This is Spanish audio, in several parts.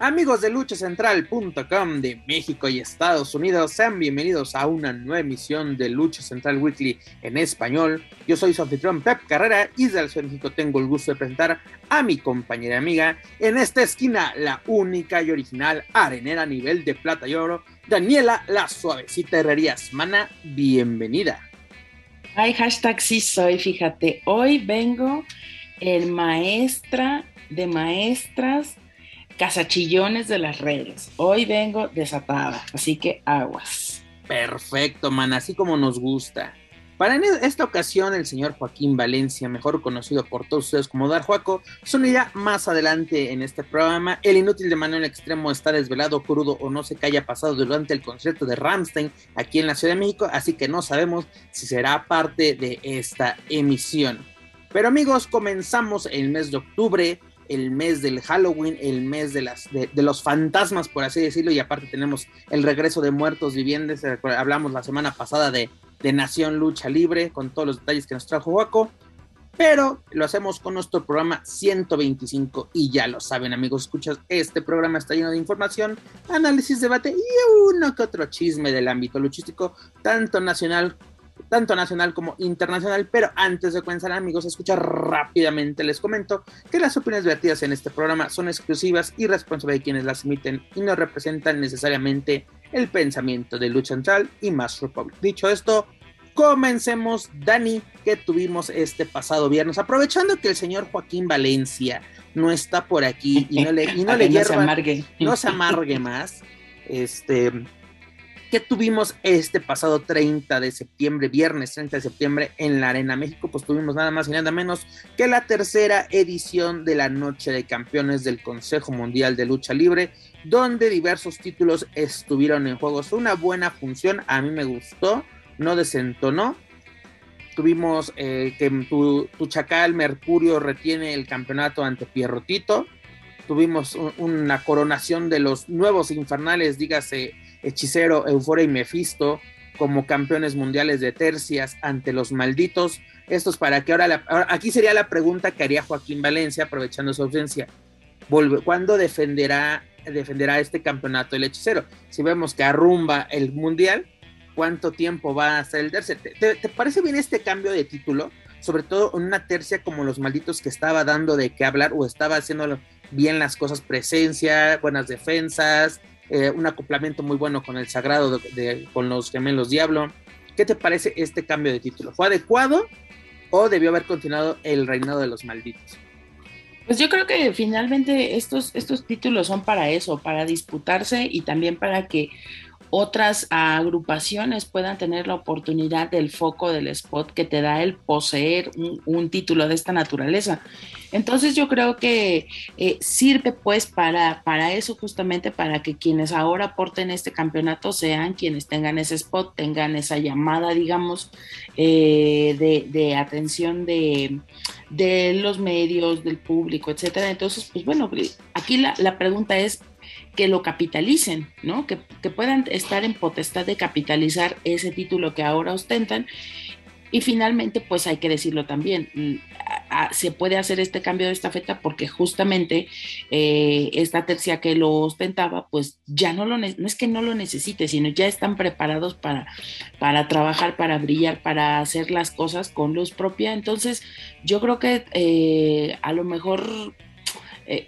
Amigos de luchacentral.com de México y Estados Unidos, sean bienvenidos a una nueva emisión de Lucha Central Weekly en español. Yo soy su anfitrión Pep Carrera y desde el Ciudad de México tengo el gusto de presentar a mi compañera y amiga en esta esquina, la única y original arenera a nivel de plata y oro, Daniela La Suavecita Herrerías. Mana, bienvenida. Ay, hashtag sí soy, fíjate, hoy vengo el maestra de maestras casachillones de las redes. Hoy vengo desatada, así que aguas. Perfecto, man, así como nos gusta. Para esta ocasión, el señor Joaquín Valencia, mejor conocido por todos ustedes como Dar Juaco, sonirá más adelante en este programa. El inútil de Manuel Extremo está desvelado, crudo o no sé qué haya pasado durante el concierto de Ramstein aquí en la Ciudad de México, así que no sabemos si será parte de esta emisión. Pero amigos, comenzamos el mes de octubre el mes del Halloween, el mes de, las, de, los fantasmas, por así decirlo, y aparte tenemos el regreso de muertos vivientes, hablamos la semana pasada de, de Nación Lucha Libre, con todos los detalles que nos trajo Waco, pero lo hacemos con nuestro programa 125 y ya lo saben amigos, escuchas, este programa está lleno de información, análisis, debate y uno que otro chisme del ámbito luchístico, tanto nacional tanto nacional como internacional. Pero antes de comenzar, amigos, escuchar rápidamente, les comento que las opiniones vertidas en este programa son exclusivas y responsables de quienes las emiten y no representan necesariamente el pensamiento de Lucha Central y Más Republic. Dicho esto, comencemos, Dani, que tuvimos este pasado viernes, aprovechando que el señor Joaquín Valencia no está por aquí y no le, y no le no se amargue más. Este, ¿Qué tuvimos este pasado 30 de septiembre, viernes 30 de septiembre en la Arena México? Pues tuvimos nada más y nada menos que la tercera edición de la Noche de Campeones del Consejo Mundial de Lucha Libre, donde diversos títulos estuvieron en juego. Fue una buena función, a mí me gustó, no desentonó. Tuvimos eh, que tu, chacal Mercurio retiene el campeonato ante Pierrotito. Tuvimos una coronación de los nuevos infernales, dígase Hechicero, Euforia y Mephisto como campeones mundiales de tercias ante los malditos. Esto es para que ahora, aquí sería la pregunta que haría Joaquín Valencia aprovechando su ausencia. ¿Cuándo defenderá, defenderá este campeonato el hechicero? Si vemos que arrumba el mundial, ¿cuánto tiempo va a ser el tercer? ¿Te, te parece bien este cambio de título? Sobre todo en una tercia como los malditos que estaba dando de qué hablar o estaba haciendo bien las cosas, presencia, buenas defensas, eh, un acoplamiento muy bueno con el sagrado, de, con los gemelos Diablo. ¿Qué te parece este cambio de título? ¿Fue adecuado o debió haber continuado el reinado de los malditos? Pues yo creo que finalmente estos, estos títulos son para eso, para disputarse y también para que otras agrupaciones puedan tener la oportunidad del foco del spot que te da el poseer un, título de esta naturaleza. Entonces yo creo que eh, sirve pues para, para eso justamente, para que quienes ahora aporten este campeonato sean quienes tengan ese spot, tengan esa llamada, digamos, eh, de, atención de, los medios, del público, etcétera. Entonces, pues bueno, aquí la, la pregunta es, que lo capitalicen, ¿no? Que, puedan estar en potestad de capitalizar ese título que ahora ostentan. Y finalmente, pues hay que decirlo también, mm, se puede hacer este cambio de estafeta porque justamente eh, esta tercia que lo ostentaba, pues ya no lo, no es que no lo necesite, sino ya están preparados para, para trabajar, para brillar, para hacer las cosas con luz propia. Entonces, yo creo que eh, a lo mejor... Eh,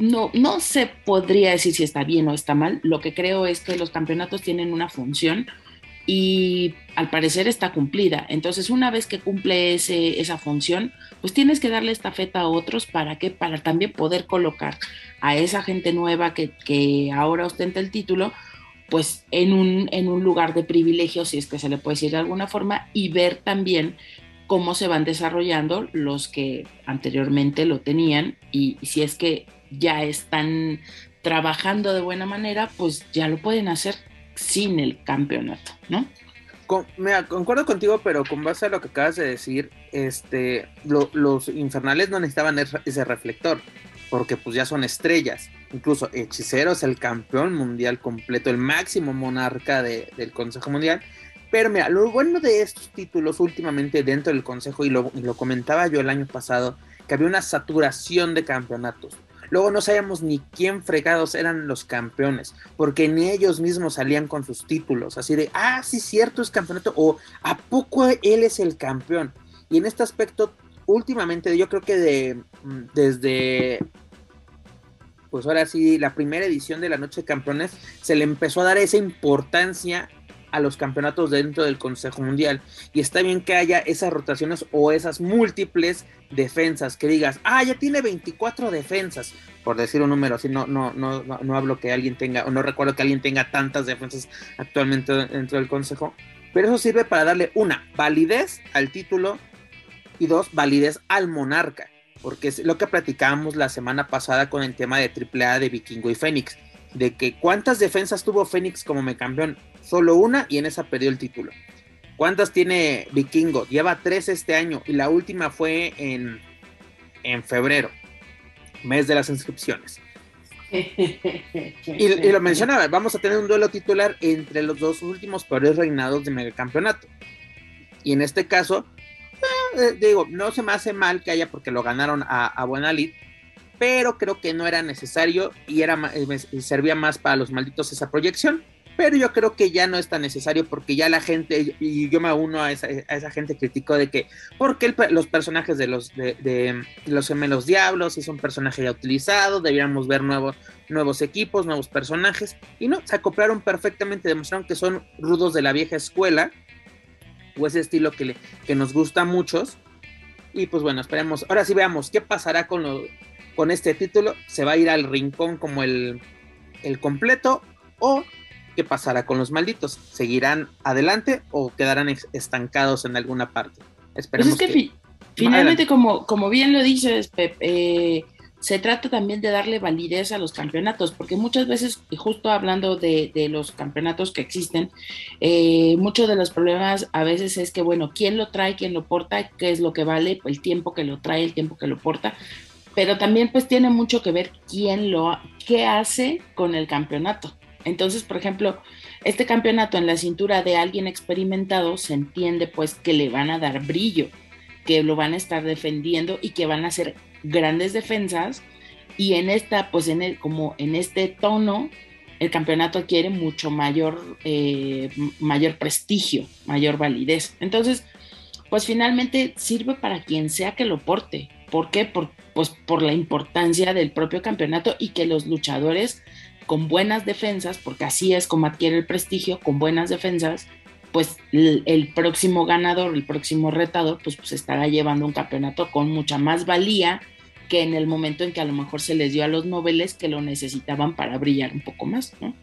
no, no se podría decir si está bien o está mal. Lo que creo es que los campeonatos tienen una función y al parecer está cumplida. Entonces, una vez que cumple ese, esa función, pues tienes que darle esta feta a otros para que, para también poder colocar a esa gente nueva que, que ahora ostenta el título, pues en un, en un lugar de privilegio, si es que se le puede decir de alguna forma, y ver también cómo se van desarrollando los que anteriormente lo tenían y si es que ya están trabajando de buena manera, pues ya lo pueden hacer sin el campeonato, ¿no? mira, concuerdo contigo, pero con base a lo que acabas de decir, este, los infernales no necesitaban ese reflector, porque pues ya son estrellas. Incluso Hechicero es el campeón mundial completo, el máximo monarca del Consejo Mundial. Pero mira, lo bueno de estos títulos últimamente dentro del Consejo, y lo, y lo comentaba yo el año pasado, que había una saturación de campeonatos. Luego no sabíamos ni quién fregados eran los campeones, porque ni ellos mismos salían con sus títulos, así de, ah, sí, cierto, es campeonato, o ¿a poco él es el campeón? Y en este aspecto, últimamente, yo creo que de, mm, desde, pues ahora sí, la primera edición de la Noche de Campeones, se le empezó a dar esa importancia a los campeonatos dentro del Consejo Mundial. Y está bien que haya esas rotaciones o esas múltiples defensas, que digas, ah, ya tiene 24 defensas, por decir un número, así no, no, no, no, hablo que alguien tenga, o no recuerdo que alguien tenga tantas defensas actualmente dentro del Consejo, pero eso sirve para darle una, validez al título y dos, validez al monarca, porque es lo que platicábamos la semana pasada con el tema de AAA de Vikingo y Fénix, de que cuántas defensas tuvo Fénix como campeón, solo una y en esa perdió el título. ¿Cuántas tiene Vikingo? Lleva tres este año y la última fue en, en febrero, mes de las inscripciones. y, lo mencionaba, vamos a tener un duelo titular entre los dos últimos peores reinados de megacampeonato. Y en este caso, eh, eh, digo, no se me hace mal que haya porque lo ganaron a, a Buena pero creo que no era necesario y era eh, servía más para los malditos esa proyección pero yo creo que ya no es tan necesario porque ya la gente, y yo me uno a esa, a esa gente criticó de que, porque los personajes de los, de, los gemelos diablos es un personaje ya utilizado, deberíamos ver nuevos, nuevos equipos, nuevos personajes, y no, se acoplaron perfectamente, demostraron que son rudos de la vieja escuela, o ese estilo que, le, que nos gusta a muchos, y pues bueno, esperemos, ahora sí veamos qué pasará con, lo, con este título, se va a ir al rincón como el, el completo, o qué pasará con los malditos. ¿Seguirán adelante o quedarán estancados en alguna parte? Esperemos pues es que, finalmente, como, como bien lo dices, Pep, eh, se trata también de darle validez a los campeonatos, porque muchas veces, justo hablando de, los campeonatos que existen, eh, muchos de los problemas a veces es que, bueno, ¿quién lo trae, quién lo porta, qué es lo que vale, el tiempo que lo trae, el tiempo que lo porta? Pero también pues tiene mucho que ver quién lo, qué hace con el campeonato. Entonces, por ejemplo, este campeonato en la cintura de alguien experimentado se entiende pues que le van a dar brillo, que lo van a estar defendiendo y que van a hacer grandes defensas y en esta pues en como en este tono el campeonato adquiere mucho mayor eh, mayor prestigio, mayor validez. Entonces, pues finalmente sirve para quien sea que lo porte. ¿Por qué? Por, pues por la importancia del propio campeonato y que los luchadores con buenas defensas, porque así es como adquiere el prestigio, con buenas defensas, pues el, próximo ganador, el próximo retador, pues, pues estará llevando un campeonato con mucha más valía que en el momento en que a lo mejor se les dio a los noveles que lo necesitaban para brillar un poco más, ¿no?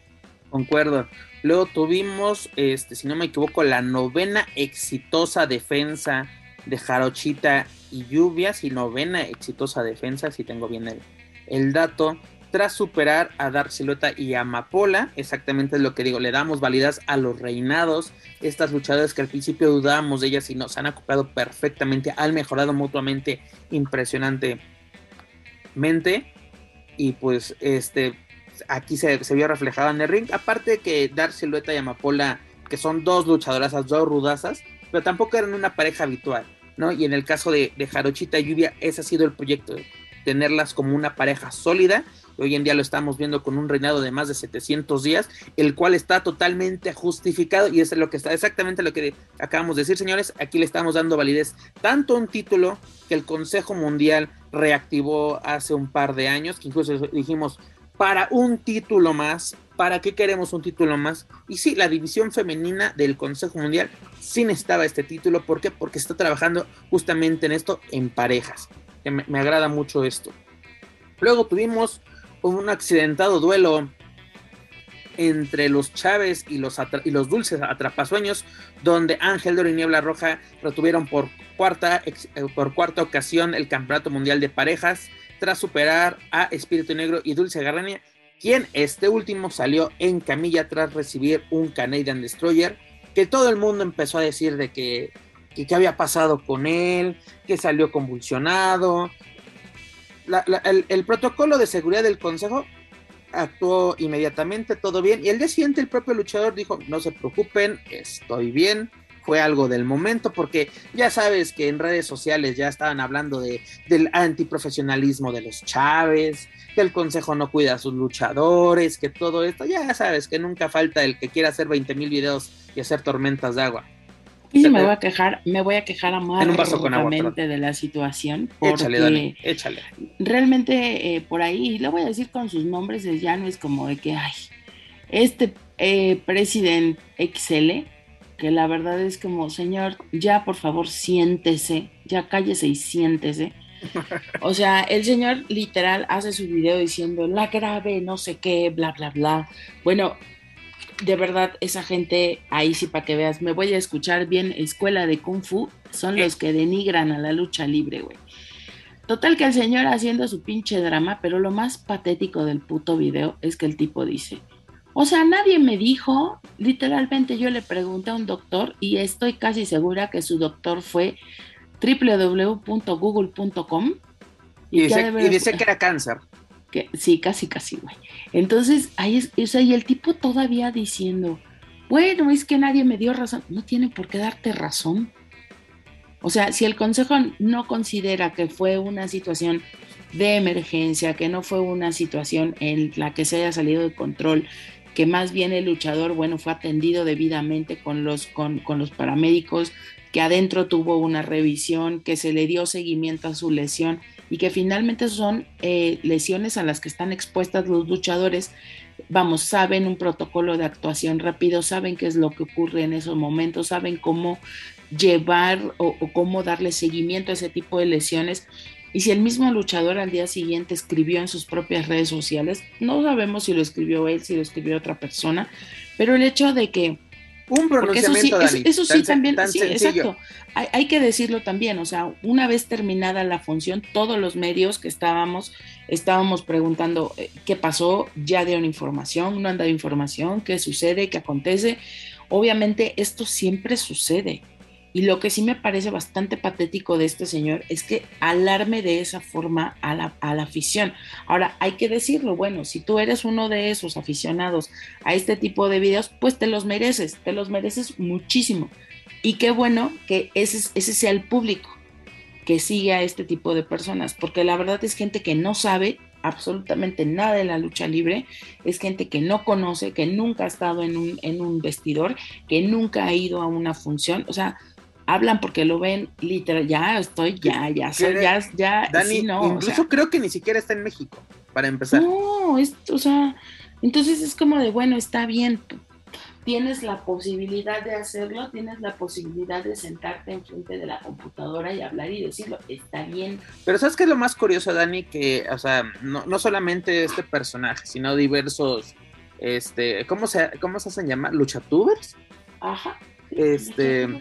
Concuerdo. Luego tuvimos, este, si no me equivoco, la novena exitosa defensa de Jarochita y Lluvias y novena exitosa defensa, si tengo bien el, el dato, tras superar a Dark Silueta y Amapola, exactamente es lo que digo, le damos validez a los reinados, estas luchadoras que al principio dudábamos de ellas y nos han acoplado perfectamente, han mejorado mutuamente impresionantemente, y pues este, aquí se, vio reflejado en el ring, aparte que Dark Silueta y Amapola, que son dos luchadoras, dos rudazas, pero tampoco eran una pareja habitual, ¿no? Y en el caso de, de Jarochita y Lluvia, ese ha sido el proyecto, tenerlas como una pareja sólida Hoy en día lo estamos viendo con un reinado de más de 700 días, el cual está totalmente justificado y es lo que está exactamente lo que acabamos de decir, señores. Aquí le estamos dando validez tanto un título que el Consejo Mundial reactivó hace un par de años, que incluso dijimos para un título más, ¿para qué queremos un título más? Y sí, la división femenina del Consejo Mundial sí necesitaba este título. ¿Por qué? Porque está trabajando justamente en esto en parejas. Me agrada mucho esto. Luego tuvimos un accidentado duelo entre los Chávez y los, y los Dulces Atrapasueños, donde Ángel Dor y Niebla Roja retuvieron por cuarta, eh, por cuarta ocasión el Campeonato Mundial de Parejas, tras superar a Espíritu Negro y Dulce Garrania, quien este último salió en camilla tras recibir un Canadian Destroyer que todo el mundo empezó a decir de que, qué había pasado con él, que salió convulsionado. El, protocolo de seguridad del consejo actuó inmediatamente, todo bien, y el día siguiente el propio luchador dijo, no se preocupen, estoy bien, fue algo del momento, porque ya sabes que en redes sociales ya estaban hablando de, del antiprofesionalismo de los Chávez, que el consejo no cuida a sus luchadores, que todo esto, ya sabes que nunca falta el que quiera hacer 20 mil videos y hacer tormentas de agua. Y me voy a quejar, me voy a quejar amargamente de la situación. échale, échale. Realmente eh, por ahí, lo voy a decir con sus nombres, ya no es como de que, ay, este eh, presidente XL, que la verdad es como, señor, ya por favor siéntese, ya cállese y siéntese. O sea, el señor literal hace su video diciendo la grave, no sé qué, bla, bla, bla. Bueno, de verdad, esa gente, ahí sí para que veas, me voy a escuchar bien, escuela de kung fu, son los que denigran a la lucha libre, güey. Total que el señor haciendo su pinche drama, pero lo más patético del puto video es que el tipo dice, o sea, nadie me dijo, literalmente yo le pregunté a un doctor y estoy casi segura que su doctor fue www.google.com. Y, dice, que era cáncer. Que, sí, casi, casi, güey. Entonces, ahí es, o sea, y el tipo todavía diciendo, bueno, es que nadie me dio razón. No tiene por qué darte razón. O sea, si el consejo no considera que fue una situación de emergencia, que no fue una situación en la que se haya salido de control, que más bien el luchador, bueno, fue atendido debidamente con los, con, los paramédicos, que adentro tuvo una revisión, que se le dio seguimiento a su lesión y que finalmente son eh, lesiones a las que están expuestas los luchadores. Vamos, saben un protocolo de actuación rápido, saben qué es lo que ocurre en esos momentos, saben cómo llevar o cómo darle seguimiento a ese tipo de lesiones y si el mismo luchador al día siguiente escribió en sus propias redes sociales, no sabemos si lo escribió él, si lo escribió otra persona, pero el hecho de que... Un pronunciamiento, eso sí, eso, sí también, sí, exacto. Hay, hay, que decirlo también, o sea, una vez terminada la función, todos los medios que estábamos, estábamos preguntando eh, qué pasó, ya dieron información, no han dado información, qué sucede, qué acontece. Obviamente esto siempre sucede, y lo que sí me parece bastante patético de este señor es que alarme de esa forma a la, afición. Ahora, hay que decirlo, bueno, si tú eres uno de esos aficionados a este tipo de videos, pues te los mereces, te los mereces muchísimo. Y qué bueno que ese, ese sea el público que sigue a este tipo de personas, porque la verdad es gente que no sabe absolutamente nada de la lucha libre, es gente que no conoce, que nunca ha estado en un, en un vestidor, que nunca ha ido a una función, o sea, hablan porque lo ven literal, ya estoy, ya, ya, soy, ya, ya, Dani, no, incluso creo que ni siquiera está en México, para empezar. No, es, o sea, entonces es como de, bueno, está bien, tienes la posibilidad de hacerlo, tienes la posibilidad de sentarte enfrente de la computadora y hablar y decirlo, está bien. Pero ¿sabes qué es lo más curioso, Dani? Que, o sea, no, no solamente este personaje, sino diversos, este, ¿cómo se, cómo se hacen llamar? ¿Luchatubers? Ajá. Este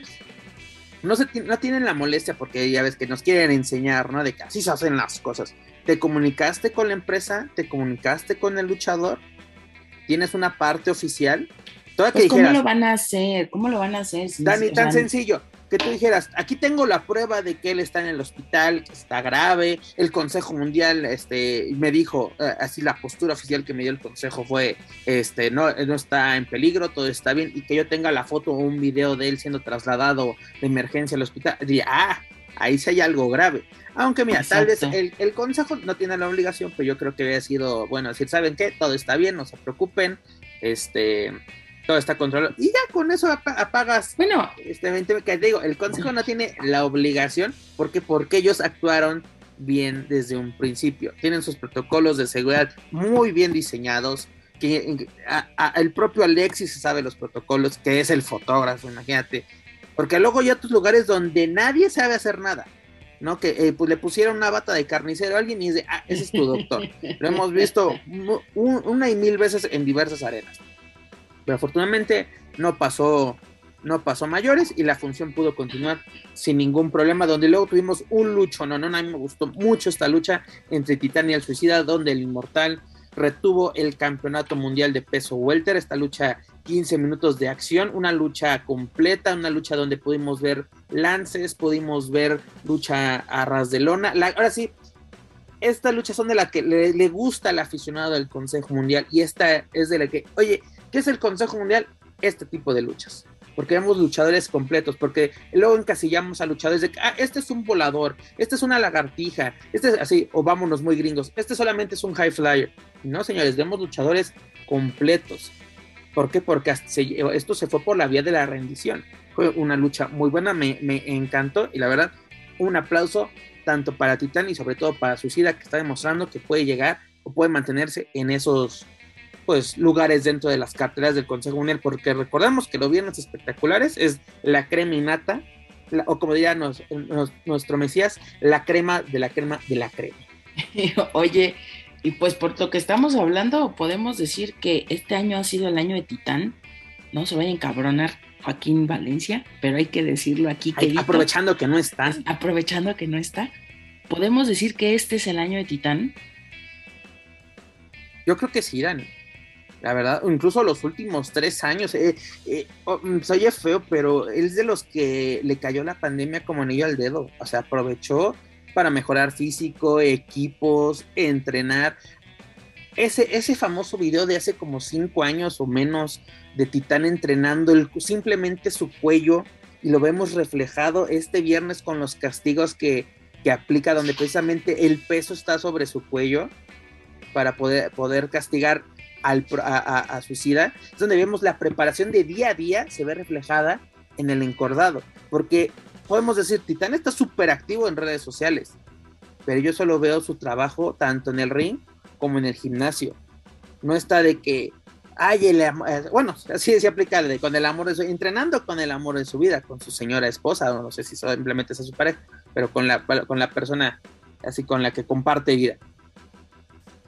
no, se, no tienen la molestia porque ya ves que nos quieren enseñar, ¿no? De que así se hacen las cosas. ¿Te comunicaste con la empresa? ¿Te comunicaste con el luchador? ¿Tienes una parte oficial? Pues, ¿Cómo lo van a hacer? ¿Cómo lo van a hacer? Dani, tan sencillo que tú dijeras, aquí tengo la prueba de que él está en el hospital, que está grave, el Consejo Mundial este, me dijo, eh, así la postura oficial que me dio el Consejo fue, este, no, no está en peligro, todo está bien, y que yo tenga la foto o un video de él siendo trasladado de emergencia al hospital, diría, ah, ahí sí hay algo grave. Aunque mira, tal vez el, el, consejo no tiene la obligación, pero yo creo que había sido, bueno, decir, ¿saben qué? Todo está bien, no se preocupen, este, todo está controlado. Y ya con eso apagas. Bueno, este, que digo, el consejo no tiene la obligación, porque porque ellos actuaron bien desde un principio. Tienen sus protocolos de seguridad muy bien diseñados. Que el propio Alexis sabe los protocolos, que es el fotógrafo, imagínate. Porque luego ya tus lugares donde nadie sabe hacer nada. ¿no? Que eh, pues le pusieron una bata de carnicero a alguien y dice, ah, ese es tu doctor. Lo hemos visto una y mil veces en diversas arenas. Pero afortunadamente no pasó, no pasó mayores y la función pudo continuar sin ningún problema. Donde luego tuvimos un lucho, no, no, a mí me gustó mucho esta lucha entre Titán y el Suicida, donde el Inmortal retuvo el campeonato mundial de peso welter, esta lucha 15 minutos de acción, una lucha completa, una lucha donde pudimos ver lances, pudimos ver lucha a ras de lona. ahora sí, estas luchas son de la que le, gusta al aficionado del Consejo Mundial y esta es de la que, oye, ¿qué es el Consejo Mundial? Este tipo de luchas. Porque vemos luchadores completos, porque luego encasillamos a luchadores de que, ah, este es un volador, este es una lagartija, este es así, o vámonos muy gringos, este solamente es un high flyer. No, señores, vemos luchadores completos. ¿Por qué? Porque esto se fue por la vía de la rendición. Fue una lucha muy buena, me, me encantó y la verdad, un aplauso tanto para Titán y sobre todo para Suicida, que está demostrando que puede llegar o puede mantenerse en esos pues lugares dentro de las carteras del Consejo Mundial, porque recordemos que los viernes espectaculares es la creminata, o como diría nuestro Mesías, la crema de la crema de la crema. Oye, y pues por lo que estamos hablando, podemos decir que este año ha sido el año de Titán, no se vayan a encabronar Joaquín Valencia, pero hay que decirlo aquí. aprovechando que no está. Aprovechando que no está. ¿Podemos decir que este es el año de Titán? Yo creo que sí, Dani. La verdad, incluso los últimos tres años, eh, eh oh, mm, soy feo, pero es de los que le cayó la pandemia como anillo al dedo. O sea, aprovechó para mejorar físico, equipos, entrenar. Ese, ese famoso video de hace como cinco años o menos de Titán entrenando el, simplemente su cuello y lo vemos reflejado este viernes con los castigos que, que aplica donde precisamente el peso está sobre su cuello para poder, poder castigar al, a, a, Suicida, es donde vemos la preparación de día a día se ve reflejada en el encordado, porque podemos decir, Titán está súper activo en redes sociales, pero yo solo veo su trabajo tanto en el ring como en el gimnasio. No está de que ay, el, eh, bueno, así se aplica con el amor de su, entrenando con el amor de su vida, con su señora esposa, no sé si simplemente es a su pareja, pero con la, con la persona así con la que comparte vida.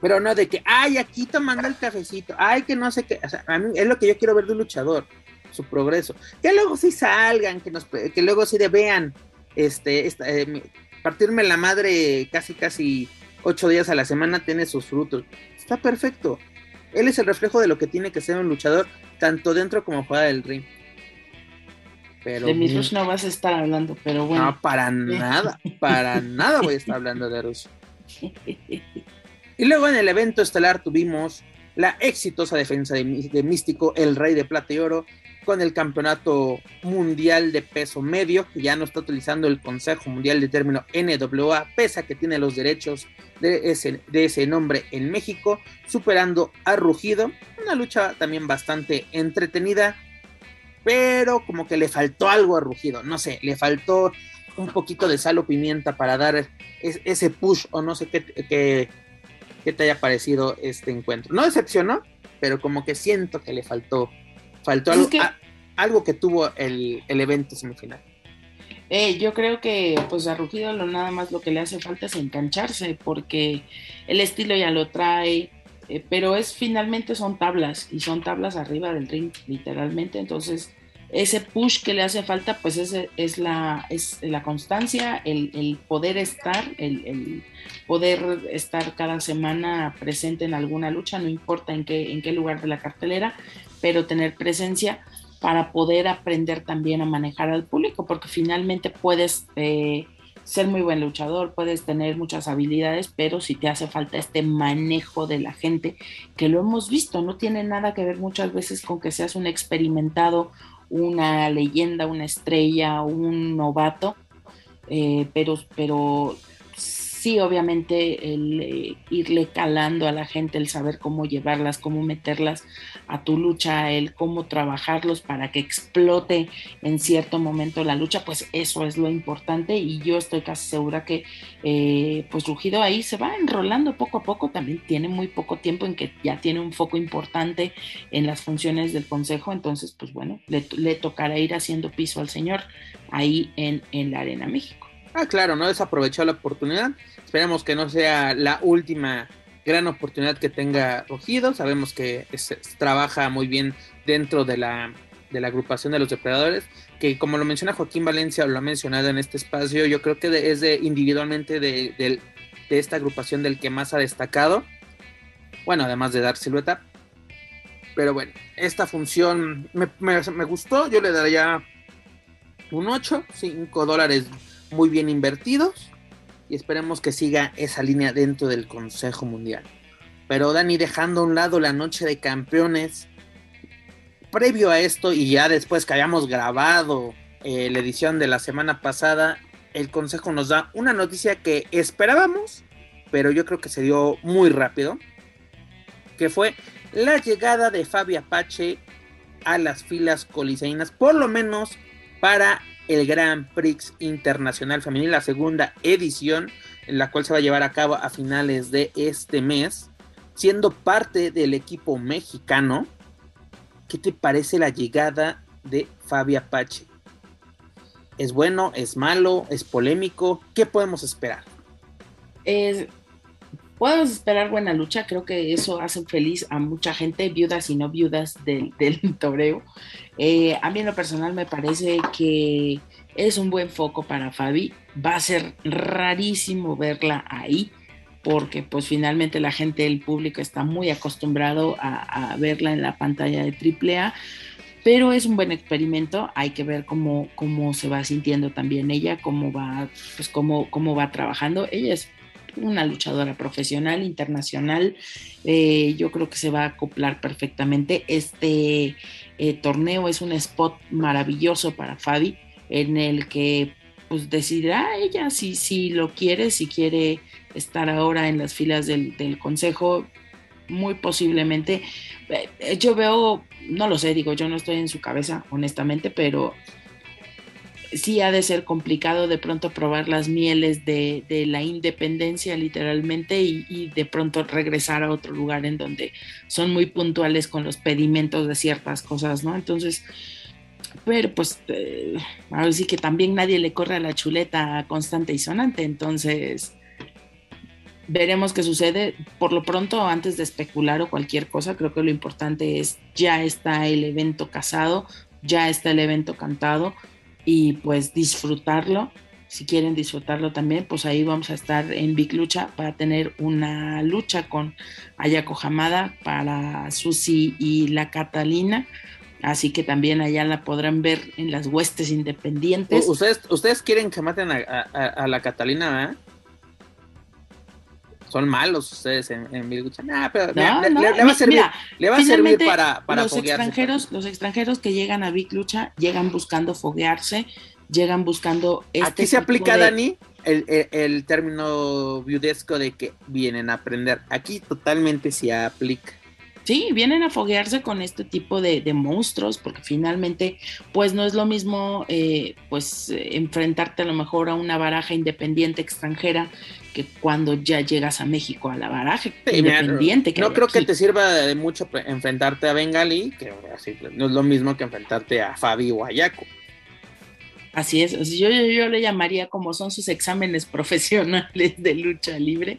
Pero no de que, ay, aquí tomando el cafecito, ay, que no sé qué, o sea, a mí es lo que yo quiero ver de un luchador, su progreso. Que luego sí salgan, que, nos, que luego sí de vean, este, eh, partirme la madre casi, casi ocho días a la semana tiene sus frutos. Está perfecto él es el reflejo de lo que tiene que ser un luchador, tanto dentro como fuera del ring. Pero, de mi Rush no vas a estar hablando, pero bueno. No, para nada, para nada voy a estar hablando de Rush. Y luego en el evento estelar tuvimos la exitosa defensa de, Místico, el Rey de Plata y Oro, con el campeonato mundial de peso medio, que ya no está utilizando el Consejo Mundial de término NWA, pese a que tiene los derechos de ese, de ese nombre en México, superando a Rugido. Una lucha también bastante entretenida, pero como que le faltó algo a Rugido, no sé, le faltó un poquito de sal o pimienta para dar ese push o no sé qué te haya parecido este encuentro. No decepcionó, pero como que siento que le faltó Faltó algo, que, algo que tuvo el, evento semifinal. Eh, yo creo que pues a Rugido lo nada más lo que le hace falta es engancharse porque el estilo ya lo trae, eh, pero es finalmente son tablas y son tablas arriba del ring literalmente, entonces ese push que le hace falta pues es, es, la, es la constancia, el, poder estar, el, el, poder estar cada semana presente en alguna lucha, no importa en qué, en qué lugar de la cartelera, pero tener presencia para poder aprender también a manejar al público, porque finalmente puedes eh, ser muy buen luchador, puedes tener muchas habilidades, pero si te hace falta este manejo de la gente, que lo hemos visto, no tiene nada que ver muchas veces con que seas un experimentado, una leyenda, una estrella, un novato, eh, pero, pero sí, obviamente, el eh, irle calando a la gente, el saber cómo llevarlas, cómo meterlas a tu lucha, el cómo trabajarlos para que explote en cierto momento la lucha, pues eso es lo importante y yo estoy casi segura que eh, pues Rugido ahí se va enrolando poco a poco, también tiene muy poco tiempo en que ya tiene un foco importante en las funciones del consejo, entonces pues bueno, le, le tocará ir haciendo piso al señor ahí en, en la Arena México. Ah, claro, no desaprovechó la oportunidad. Esperemos que no sea la última gran oportunidad que tenga Rogido. Sabemos que trabaja muy bien dentro de la, de la agrupación de los depredadores, que como lo menciona Joaquín Valencia, o lo ha mencionado en este espacio, yo creo que es de individualmente de, de, esta agrupación del que más ha destacado. Bueno, además de dar silueta. Pero bueno, esta función me, me gustó. Yo le daría un 8, 5 dólares muy bien invertidos. Y esperemos que siga esa línea dentro del Consejo Mundial. Pero Dani, dejando a un lado la noche de campeones, previo a esto y ya después que hayamos grabado eh, la edición de la semana pasada, el Consejo nos da una noticia que esperábamos, pero yo creo que se dio muy rápido, que fue la llegada de Fabi Apache a las filas coliseínas, por lo menos para el Grand Prix Internacional Femenil, la segunda edición, en la cual se va a llevar a cabo a finales de este mes siendo parte del equipo mexicano, ¿qué te parece la llegada de Fabi Apache? ¿Es bueno? ¿Es malo? ¿Es polémico? ¿Qué podemos esperar? Podemos esperar buena lucha, creo que eso hace feliz a mucha gente, viudas y no viudas del, del toreo. Eh, a mí en lo personal me parece que es un buen foco para Fabi, va a ser rarísimo verla ahí porque pues finalmente la gente, el público está muy acostumbrado a, verla en la pantalla de AAA, pero es un buen experimento, hay que ver cómo, cómo se va sintiendo también ella, cómo va, pues cómo, cómo va trabajando. Ella es una luchadora profesional, internacional, eh, yo creo que se va a acoplar perfectamente. Este eh, torneo es un spot maravilloso para Fabi, en el que pues decidirá ella si, si lo quiere, si quiere estar ahora en las filas del, consejo, muy posiblemente. Eh, yo veo, no lo sé, digo, yo no estoy en su cabeza, honestamente, pero sí ha de ser complicado de pronto probar las mieles de, la independencia literalmente y, de pronto regresar a otro lugar en donde son muy puntuales con los pedimentos de ciertas cosas, ¿no? Entonces, pero pues eh, ahora sí que también nadie le corre a la chuleta constante y sonante, entonces veremos qué sucede. Por lo pronto, antes de especular o cualquier cosa, creo que lo importante es ya está el evento casado, ya está el evento cantado y pues disfrutarlo. Si quieren disfrutarlo también, pues ahí vamos a estar en Big Lucha para tener una lucha con Ayako Hamada para Susi y la Catalina Así que también allá la podrán ver en las huestes independientes. Ustedes, ustedes quieren que maten a, la Catalina, Son malos ustedes en, en le, va a servir, le va a servir para, para los extranjeros, los extranjeros que llegan a Big Lucha llegan buscando foguearse, llegan buscando este Aquí se aplica, Dani, el, el, término viudesco de que vienen a aprender. Aquí totalmente se aplica. Sí, vienen a foguearse con este tipo de, monstruos, porque finalmente, pues no es lo mismo, eh, pues enfrentarte a lo mejor a una baraja independiente extranjera que cuando ya llegas a México a la baraja independiente. no, creo que te sirva de mucho enfrentarte a Bengali, que así, no es lo mismo que enfrentarte a Fabi o a Yaco. Así es, yo, yo, le llamaría como son sus exámenes profesionales de lucha libre,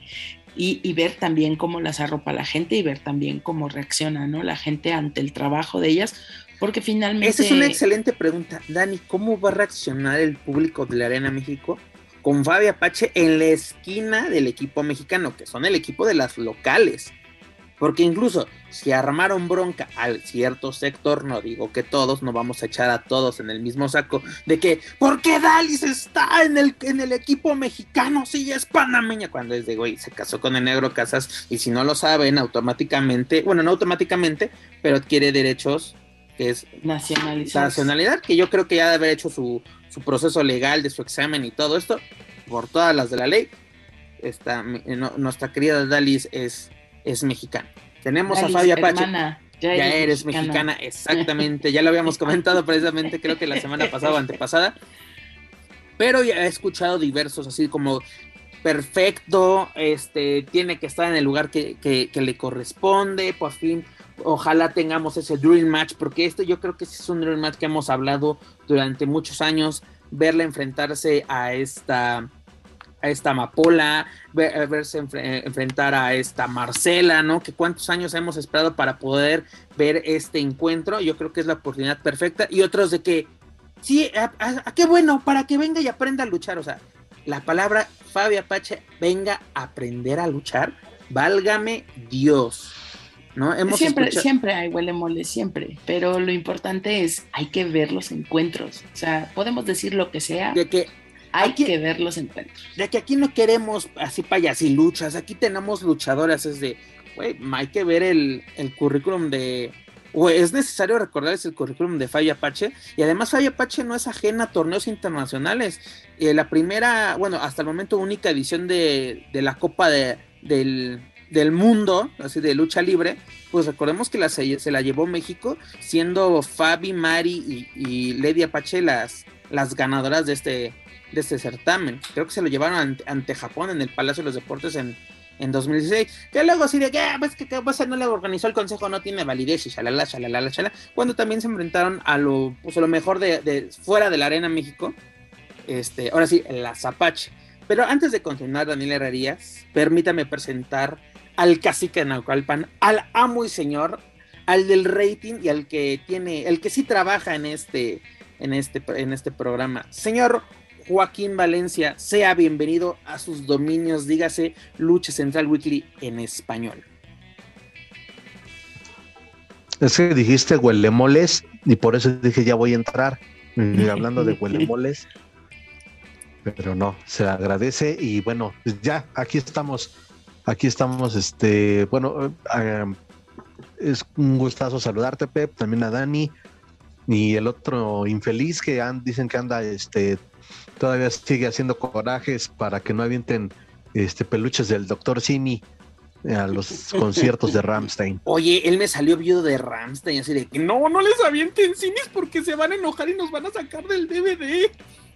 y, ver también cómo las arropa la gente y ver también cómo reacciona ¿no? la gente ante el trabajo de ellas, porque finalmente... Esa es una excelente pregunta, Dani, ¿cómo va a reaccionar el público de la Arena México con Fabi Apache en la esquina del equipo mexicano, que son el equipo de las locales? Porque incluso si armaron bronca al cierto sector, no digo que todos, no vamos a echar a todos en el mismo saco, de que, ¿por qué Dalis está en el, en el equipo mexicano si es panameña? Cuando es de, güey, se casó con el negro Casas y si no lo saben, automáticamente, bueno, no automáticamente, pero adquiere derechos que es nacionalidad, que yo creo que ya debe haber hecho su, su proceso legal de su examen y todo esto, por todas las de la ley. Esta, nuestra querida Dalis es es mexicana. Tenemos a Fabia Apache. ya, eres, mexicana. exactamente. Ya lo habíamos comentado precisamente, creo que la semana pasada o antepasada. Pero ya he escuchado diversos, así como perfecto, este, tiene que estar en el lugar que, que, le corresponde, por fin, ojalá tengamos ese Dream Match, porque este yo creo que es un Dream Match que hemos hablado durante muchos años, verle enfrentarse a esta a esta Amapola, verse enfrentar a esta Marcela, ¿no? Que cuántos años hemos esperado para poder ver este encuentro. Yo creo que es la oportunidad perfecta. Y otros de que, sí, a, qué bueno, para que venga y aprenda a luchar. O sea, la palabra Fabio Apache, venga a aprender a luchar. Válgame Dios. ¿no? Hemos siempre, siempre hay huele mole, siempre. Pero lo importante es, hay que ver los encuentros. O sea, podemos decir lo que sea. De que hay que ver los encuentros. De que aquí no queremos así luchas aquí tenemos luchadoras, es de, güey, hay que ver el, el currículum de, o es necesario recordarles el currículum de Fabio Apache y además Fabio Apache no es ajena a torneos internacionales. Eh, la primera, bueno, hasta el momento única edición de, la Copa de, del, Mundo, así de lucha libre, pues recordemos que la, se, la llevó México siendo Fabi, Mari y, Lady Apache las, las ganadoras de este, de este certamen. Creo que se lo llevaron ante Japón en el Palacio de los Deportes en, en 2016, que luego así de que, ah, pues que qué pasa, no le organizó el consejo, no tiene validez y shalala, shalala, shalala, cuando también se enfrentaron a lo, pues, a lo mejor de, fuera de la Arena México, este, ahora sí, la Zapache. Pero antes de continuar, Daniel Herrerías, permítame presentar al cacique de Naucalpan, al amo y señor, al del rating y al que tiene, el que sí trabaja en este, en este, en este programa. Señor Joaquín Valencia, sea bienvenido a sus dominios, dígase Lucha Central Weekly en español. Es que dijiste huelemoles y por eso dije ya voy a entrar hablando de huelemoles. Pero no, se agradece y bueno, pues ya, aquí estamos, aquí estamos, este, bueno, eh, es un gustazo saludarte, Pep, también a Dani y el otro infeliz que dicen que anda este todavía sigue haciendo corajes para que no avienten este peluches del doctor Simi a los conciertos de Ramstein. Oye, él me salió viudo de Ramstein, así de que no, no les avienten Simis porque se van a enojar y nos van a sacar del DVD.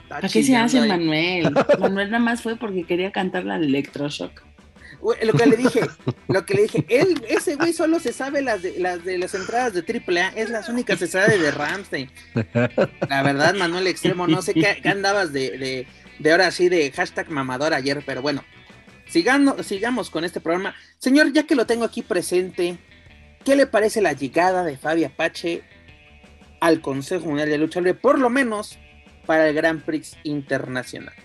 ¿Para qué se hace Manuel? Manuel nada más fue porque quería cantar la Electroshock lo que le dije, lo que le dije, él, ese güey solo se sabe las de las de las entradas de AAA, es las únicas se sabe de Ramstein. La verdad, Manuel Extremo, no sé qué, andabas de, de, de, ahora sí de hashtag mamador ayer, pero bueno, sigamos con este programa. Señor, ya que lo tengo aquí presente, ¿qué le parece la llegada de Fabi Apache al Consejo Mundial de Lucha Libre, por lo menos para el Grand Prix Internacional?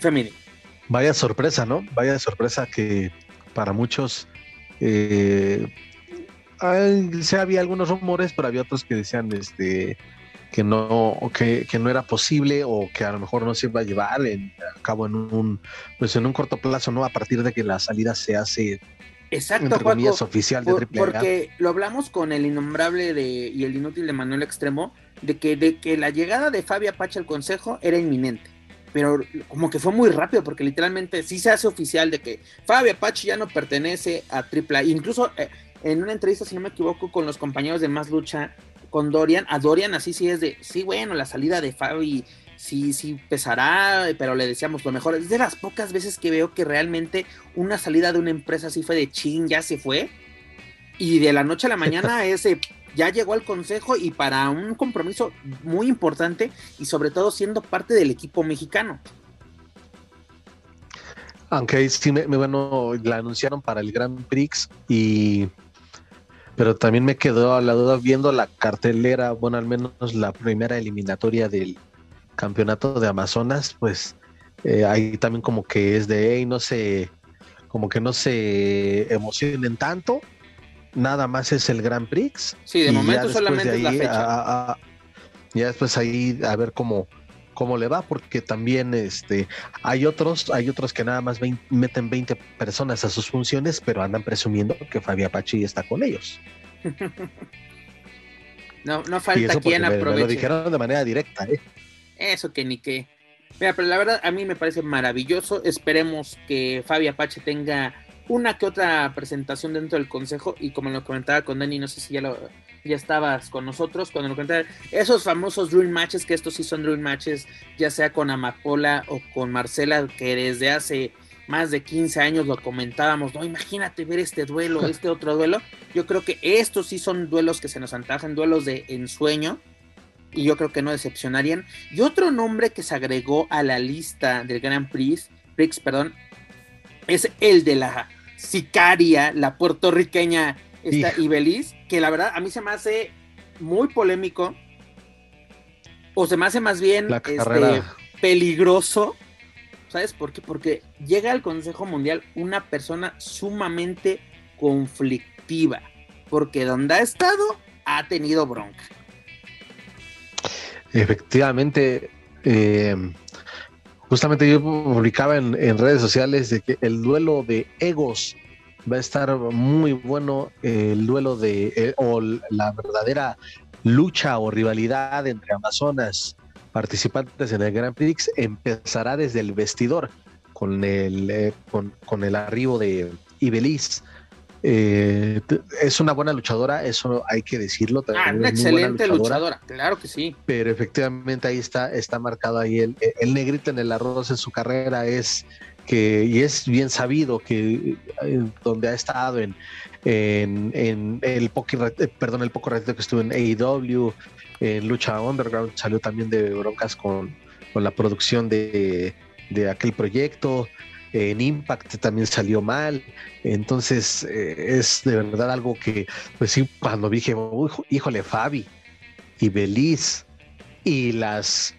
Femenino. Vaya sorpresa, ¿no? Vaya sorpresa que para muchos eh, se había algunos rumores, pero había otros que decían este que no que, que, no era posible o que a lo mejor no se iba a llevar a cabo en un pues en un corto plazo, ¿no? A partir de que la salida se hace Exacto, oficial de Porque lo hablamos con el innombrable de, y el inútil de Manuel Extremo, de que, de que la llegada de Fabio Apache al consejo era inminente pero como que fue muy rápido porque literalmente sí se hace oficial de que Fabio Apache ya no pertenece a AAA. Incluso eh, en una entrevista, si no me equivoco, con los compañeros de Más Lucha, con Dorian, a Dorian así sí es de, sí, bueno, la salida de Fabi sí, sí pesará, pero le decíamos lo mejor. Es de las pocas veces que veo que realmente una salida de una empresa así fue de ching, ya se fue. Y de la noche a la mañana ese ya llegó al consejo y para un compromiso muy importante y sobre todo siendo parte del equipo mexicano. Aunque sí, me, bueno, la anunciaron para el Grand Prix y pero también me quedó a la duda viendo la cartelera, bueno, al menos la primera eliminatoria del campeonato de Amazonas, pues eh, ahí también como que es de, hey, no sé, como que no se emocionen tanto, nada más es el Grand Prix. Sí, de momento solamente es la fecha. ya después ahí a ver cómo, cómo le va, porque también este, hay otros, hay otros que nada más meten 20 personas a sus funciones, pero andan presumiendo que Fabi Apache está con ellos. no, no falta quien aproveche. lo dijeron de manera directa, ¿eh? Eso que ni qué. Mira, pero la verdad a mí me parece maravilloso. Esperemos que Fabi Apache tenga una que otra presentación dentro del consejo y como lo comentaba con Dani, no sé si ya lo ya estabas con nosotros cuando lo comentaba, esos famosos dream matches, que estos sí son dream matches, ya sea con Amapola o con Marcela, que desde hace más de 15 años lo comentábamos, no, imagínate ver este duelo, este otro duelo, yo creo que estos sí son duelos que se nos antajan, duelos de ensueño, y yo creo que no decepcionarían. Y otro nombre que se agregó a la lista del Grand Prix, Prix perdón, es el de la sicaria, la puertorriqueña esta Ibeliz, que la verdad a mí se me hace muy polémico, o se me hace más bien este, peligroso ¿Sabes por qué? Porque llega al Consejo Mundial una persona sumamente conflictiva, porque donde ha estado ha tenido bronca. Efectivamente, eh, justamente yo publicaba en, redes sociales de que el duelo de egos va a estar muy bueno, el duelo de, eh, o la verdadera lucha o rivalidad entre Amazonas participantes en el Grand Prix empezará desde el vestidor con el, eh, con, el arribo de Ibeliz. Eh, es una buena luchadora, eso hay que decirlo. Ah, una excelente luchadora. claro que sí. Pero efectivamente ahí está, está marcado ahí el, el negrito en el arroz en su carrera es que, y es bien sabido que eh, donde ha estado en, en, el poco, perdón, el poco ratito que estuvo en AEW, en Lucha Underground, salió también de broncas con, con la producción de, de, aquel proyecto. En Impact también salió mal. Entonces, eh, es de verdad algo que, pues sí, cuando dije, híjole, Fabi y Beliz y las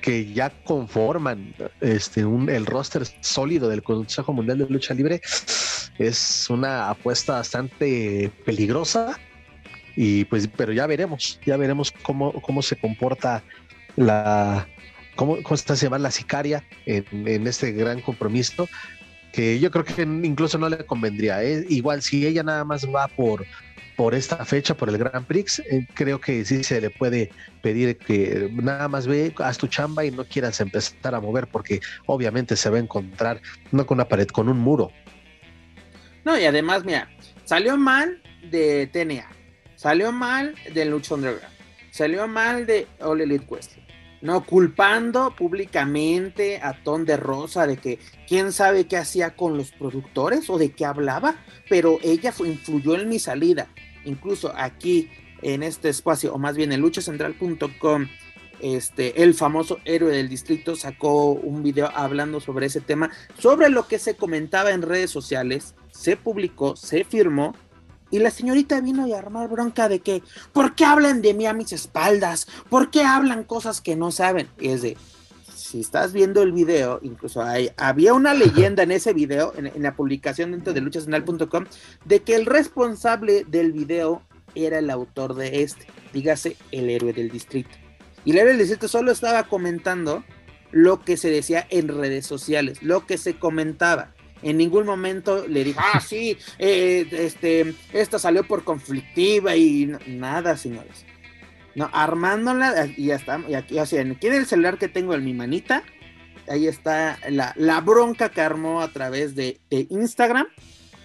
que ya conforman este un, el roster sólido del Consejo Mundial de Lucha Libre es una apuesta bastante peligrosa y pues, pero ya veremos, ya veremos cómo, cómo se comporta la, cómo, cómo se llama la sicaria en, este gran compromiso, que yo creo que incluso no le convendría. ¿eh? Igual si ella nada más va por, por esta fecha, por el Grand Prix, eh, creo que sí se le puede pedir que nada más ve, haz tu chamba y no quieras empezar a mover, porque obviamente se va a encontrar no con una pared, con un muro. No, y además, mira, salió mal de TNA, Salió mal de Lucha Underground. Salió mal de All Elite Quest. No culpando públicamente a Ton de Rosa de que quién sabe qué hacía con los productores o de qué hablaba, pero ella influyó en mi salida. Incluso aquí en este espacio, o más bien en luchacentral.com, este, el famoso héroe del distrito sacó un video hablando sobre ese tema, sobre lo que se comentaba en redes sociales, se publicó, se firmó y la señorita vino y armar bronca de que, ¿por qué hablan de mí a mis espaldas? ¿Por qué hablan cosas que no saben? Y es de, si estás viendo el video, incluso hay, había una leyenda en ese video, en, la publicación dentro de luchasenal.com, de que el responsable del video era el autor de este, dígase el héroe del distrito. Y el héroe del distrito solo estaba comentando lo que se decía en redes sociales, lo que se comentaba en ningún momento le dijo, ah, sí, eh, este, esta salió por conflictiva y nada, señores. No, armándola y ya está, y aquí, o sea, aquí en el celular que tengo en mi manita, ahí está la, bronca que armó a través de, Instagram.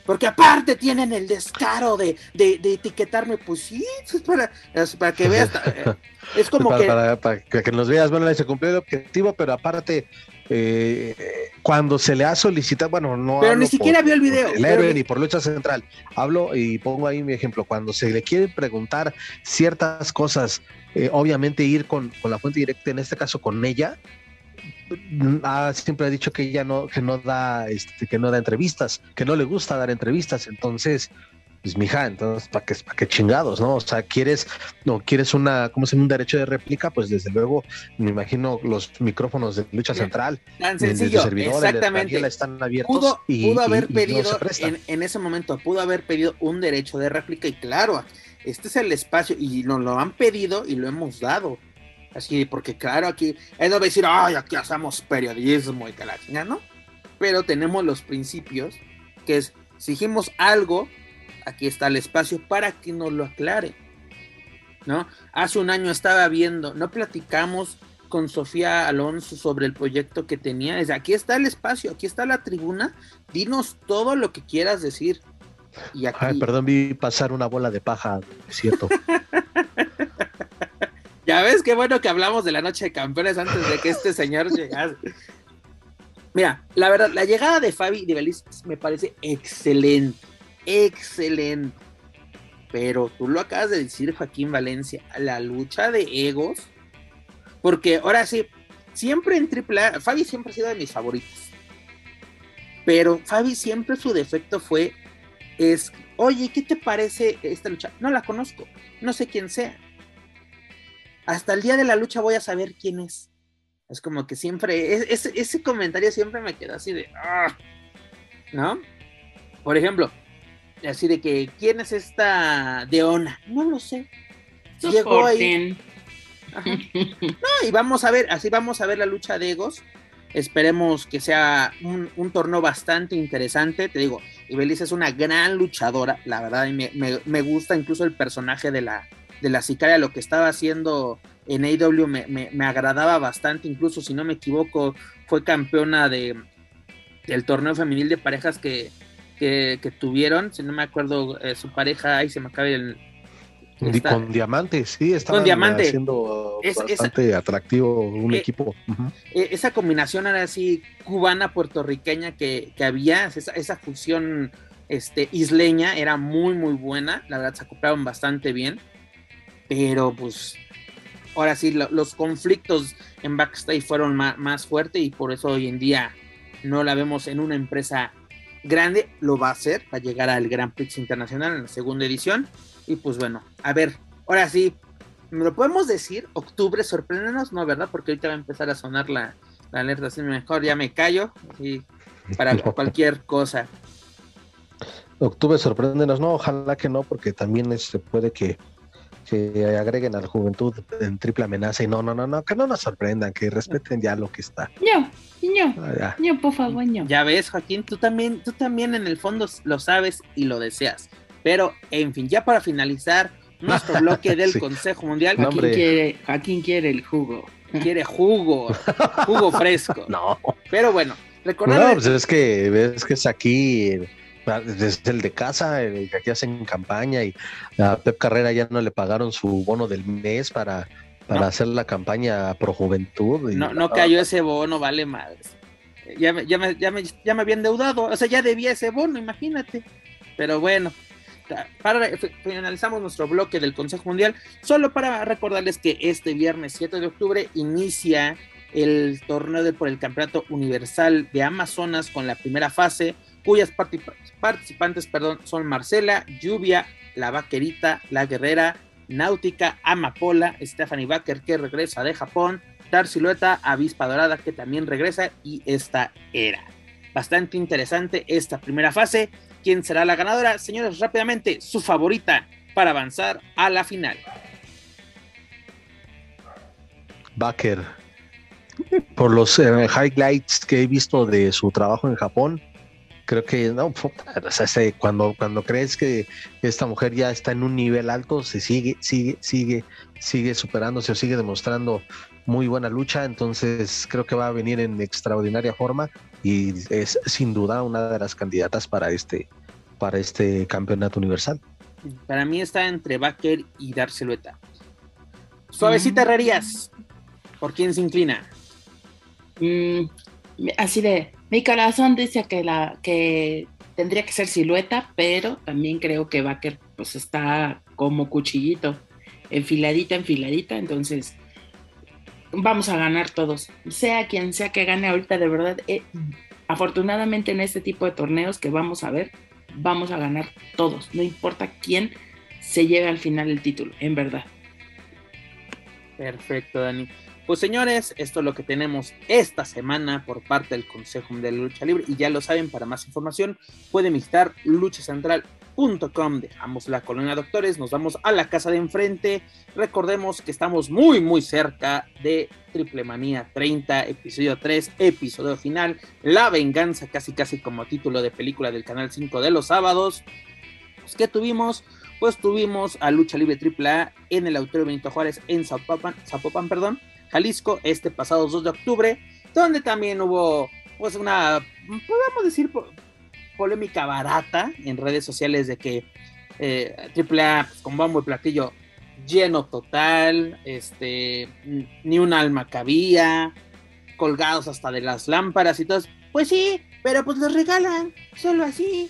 Porque aparte tienen el descaro de, etiquetarme, pues sí, es para, para que veas. Eh, es como que. Para, que nos veas, bueno, se cumplió el objetivo, pero aparte eh, cuando se le ha solicitado, bueno, no. Pero ni siquiera vio el video. El héroe ni por lucha central. Hablo y pongo ahí mi ejemplo. Cuando se le quiere preguntar ciertas cosas, eh, obviamente ir con, la fuente directa, en este caso con ella, mm, siempre ha dicho que ella no, que no da, este, que no da entrevistas, que no le gusta dar entrevistas. Entonces, pues mija, entonces, ¿para qué, para qué chingados, no? O sea, quieres, no, quieres una, ¿cómo se llama? Un derecho de réplica, pues desde luego, me imagino los micrófonos de lucha central, tan sencillo, exactamente. están abiertos. Pudo, pudo haber pedido, en, ese momento, pudo haber pedido un derecho de réplica y claro, este es el espacio y nos lo han pedido y lo hemos dado. Así, porque claro, aquí, él no va a decir, ay, aquí hacemos periodismo y la ¿no? Pero tenemos los principios, que es, exigimos algo, aquí está el espacio para que nos lo aclare. ¿No? Hace un año estaba viendo, no platicamos con Sofía Alonso sobre el proyecto que tenía. Es, aquí está el espacio, aquí está la tribuna. Dinos todo lo que quieras decir. Y Ay, perdón, vi pasar una bola de paja, es cierto. ya ves qué bueno que hablamos de la noche de campeones antes de que este señor llegase. Mira, la verdad, la llegada de Fabi de Belis me parece excelente excelente. Pero tú lo acabas de decir, Joaquín Valencia, la lucha de egos. Porque ahora sí, siempre en AAA, Fabi siempre ha sido de mis favoritos. Pero Fabi siempre su defecto fue, es, oye, ¿qué te parece esta lucha? No la conozco, no sé quién sea. Hasta el día de la lucha voy a saber quién es. Es como que siempre, ese, ese comentario siempre me queda así de, ah", ¿no? Por ejemplo, así de que, ¿quién es esta Deona? No lo sé. Llegó ahí. No, y vamos a ver, así vamos a ver la lucha de egos. Esperemos que sea un, torneo bastante interesante. Te digo, Ibeliz es una gran luchadora, la verdad, y me, gusta incluso el personaje de la, de la sicaria, lo que estaba haciendo en AEW me, agradaba bastante, incluso si no me equivoco, fue campeona de, del torneo femenil de parejas que, que, tuvieron, si no me acuerdo, eh, su pareja, ahí se me acaba el... con diamante, sí, estaba haciendo bastante atractivo un eh, equipo. E, esa combinación era así cubana puertorriqueña que, había, esa, esa, fusión este, isleña era muy muy buena, la verdad se acoplaron bastante bien, pero pues ahora sí, los conflictos en backstage fueron más, fuertes y por eso hoy en día no la vemos en una empresa grande. Lo va a hacer, va a llegar al Grand Prix Internacional en la segunda edición. Y pues bueno, a ver, ahora sí, ¿me lo podemos decir? Octubre, sorpréndenos, ¿no? ¿Verdad? Porque ahorita va a empezar a sonar la, alerta, así mejor ya me callo y para cualquier cosa. Octubre, sorpréndenos, no, ojalá que no, porque también se puede que que agreguen a la juventud en triple amenaza y no, no, no, no, que no nos sorprendan, que respeten ya lo que está. No, no, no, por favor, no. Ya ves, Joaquín, tú también, tú también en el fondo lo sabes y lo deseas. Pero, en fin, ya para finalizar nuestro bloque del Consejo Mundial. Joaquín, quiere, Joaquín quiere el jugo. Quiere jugo, jugo fresco. No. Pero bueno, recordar. No, pues es que ves que es aquí desde el de casa, el que aquí hacen campaña y a Pep Carrera ya no le pagaron su bono del mes para, para hacer la campaña pro juventud. no, no cayó ese bono, vale madres. Ya, ya, me, ya, me, ya me había endeudado, o sea, ya debía ese bono, imagínate. Pero bueno, para finalizamos nuestro bloque del Consejo Mundial, solo para recordarles que este viernes 7 de octubre inicia el torneo de, por el Campeonato Universal de Amazonas con la primera fase cuyas participantes perdón, son Marcela, Lluvia, La Vaquerita, La Guerrera, Náutica, Amapola, Stephanie Baker que regresa de Japón, Dar Silueta, Avispa Dorada que también regresa y esta era. Bastante interesante esta primera fase. ¿Quién será la ganadora? Señores, rápidamente, su favorita para avanzar a la final. Baker. Por los eh, highlights que he visto de su trabajo en Japón, creo que no, cuando, cuando crees que esta mujer ya está en un nivel alto, se sigue, sigue, sigue, sigue superándose o sigue demostrando muy buena lucha, entonces creo que va a venir en extraordinaria forma y es sin duda una de las candidatas para este, para este campeonato universal. Para mí está entre Baker y Dar Silueta. Suavecita mm. Herrerías, ¿por quién se inclina? Mm, así de mi corazón dice que la que tendría que ser silueta, pero también creo que Baker pues está como cuchillito, enfiladita, enfiladita, entonces vamos a ganar todos, sea quien sea que gane ahorita, de verdad, eh, afortunadamente en este tipo de torneos que vamos a ver, vamos a ganar todos, no importa quién se lleve al final el título, en verdad. Perfecto, Dani. Pues señores, esto es lo que tenemos esta semana por parte del Consejo de Lucha Libre. Y ya lo saben, para más información pueden visitar luchacentral.com, dejamos la colonia doctores, nos vamos a la casa de enfrente, recordemos que estamos muy muy cerca de Triple Manía 30, episodio 3, episodio final, La Venganza, casi casi como título de película del Canal 5 de los sábados, pues, ¿qué tuvimos? Pues tuvimos a Lucha Libre AAA en el Auditorio Benito Juárez en Zapopan, Zapopan perdón, Jalisco este pasado 2 de octubre, donde también hubo pues una, podemos decir, polémica barata en redes sociales de que eh, AAA pues, con bombo y platillo lleno total, este, ni un alma cabía, colgados hasta de las lámparas y todo. Pues sí, pero pues los regalan, solo así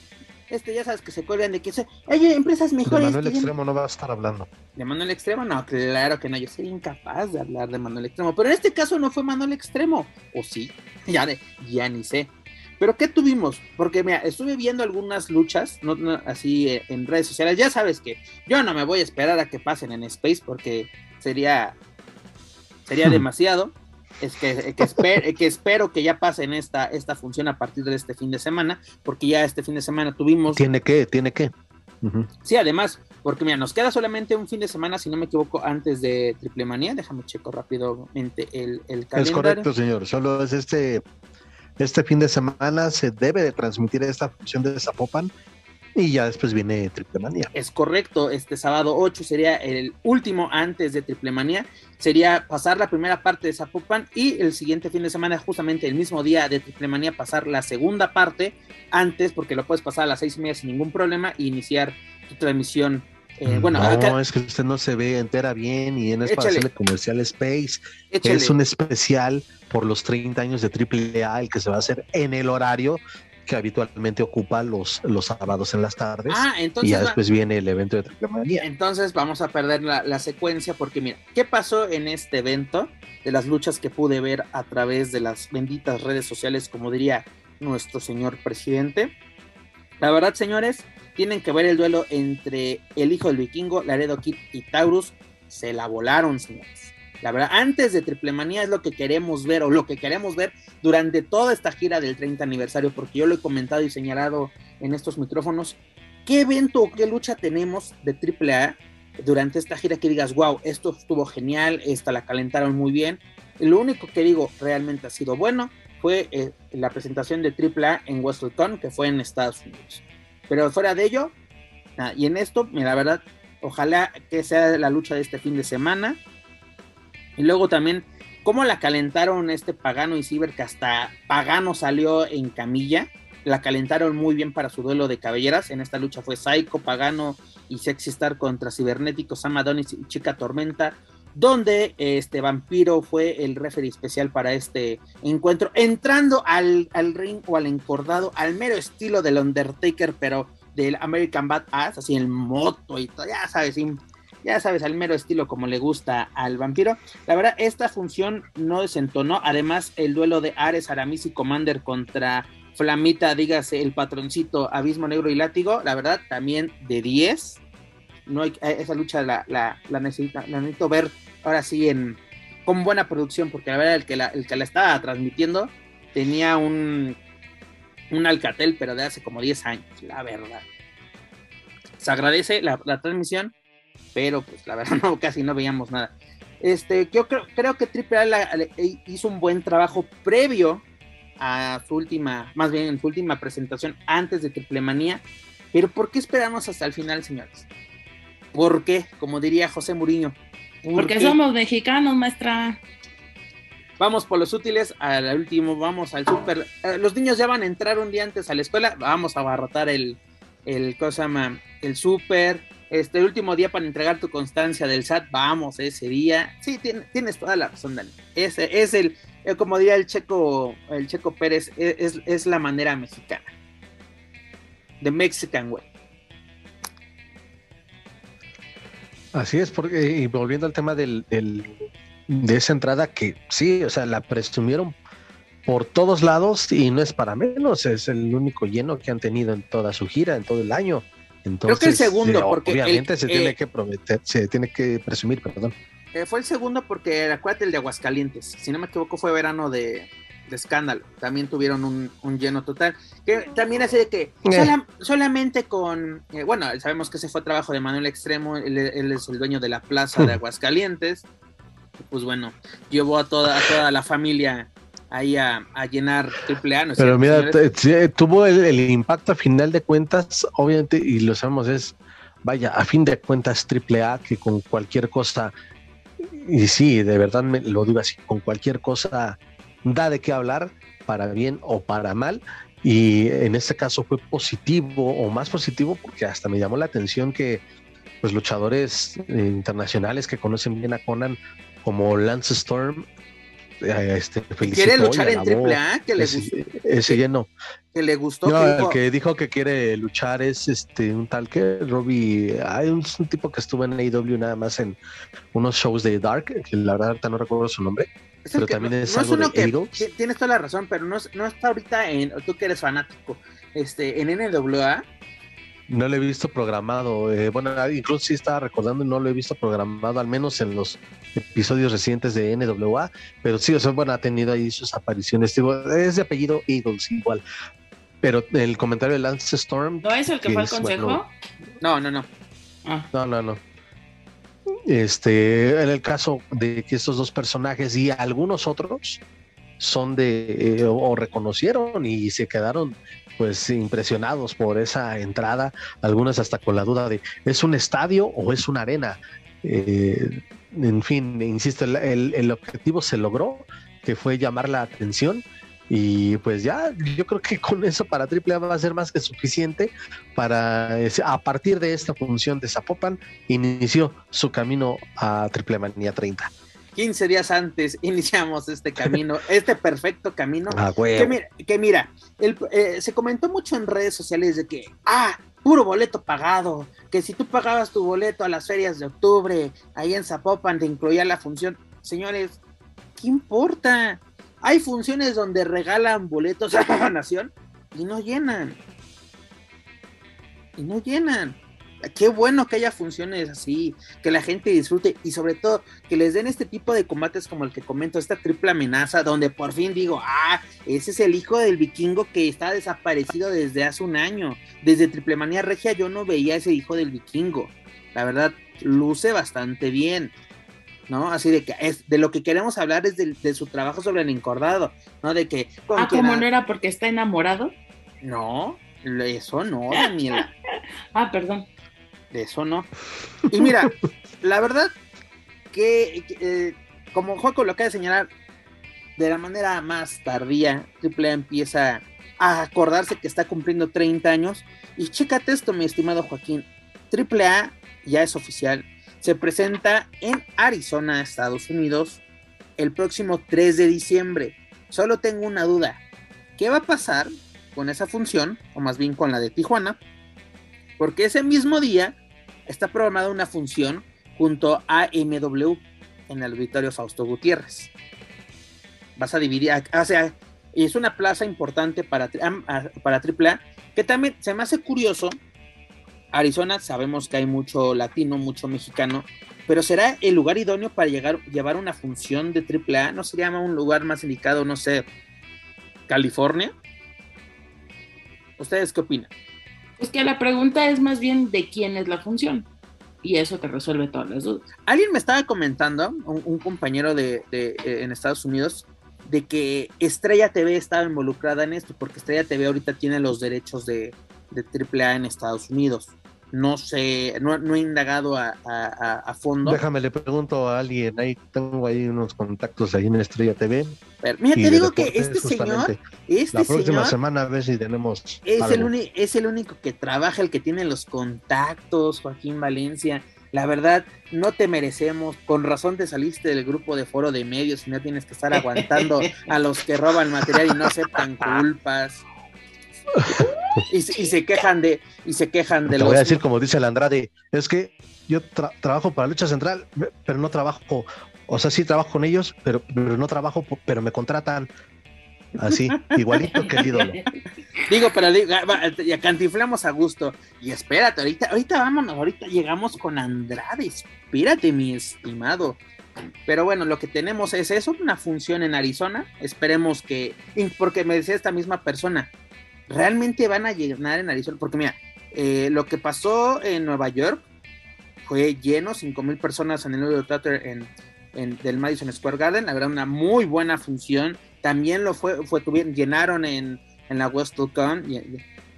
este, ya sabes que se cuelgan de que hay empresas mejores. De Manuel Extremo no va a estar hablando. ¿De Manuel Extremo? No, claro que no, yo sería incapaz de hablar de Manuel Extremo, pero en este caso no fue Manuel Extremo, o sí, ya, de, ya ni sé. Pero ¿qué tuvimos? Porque mira, estuve viendo algunas luchas, no, así eh, en redes sociales, ya sabes que yo no me voy a esperar a que pasen en Space porque sería, sería demasiado. Es que, que, espero que ya pasen esta, esta función a partir de este fin de semana, porque ya este fin de semana tuvimos... Tiene que, tiene que. Sí, además, porque mira, nos queda solamente un fin de semana, si no me equivoco, antes de Triple Manía. Déjame checo rápidamente el, el calendario. Es correcto, señor. Solo es este, este fin de semana se debe de transmitir esta función de Zapopan y ya después viene Triple Manía. Es correcto, este sábado 8 sería el último antes de Triple Manía. Sería pasar la primera parte de Zapopan y el siguiente fin de semana, justamente el mismo día de Triple Manía, pasar la segunda parte antes, porque lo puedes pasar a las seis y media sin ningún problema e iniciar tu transmisión. Eh, bueno, no, es que usted no se ve entera bien y en es para hacerle comercial Space. Es un especial por los 30 años de AAA, el que se va a hacer en el horario que habitualmente ocupa los, los sábados en las tardes. Ah, entonces. Y ya después viene el evento de Triple Manía. Entonces vamos a perder la, la, secuencia porque mira, ¿qué pasó en este evento? De las luchas que pude ver a través de las benditas redes sociales, como diría nuestro señor presidente. La verdad, señores, tienen que ver el duelo entre el hijo del vikingo, Laredo Kid y Taurus. Se la volaron, señores. La verdad, antes de Triple Manía es lo que queremos ver o lo que queremos ver durante toda esta gira del 30 aniversario, porque yo lo he comentado y señalado en estos micrófonos. ¿Qué evento o qué lucha tenemos de AAA durante esta gira que digas, wow, esto estuvo genial, esta la calentaron muy bien? Lo único que digo realmente ha sido bueno fue eh, la presentación de AAA en WrestleCon, que fue en Estados Unidos. Pero fuera de ello, y en esto, la verdad, ojalá que sea la lucha de este fin de semana. Y luego también, cómo la calentaron este Pagano y Ciber, que hasta Pagano salió en camilla. La calentaron muy bien para su duelo de cabelleras. En esta lucha fue Psycho, Pagano y Sexy Star contra Cibernético, Sam Adonis y Chica Tormenta donde este vampiro fue el referee especial para este encuentro, entrando al, ring o al encordado, al mero estilo del Undertaker, pero del American Badass, así en moto y todo, ya sabes, ya sabes, al mero estilo como le gusta al vampiro. La verdad, esta función no desentonó, además el duelo de Ares, Aramis y Commander contra Flamita, dígase el patroncito Abismo Negro y Látigo, la verdad, también de 10 no hay, eh, esa lucha la, la, la, necesito ver ahora sí en con buena producción, porque la verdad el que la, el que la estaba transmitiendo tenía un, un Alcatel, pero de hace como 10 años, la verdad. Se agradece la, transmisión, pero pues la verdad no, casi no veíamos nada. Este, yo creo, creo que Triple A hizo un buen trabajo previo a su última, más bien en su última presentación antes de Triple Manía. Pero ¿por qué esperamos hasta el final, señores? ¿Por qué? Como diría José Muriño. Porque somos mexicanos, maestra. Vamos por los útiles, al último, vamos al súper. Eh, los niños ya van a entrar un día antes a la escuela, vamos a abarrotar el, el cosa el súper. Este último día para entregar tu constancia del SAT, vamos ese día. Sí, tienes toda la razón, Dani. Ese es el, eh, como diría el Checo, el Checo Pérez, e, es, es la manera mexicana. The Mexican way. Así es, porque, y volviendo al tema del, de esa entrada que sí, o sea, la presumieron por todos lados y no es para menos, es el único lleno que han tenido en toda su gira, en todo el año. Entonces, Creo que el segundo, eh, porque obviamente se tiene eh, que prometer, se tiene que presumir, perdón. Eh, fue el segundo porque acuérdate el de Aguascalientes, si no me equivoco fue verano de, de escándalo. También tuvieron un, lleno total. Que también hace de que solamente con, bueno, sabemos que ese fue trabajo de Manuel Extremo, él, es el dueño de la plaza de hmm. Aguascalientes. Pues bueno, llevó a toda, toda la familia ahí a, llenar triple A. Pero mira, tuvo el, el, impacto a final de cuentas, obviamente, y lo sabemos, es, vaya, a fin de cuentas triple A, que con cualquier cosa, y sí, de verdad me lo digo así, con cualquier cosa da de qué hablar, para bien o para mal. Y en este caso fue positivo o más positivo porque hasta me llamó la atención que pues luchadores eh, internacionales que conocen bien a Conan como Lance Storm este, quiere luchar en triple A que le gustó ese lleno que le gustó no, el que dijo que quiere luchar es este un tal que Robbie hay un, tipo que estuvo en AEW nada más en unos shows de Dark que la verdad no recuerdo su nombre pero también es, algo de que, Tienes toda la razón, pero no, no está ahorita en. Tú que eres fanático, este, en NWA. No lo he visto programado. Eh, bueno, incluso sí estaba recordando y no lo he visto programado, al menos en los episodios recientes de NWA. Pero sí, o sea, bueno, ha tenido ahí sus apariciones. es de apellido Eagles igual. Pero el comentario de Lance Storm. ¿No es el que, fue al consejo? no, no, no. Ah. No, no, no. Este, en el caso de que estos dos personajes y algunos otros son de eh, o reconocieron y se quedaron pues impresionados por esa entrada, algunas hasta con la duda de ¿es un estadio o es una arena? Eh, en fin, insisto, el, el, objetivo se logró, que fue llamar la atención y pues ya, yo creo que con eso para AAA va a ser más que suficiente para, a partir de esta función de Zapopan, inició su camino a Triple Manía 30. 15 días antes iniciamos este camino, este perfecto camino. Ah, que mira, eh, se comentó mucho en redes sociales de que, ah, puro boleto pagado, que si tú pagabas tu boleto a las ferias de octubre, ahí en Zapopan te incluía la función. Señores, ¿qué importa? Hay funciones donde regalan boletos a la nación y no llenan. Y no llenan qué bueno que haya funciones así, que la gente disfrute y sobre todo que les den este tipo de combates como el que comento, esta triple amenaza, donde por fin digo, ah, ese es el hijo del vikingo que está desaparecido desde hace un año. Desde Triple Manía Regia yo no veía ese hijo del vikingo. La verdad, luce bastante bien. ¿no? Así de que es de lo que queremos hablar es de, su trabajo sobre el encordado, ¿no? De que. Ah, ¿cómo no era porque está enamorado? No, eso no, Daniela. ah, perdón de eso no. Y mira, la verdad que, eh, como Juaco lo acaba de señalar, de la manera más tardía, AAA empieza a acordarse que está cumpliendo 30 años. Y chécate esto, mi estimado Joaquín. AAA ya es oficial. Se presenta en Arizona, Estados Unidos, el próximo 3 de diciembre. Solo tengo una duda. ¿Qué va a pasar con esa función, o más bien con la de Tijuana? Porque ese mismo día está programada una función junto a MW en el auditorio Fausto Gutiérrez. Vas a dividir, o sea, es una plaza importante para, AAA, que también se me hace curioso. Arizona, sabemos que hay mucho latino, mucho mexicano, pero ¿será el lugar idóneo para llegar, llevar una función de AAA? ¿No sería un lugar más indicado, no sé, California? ¿Ustedes qué opinan? Es que la pregunta es más bien de quién es la función. Y eso te resuelve todas las dudas. Alguien me estaba comentando, un, compañero de, eh, en Estados Unidos, de que Estrella TV estaba involucrada en esto, porque Estrella TV ahorita tiene los derechos de, de AAA en Estados Unidos no sé, no, he indagado a, fondo. Déjame, le pregunto a alguien, ahí tengo ahí unos contactos ahí en Estrella TV. mira, te digo que este señor, este la próxima semana a ver si tenemos. Es el, es el único que trabaja, el que tiene los contactos, Joaquín Valencia. La verdad, no te merecemos. Con razón te saliste del grupo de foro de medios y no tienes que estar aguantando a los que roban material y no aceptan culpas y, se quejan de y se quejan de Te voy a decir como dice el Andrade es que yo trabajo para lucha central pero no trabajo o sea sí trabajo con ellos pero, pero no trabajo pero me contratan. Así igualito que el ídolo. Digo pero ya cantiflamos a gusto. Y espérate ahorita ahorita vámonos ahorita llegamos con Andrade espérate mi estimado. Pero bueno, lo que tenemos es eso, una función en Arizona. Esperemos que, porque me decía esta misma persona, realmente van a llenar en Arizona, porque mira, eh, lo que pasó en Nueva York fue lleno, 5 mil personas en el nuevo Theater en, en, del Madison Square Garden, la verdad una muy buena función, también lo fue, fue tuvieron, llenaron en, en la WestCon,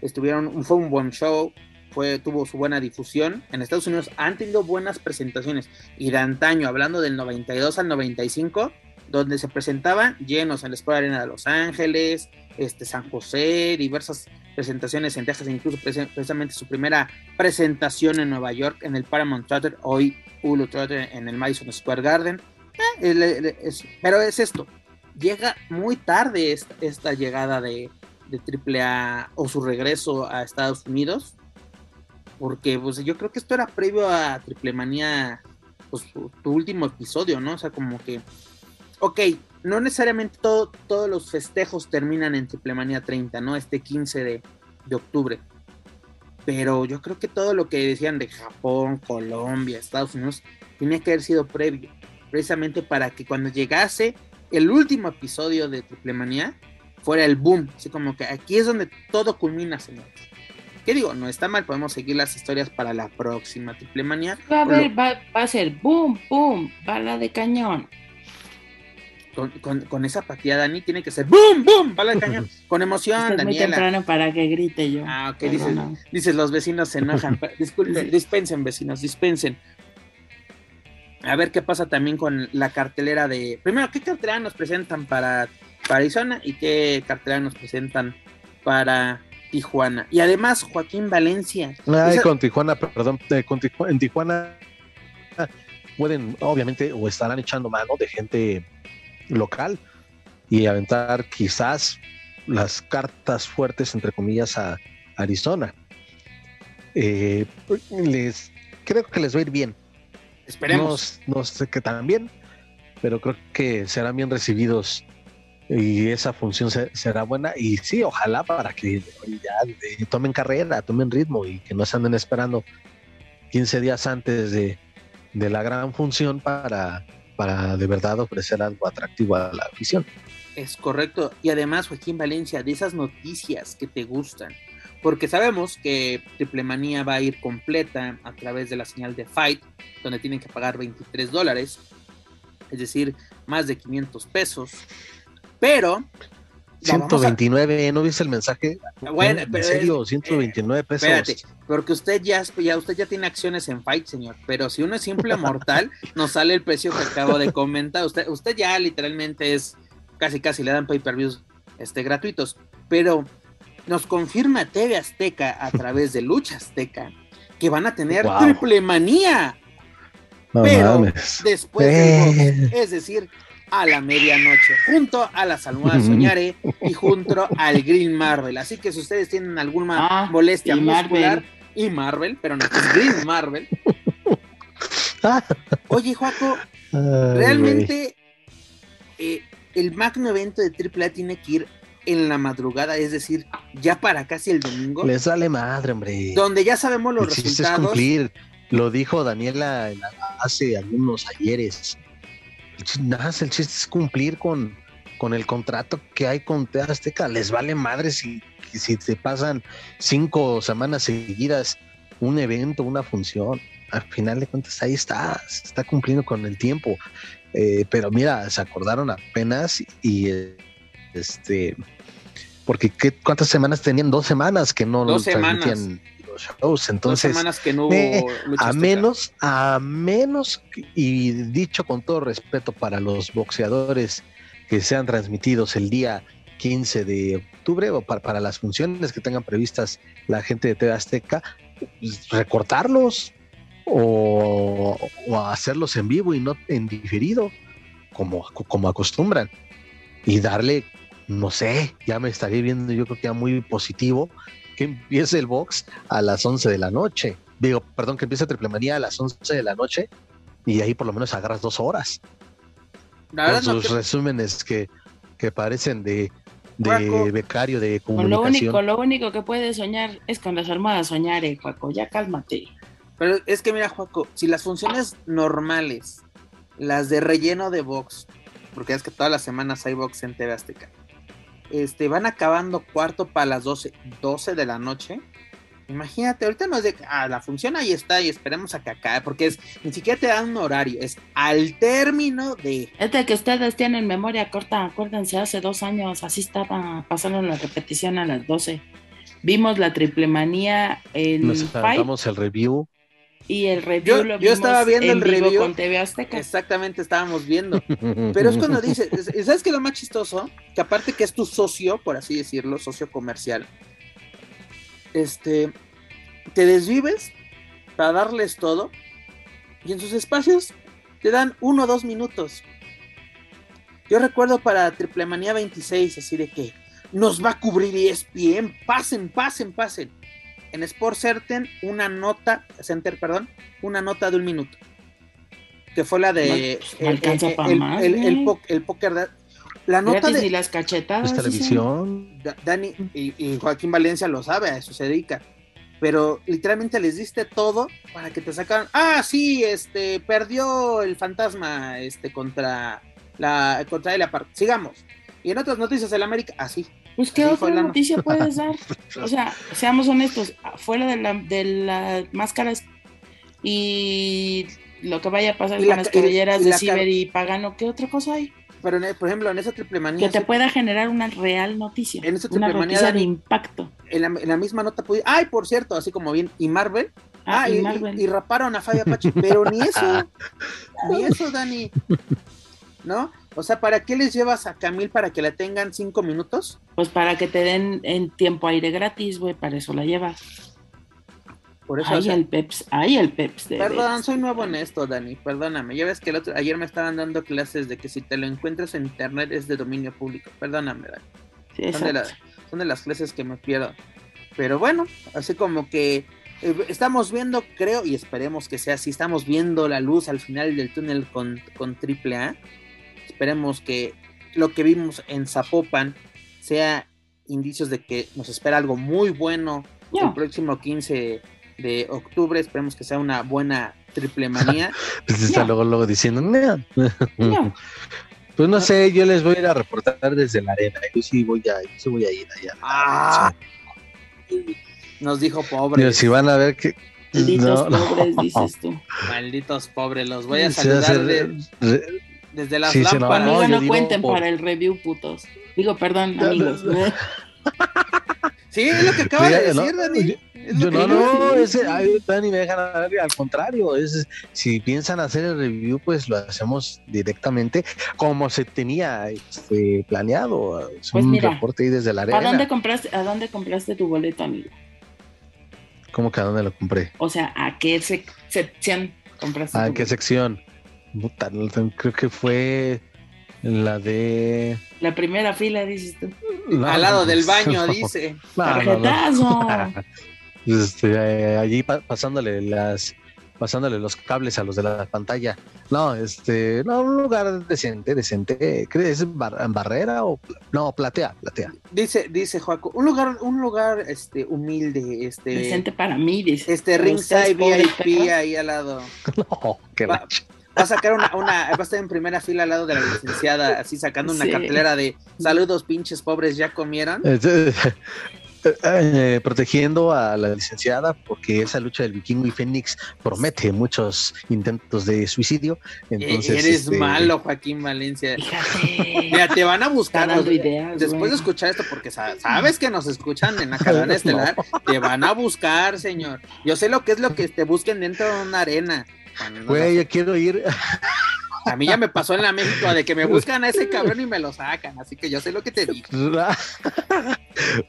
estuvieron, fue un buen show, fue, tuvo su buena difusión. En Estados Unidos han tenido buenas presentaciones. Y de antaño, hablando del 92 al 95, donde se presentaban llenos en la Escuela Arena de Los Ángeles, este, San José, diversas presentaciones en Texas, incluso precisamente su primera presentación en Nueva York en el Paramount Theater, hoy Hulu Theater en el Madison Square Garden. Eh, pero es esto, llega muy tarde esta, llegada de, de AAA o su regreso a Estados Unidos, porque pues, yo creo que esto era previo a Triple Manía, pues, tu último episodio, ¿no? O sea, como que ok, no necesariamente todos los festejos terminan en Triplemanía 30, ¿no? Este 15 de, octubre. pero yo creo que todo lo que decían de Japón, Colombia, Estados Unidos, tenía que haber sido previo, precisamente para que cuando llegase el último episodio de Triple Manía fuera el boom, así como que aquí es donde todo culmina, señores. ¿Qué digo? No está mal, podemos seguir las historias para la próxima Triple Manía. Va a, ver, va, va, a ser boom, boom, bala de cañón. Con, con, con, esa partida, Dani, tiene que ser boom, boom, bala de cañón. Con emoción, Daniela. muy temprano para que grite yo. Ah, ok, dices, dices, los vecinos se enojan. Disculpen, dispensen, vecinos, dispensen. A ver qué pasa también con la cartelera de. Primero, ¿qué cartelera nos presentan para, para Arizona y qué cartelera nos presentan para Tijuana? Y además, Joaquín Valencia. Ay, esa... con Tijuana, perdón, eh, con Tijuana, en Tijuana pueden, obviamente, o estarán echando mano de gente local y aventar quizás las cartas fuertes, entre comillas, a Arizona. Eh, les creo que les va a ir bien. Esperemos. No, no, sé qué tan bien, pero creo que serán bien recibidos y esa función se, será buena. Y sí, ojalá para que ya de, tomen carrera, tomen ritmo y que no se anden esperando 15 días antes de, de la gran función para, para de verdad ofrecer algo atractivo a la afición. Es correcto. Y además, Joaquín Valencia, de esas noticias que te gustan, porque sabemos que Triple Manía va a ir completa a través de la señal de Fight, donde tienen que pagar 23 dólares, es decir, más de 500 pesos. Pero. 129, a... ¿no viste el mensaje? Bueno, ¿En pero serio? es, 129 pesos. Espérate, porque usted ya, ya, usted ya tiene acciones en Fight, señor. Pero si uno es simple mortal, nos sale el precio que acabo de comentar. Usted, usted ya literalmente es casi casi le dan pay-per-views este, gratuitos. Pero nos confirma TV Azteca a través de Lucha Azteca que van a tener wow. triple manía. No pero mames. después Eh. es decir, a la medianoche, junto a las almohadas Soñare y junto al Green Marvel. Así que si ustedes tienen alguna Ah, molestia y muscular Marvel. y Marvel, pero no es Green Marvel. Oye, Juaco, Ay, realmente eh, el magno evento de AAA tiene que ir en la madrugada, es decir, ya para casi el domingo. Les sale madre, hombre. donde ya sabemos los el es resultados. cumplir. Lo dijo Daniela la- hace algunos ayeres. El chiste, nada, el chiste es cumplir con, con el contrato que hay con TV Azteca. Les vale madre si, si te pasan cinco semanas seguidas un evento, una función. Al final de cuentas, ahí está, se está cumpliendo con el tiempo. Eh, pero mira, se acordaron apenas y este. Porque ¿qué, ¿cuántas semanas tenían? Dos semanas que no Dos semanas. transmitían los shows. Dos Entonces, semanas que no hubo eh, a menos, a menos, y dicho con todo respeto para los boxeadores que sean transmitidos el día 15 de octubre o para, para las funciones que tengan previstas la gente de TV Azteca, pues, recortarlos o, o hacerlos en vivo y no en diferido, como, como acostumbran, y darle, no sé, ya me estaría viendo yo creo que ya muy positivo que empiece el box a las 11 de la noche. Digo, perdón, que empiece Triple Manía a las 11 de la noche y ahí por lo menos agarras dos horas. La verdad con no sus resumenes que, que parecen de, de becario de Con lo comunicación. único, lo único que puedes soñar es con las almohadas soñar, eh, Juaco. Ya cálmate. Pero es que mira, Juaco, si las funciones normales, las de relleno de box, porque es que todas las semanas hay box en TV Azteca, este, van acabando cuarto para las 12, 12 de la noche. Imagínate, ahorita no es de, ah, la función ahí está y esperemos a que acabe, porque es, ni siquiera te dan un horario, es al término de, Es de que ustedes tienen memoria corta. Acuérdense, hace dos años así estaba pasando la repetición a las 12. Vimos la triple manía en Nos Fight aventamos el review. Y el review Yo- lo yo estaba viendo en el vivo review. con TV Azteca. exactamente estábamos viendo. Pero es cuando dices, es- ¿sabes qué es lo más chistoso? Que aparte que es tu socio, por así decirlo, socio comercial, este, te desvives para darles todo y en sus espacios te dan uno o dos minutos. Yo recuerdo para Triple Manía 26, así de que nos va a cubrir ESPN, pasen, pasen, pasen. En Sport Certain, una nota, Center, perdón, una nota de un minuto. Que fue la de No alcanza el, más, el- el po- el póker de- La nota de ni las cachetadas. Televisión. Da- Dani y, y Joaquín Valencia lo sabe, a eso se dedica. pero literalmente les diste todo para que te sacaran. Ah, sí, este perdió el fantasma este contra la contra el apart. Sigamos. Y en otras noticias del América, así. Pues qué Así otra la- noticia puedes dar. O sea, seamos honestos, fuera de, la, de las máscaras y lo que vaya a pasar con la las cabelleras de la Ciber y Pagano, ¿qué otra cosa hay? Pero en- por ejemplo, en esa triple manía, Que te sí, pueda generar una real noticia. En esa una triple manía, noticia de impacto. en, la, en la misma nota pude- Ay, por cierto, así como bien, y Marvel. Ah, Ah, y y, Marvel. y- y raparon a Fabi Apache, pero ni eso, ni eso, Dani. ¿No? O sea, ¿para qué les llevas a Camil para que la tengan cinco minutos? Pues para que te den en tiempo aire gratis, güey, para eso la llevas. Por eso, o Ay, sea, el Peps, ay, el Peps. de Perdón, soy nuevo en esto, Dani, perdóname. Ya ves que el otro, ayer me estaban dando clases de que si te lo encuentras en internet es de dominio público. Perdóname, Dani. Sí, Son de, la- son de las clases que me pierdo. Pero bueno, así como que eh, estamos viendo, creo, y esperemos que sea así, estamos viendo la luz al final del túnel con, con AAA. Esperemos que lo que vimos en Zapopan sea indicios de que nos espera algo muy bueno el próximo 15 de octubre. Esperemos que sea una buena triple manía. Pues está luego, luego diciendo, "No". No. Pues no sé, yo les voy a ir a reportar desde la arena. Yo sí voy a, yo sí voy a ir allá. Ah, nos dijo pobre. Si van a ver que. Malditos No, no. pobres, dices tú. Malditos pobres, los voy a saludar de- re- desde las Sí, lámparas. Conmigo yo no digo cuenten por- para el review, putos. Digo, perdón, No, amigos. Sí, es lo que acaba de Fíjate, ¿no? decir, Dani. Yo lo no, no, ese, ay, Dani me dejan hablar, al contrario, es, si piensan hacer el review, pues lo hacemos directamente como se tenía este, planeado. Es Pues un mira, reporte ahí desde la ¿A arena. dónde compraste, a dónde compraste tu boleto, amigo? ¿Cómo que a dónde lo compré? O sea, ¿a qué sec- sección compraste? ¿Ah, tu qué boleto? sección? Puta, creo que fue la de... La primera fila, dices tú. no, Al lado del baño, no, dice. no, no, no. Tarjetazo. Este, eh, allí pa- pasándole las pasándole los cables a los de la pantalla. No, este, no, un lugar decente, decente. ¿Crees bar- barrera o no, platea, platea? Dice, dice Joaco, un lugar, un lugar este humilde, este, Decente para mí, dice. este ringside VIP ahí al lado. No, qué Va, va a sacar una, una, va a estar en primera fila al lado de la licenciada, así sacando una Sí. cartelera de saludos pinches pobres, ya comieron. Este, eh, protegiendo a la licenciada porque esa lucha del vikingo y Fénix promete muchos intentos de suicidio. Entonces, Eh, Eres este, malo, Joaquín Valencia. Fíjate. Mira, te van a buscar. ideas. Después güey. de escuchar esto, porque sa- sabes que nos escuchan en la cadena estelar, te van a buscar, señor. Yo sé lo que es lo que te busquen dentro de una arena. Güey, yo quiero ir. A mí ya me pasó en la México de que me buscan a ese cabrón y me lo sacan, así que yo sé lo que te digo.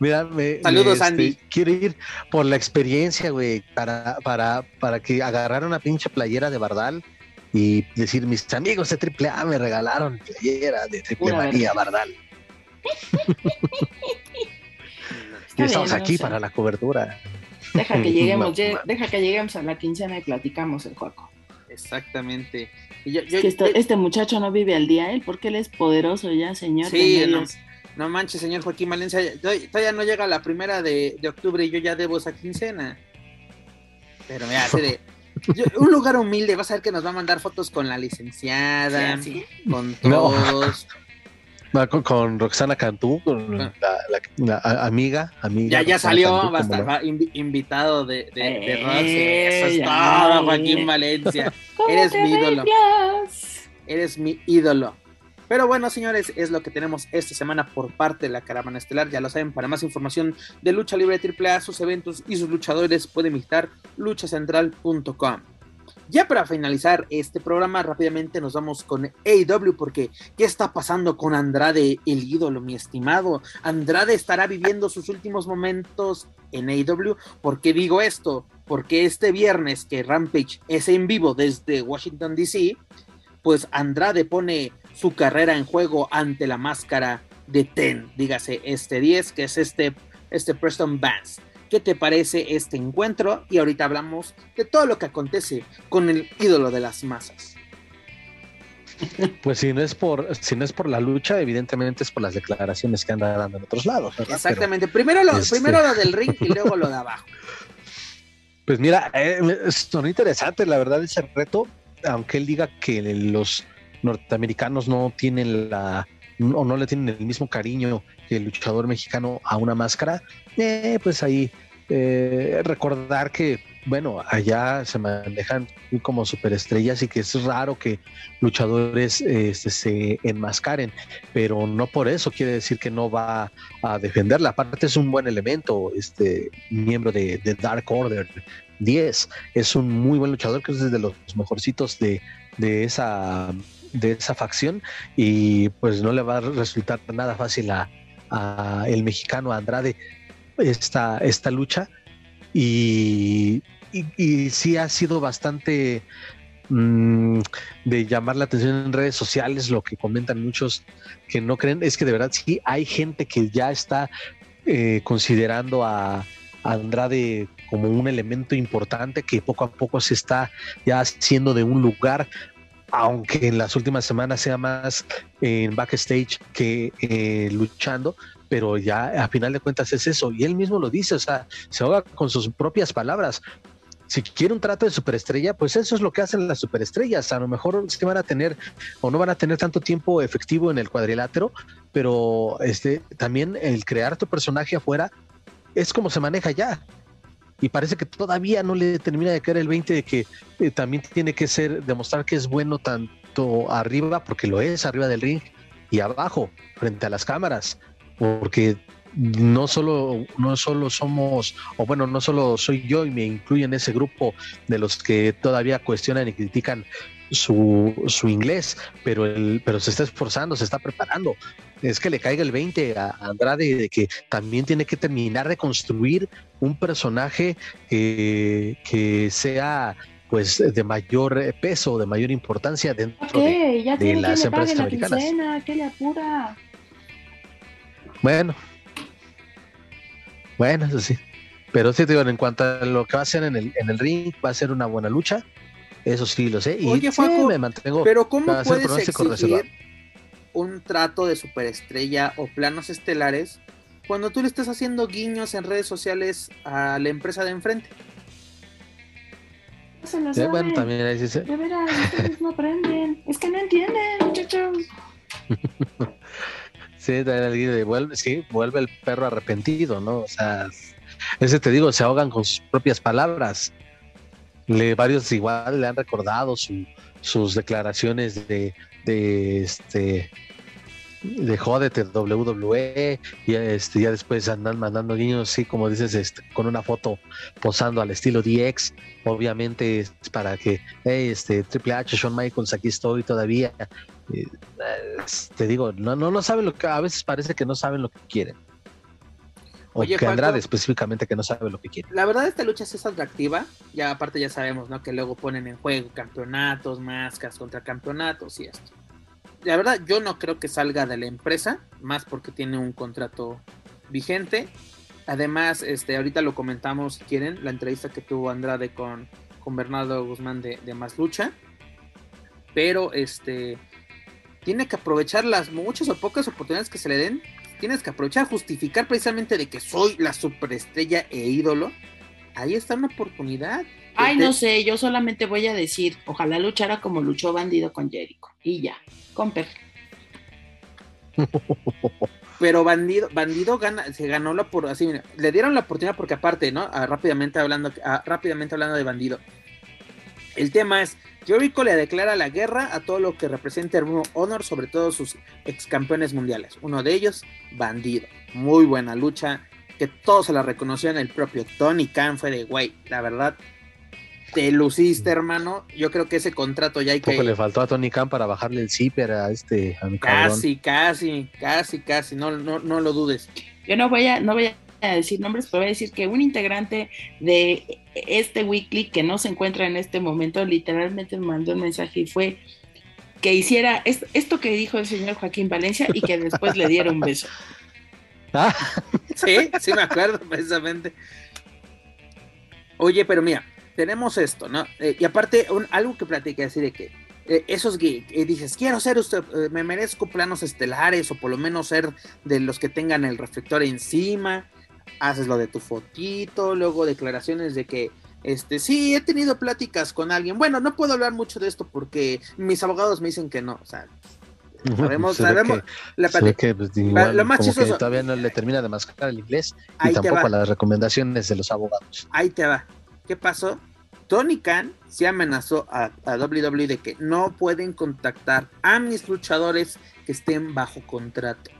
Mira, me, Saludos, me, este, Andy. Quiero ir por la experiencia, güey, para, para, para que agarrar una pinche playera de Bardal y decir, mis amigos de AAA me regalaron playera de Triple Pura Manía Bardal. Y estamos bien, aquí para la cobertura. Deja que lleguemos, No, deja que lleguemos a la quincena y platicamos el juego. Exactamente. Y yo- yo- Es que esto- este muchacho no vive al día, él, porque él es poderoso ya, señor. Sí, no, no manches, señor Joaquín Valencia, todavía no llega la primera de, de octubre y yo ya debo esa quincena. Pero mira, así de, yo- un lugar humilde, vas a ver que nos va a mandar fotos con la licenciada, Sí, con No. todos. Va Con, con Roxana Cantú, con Ah. la, la- la a- amiga, amiga. Ya, ya Roxana salió, Cantú, va a estar va invitado de, de, de Eh, Roxy. Eso es todo, Joaquín. Valencia. ¿Cómo Eres mi ídolo. Eres mi ídolo. Pero bueno, señores, es lo que tenemos esta semana por parte de la Caravana Estelar. Ya lo saben, para más información de Lucha Libre AAA, sus eventos y sus luchadores, pueden visitar luchacentral.com. Ya para finalizar este programa, rápidamente nos vamos con AEW porque ¿qué está pasando con Andrade, el ídolo, mi estimado? Andrade estará viviendo sus últimos momentos en AEW. ¿Por qué digo esto? Porque este viernes que Rampage es en vivo desde Washington, D.C., pues Andrade pone su carrera en juego ante la máscara de Ten, dígase este 10, que es este, este Preston Vance. ¿Qué te parece este encuentro? Y ahorita hablamos de todo lo que acontece con el ídolo de las masas. Pues si no es por, si no es por la lucha, evidentemente es por las declaraciones que anda dando en otros lados. ¿verdad? Exactamente. Primero lo, este- primero lo del ring y luego lo de abajo. Pues mira, eh, son interesantes, la verdad, ese reto, aunque él diga que los norteamericanos no tienen la o no le tienen el mismo cariño que el luchador mexicano a una máscara, eh, pues ahí eh, recordar que, bueno, allá se manejan como superestrellas y que es raro que luchadores este, se enmascaren, pero no por eso quiere decir que no va a defenderla. Aparte es un buen elemento, este miembro de, Dark Order 10, es un muy buen luchador que es de los mejorcitos de, de esa de esa facción y pues no le va a resultar nada fácil a, el mexicano Andrade esta, esta lucha. Y, y, sí ha sido bastante mm, de llamar la atención en redes sociales, lo que comentan muchos que no creen, es que de verdad sí hay gente que ya está eh, considerando a, Andrade como un elemento importante que poco a poco se está ya haciendo de un lugar aunque en las últimas semanas sea más en backstage que eh, luchando, pero ya a final de cuentas es eso. Y él mismo lo dice, o sea, se ahoga con sus propias palabras. Si quiere un trato de superestrella, pues eso es lo que hacen las superestrellas. A lo mejor que van a tener o no van a tener tanto tiempo efectivo en el cuadrilátero, pero este también el crear tu personaje afuera es como se maneja ya y parece que todavía no le termina de caer el 20 de que eh, también tiene que ser demostrar que es bueno tanto arriba, porque lo es arriba del ring, y abajo, frente a las cámaras, porque no solo, no solo somos, o bueno, no solo soy yo y me incluyo en ese grupo de los que todavía cuestionan y critican su, su inglés, pero, el, pero se está esforzando, se está preparando. Es que le caiga el 20 a Andrade de que también tiene que terminar de construir un personaje que sea pues de mayor peso, de mayor importancia dentro de, ya de las empresas americanas. ¿Qué le apura? Bueno, bueno, eso sí. Pero sí, digo, en cuanto a lo que va a ser en el, en el ring, va a ser una buena lucha. Eso sí lo sé. Y Oye, me mantengo. Pero ¿cómo puedes exigir un trato de superestrella o planos estelares cuando tú le estás haciendo guiños en redes sociales a la empresa de enfrente? Se bueno, también ahí sí se... De veras, ustedes no aprenden. Es que no entienden, muchachos. sí, vuelve, sí, vuelve el perro arrepentido, ¿no? O sea, ese te digo, se ahogan con sus propias palabras. Le, varios igual le han recordado sus declaraciones de, de este de jódete WWE y este, ya después andan mandando niños, sí, como dices, este, con una foto posando al estilo DX, obviamente es para que, este, Triple H, Shawn Michaels, aquí estoy todavía. Eh, te digo, no, no, no saben lo que, a veces parece que no saben lo que quieren. O Oye, que Andrade específicamente que no sabe lo que quiere. La verdad esta lucha es atractiva, ya aparte ya sabemos, ¿no? Que luego ponen en juego campeonatos, máscaras contra campeonatos y esto la verdad, yo no creo que salga de la empresa, más porque tiene un contrato vigente. Además, este, ahorita lo comentamos si quieren, la entrevista que tuvo Andrade con, con Bernardo Guzmán de, de Más Lucha. Pero este tiene que aprovechar las muchas o pocas oportunidades que se le den. Tienes que aprovechar, justificar precisamente de que soy la superestrella e ídolo. Ahí está una oportunidad. Ay, no sé, yo solamente voy a decir, ojalá luchara como luchó Bandido con Jericho. Y ya, Comper. Pero Bandido, Bandido gana, se ganó la por así, le dieron la oportunidad porque aparte, ¿no? Ah, rápidamente hablando, ah, rápidamente hablando de Bandido. El tema es, Jericho le declara la guerra a todo lo que representa el Honor, sobre todo sus ex campeones mundiales. Uno de ellos, Bandido. Muy buena lucha, que todos se la reconocían, el propio Tony Khan fue de, güey, la verdad, te luciste, hermano. Yo creo que ese contrato ya hay que. Poco le faltó a Tony Khan para bajarle el zipper a este. casi, casi, casi, casi. No, no, no lo dudes. Yo no voy a, no voy a decir nombres, pero voy a decir que un integrante de este weekly que no se encuentra en este momento, literalmente me mandó un mensaje y fue que hiciera esto que dijo el señor Joaquín Valencia y que después le diera un beso. Ah. Sí, sí me acuerdo precisamente. Oye, pero mira, tenemos esto, ¿no? Eh, y aparte, algo que platiqué así de que eh, esos que dices, quiero ser usted, eh, me merezco planos estelares o por lo menos ser de los que tengan el reflector encima, haces lo de tu fotito, luego declaraciones de que Este, sí, he tenido pláticas con alguien. Bueno, no puedo hablar mucho de esto porque mis abogados me dicen que no. O sea, sabemos, sabemos. Que, pues, lo más chistoso, todavía no le termina de mascar el inglés y tampoco las recomendaciones de los abogados. Ahí te va. ¿Qué pasó? Tony Khan se amenazó a, a WWE de que no pueden contactar a mis luchadores que estén bajo contrato.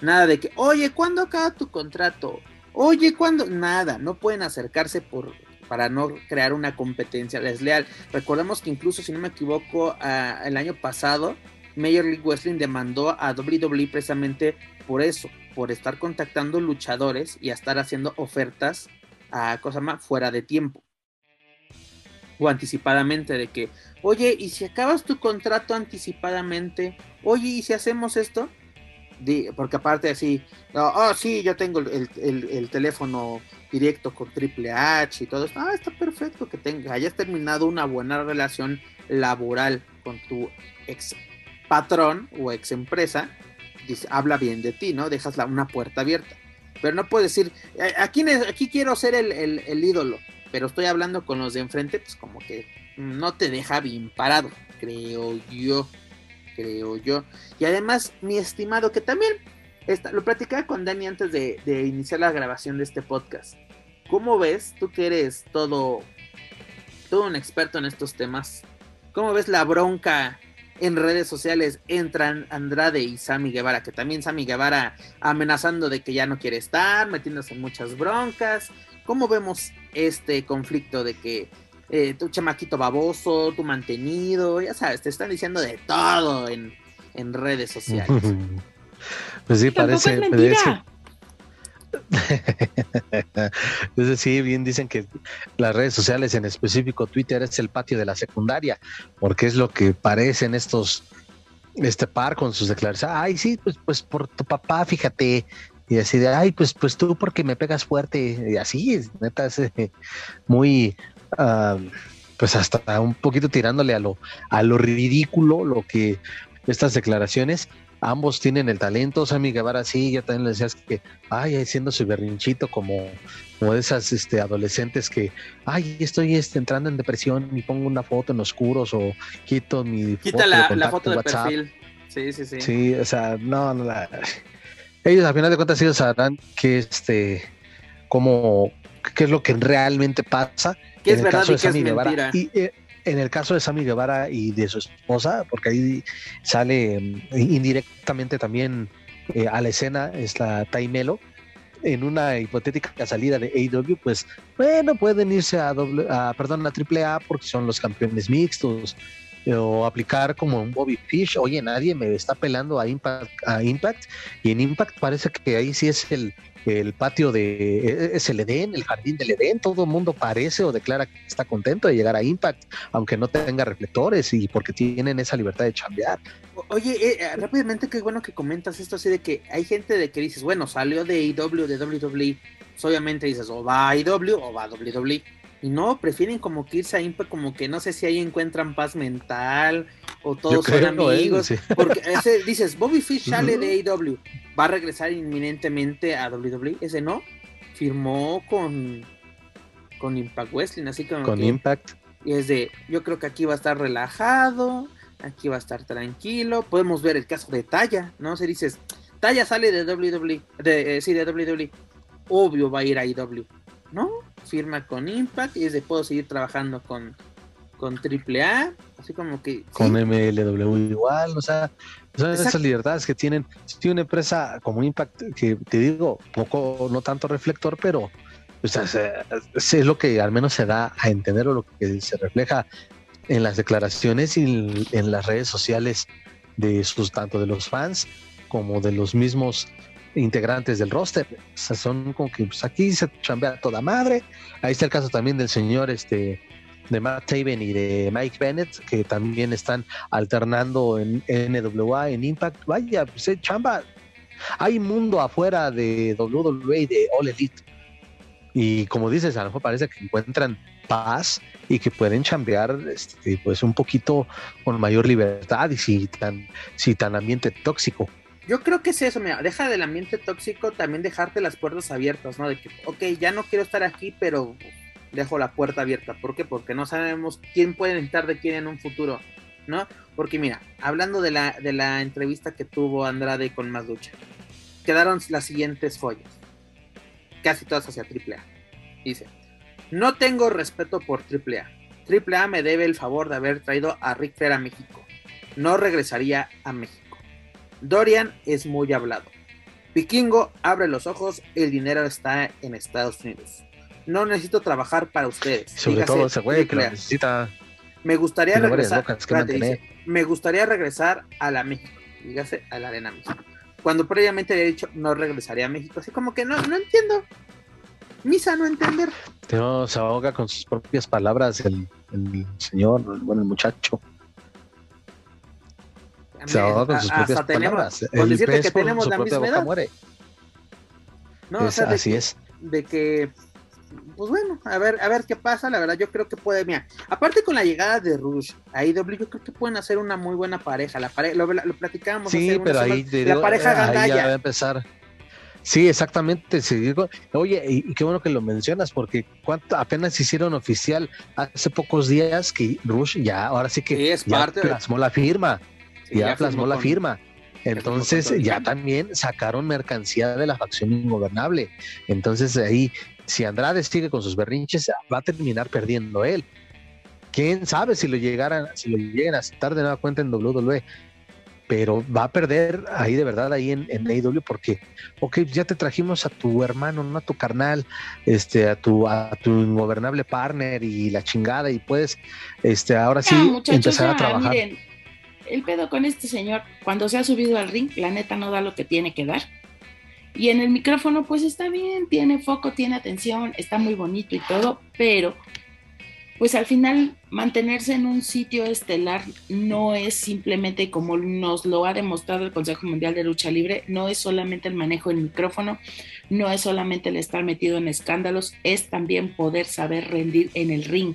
Nada de que, oye, ¿cuándo acaba tu contrato? Oye, ¿cuándo? Nada, no pueden acercarse por, para no crear una competencia desleal. Recordemos que incluso, si no me equivoco, el año pasado, Major League Wrestling demandó a WWE precisamente por eso, por estar contactando luchadores y a estar haciendo ofertas a cosas más fuera de tiempo o anticipadamente de que, oye, ¿y si acabas tu contrato anticipadamente? Oye, ¿y si hacemos esto? Porque aparte así, oh, sí, yo tengo el, teléfono directo con Triple H y todo esto. Ah, está perfecto que tenga, hayas terminado una buena relación laboral con tu ex patrón o ex empresa. Habla bien de ti, ¿no? Dejas la, una puerta abierta. Pero no puedes decir, eh, aquí, aquí quiero ser el, el ídolo pero estoy hablando con los de enfrente, pues como que no te deja bien parado, creo yo, creo yo. Y además, mi estimado, que también lo platicaba con Dani antes de, iniciar la grabación de este podcast. ¿Cómo ves, tú que eres todo, todo un experto en estos temas, cómo ves la bronca en redes sociales entran Andrade y Sammy Guevara, que también Sammy Guevara amenazando de que ya no quiere estar, metiéndose en muchas broncas, ¿Cómo vemos este conflicto de que eh, tu chamaquito baboso, tu mantenido, ya sabes, te están diciendo de todo en, redes sociales? pues sí, parece. Es sí, bien dicen que las redes sociales, en específico Twitter, es el patio de la secundaria, porque es lo que parecen estos, este par con sus declaraciones. Ay, sí, pues, pues por tu papá, fíjate, y así de, ay, pues, pues tú porque me pegas fuerte, y así, neta, es eh, muy, ah, pues hasta un poquito tirándole a lo, a lo ridículo, lo que estas declaraciones, ambos tienen el talento, Sammy Guevara sí, ya también le decías que, ay, haciendo su berrinchito como, como esas este, adolescentes que, ay, estoy este, entrando en depresión y pongo una foto en oscuros o quito mi Quita foto la, la foto de perfil. Sí, sí, sí. Sí, o sea, no, no la ellos a final de cuentas ellos sabrán que este cómo qué es lo que realmente pasa ¿Qué en es el verdad caso de Sammy Guevara. y eh, en el caso de Sammy Guevara y de su esposa porque ahí sale mm, indirectamente también eh, a la escena está Taimelo en una hipotética salida de AEW, pues bueno, pueden irse a, doble, a perdón, a AAA porque son los campeones mixtos, o aplicar como un Bobby Fish, oye, nadie me está pelando a Impact, a Impact, y en Impact parece que ahí sí es el, el patio de, e, es el Edén, el jardín del Edén, todo el mundo parece o declara que está contento de llegar a Impact, aunque no tenga reflectores y porque tienen esa libertad de chambear. Oye, eh, eh, rápidamente, qué bueno que comentas esto así de que hay gente de que dices, bueno, salió de AEW, de WWE, pues obviamente dices, o va a AEW o va a WWE y no, prefieren como que irse a Impact, como que no sé si ahí encuentran paz mental o todos son amigos. Porque ese, dices, Bobby Fish sale de AEW, va a regresar inminentemente a WWE. Ese no, firmó con, con Impact Wrestling, así como. Con Impact. Y es de, yo creo que aquí va a estar relajado, aquí va a estar tranquilo. Podemos ver el caso de Taya, ¿no? Si dices, Taya sale de WWE, de, eh, sí, de WWE, obvio va a ir a AEW. ¿No? firma con Impact y de puedo seguir trabajando con, con AAA, así como que... Con MLW igual, o sea, son esas libertades que tienen. Si una empresa como Impact, que te digo, poco, no tanto reflector, pero es, lo que al menos se da a entender o lo que se refleja en las declaraciones y en las redes sociales de sus tanto de los fans como de los mismos integrantes del roster. O sea, son como que pues, aquí se chambea toda madre. Ahí está el caso también del señor este de Matt Taven y de Mike Bennett, que también están alternando en NWA, en Impact. Vaya, pues eh, chamba. Hay mundo afuera de WWE y de All Elite. Y como dices, a lo mejor parece que encuentran paz y que pueden chambear este, pues un poquito con mayor libertad y si tan, si tan ambiente tóxico yo creo que es eso, mira, deja del ambiente tóxico también dejarte las puertas abiertas, ¿no? De que, ok, ya no quiero estar aquí, pero dejo la puerta abierta. ¿Por qué? Porque no sabemos quién puede necesitar de quién en un futuro, ¿no? Porque mira, hablando de la, de la entrevista que tuvo Andrade con Más Lucha, quedaron las siguientes joyas, casi todas hacia AAA. Dice, no tengo respeto por AAA. AAA me debe el favor de haber traído a Rick Flair a México. No regresaría a México. Dorian es muy hablado. Vikingo abre los ojos, el dinero está en Estados Unidos. No necesito trabajar para ustedes. Sobre todo ese güey que necesita. Me gustaría regresar. me gustaría regresar a la México. Dígase a la Arena México. Cuando previamente había dicho no regresaría a México. Así como que no, no entiendo. Misa no entender. Se ahoga con sus propias palabras el, señor, bueno, el muchacho. Se ahoga con sus propias palabras. Con decirte que tenemos la misma edad. Muere. No, así es. De que, pues bueno, a ver, a ver qué pasa. La verdad, yo creo que puede, mira, aparte con la llegada de Rush a IW, yo creo que pueden hacer una muy buena pareja. La pareja, lo, lo platicábamos. Sí, pero ahí, la pareja ahí ya va a empezar Sí, exactamente. Oye, y, qué bueno que lo mencionas, porque cuánto apenas hicieron oficial hace pocos días que Rush ya, ahora sí que ya plasmó la firma. Ya, plasmó la firma. Entonces ya también sacaron mercancía de la facción ingobernable. Entonces ahí, si Andrade sigue con sus berrinches, va a terminar perdiendo él. Quién sabe si lo llegaran, si lo lleguen a aceptar de nueva cuenta en WWE pero va a perder ahí de verdad ahí en, en AEW porque, ok, ya te trajimos a tu hermano, no a tu carnal, este, a tu, a tu ingobernable partner y la chingada y puedes, este, ahora sí empezar a trabajar. Miren, el pedo con este señor, cuando se ha subido al ring, la neta no da lo que tiene que dar. Y en el micrófono, pues está bien, tiene foco, tiene atención, está muy bonito y todo, pero pues al final mantenerse en un sitio estelar no es simplemente como nos lo ha demostrado el Consejo Mundial de Lucha Libre, no es solamente el manejo del micrófono, no es solamente el estar metido en escándalos, es también poder saber rendir en el ring.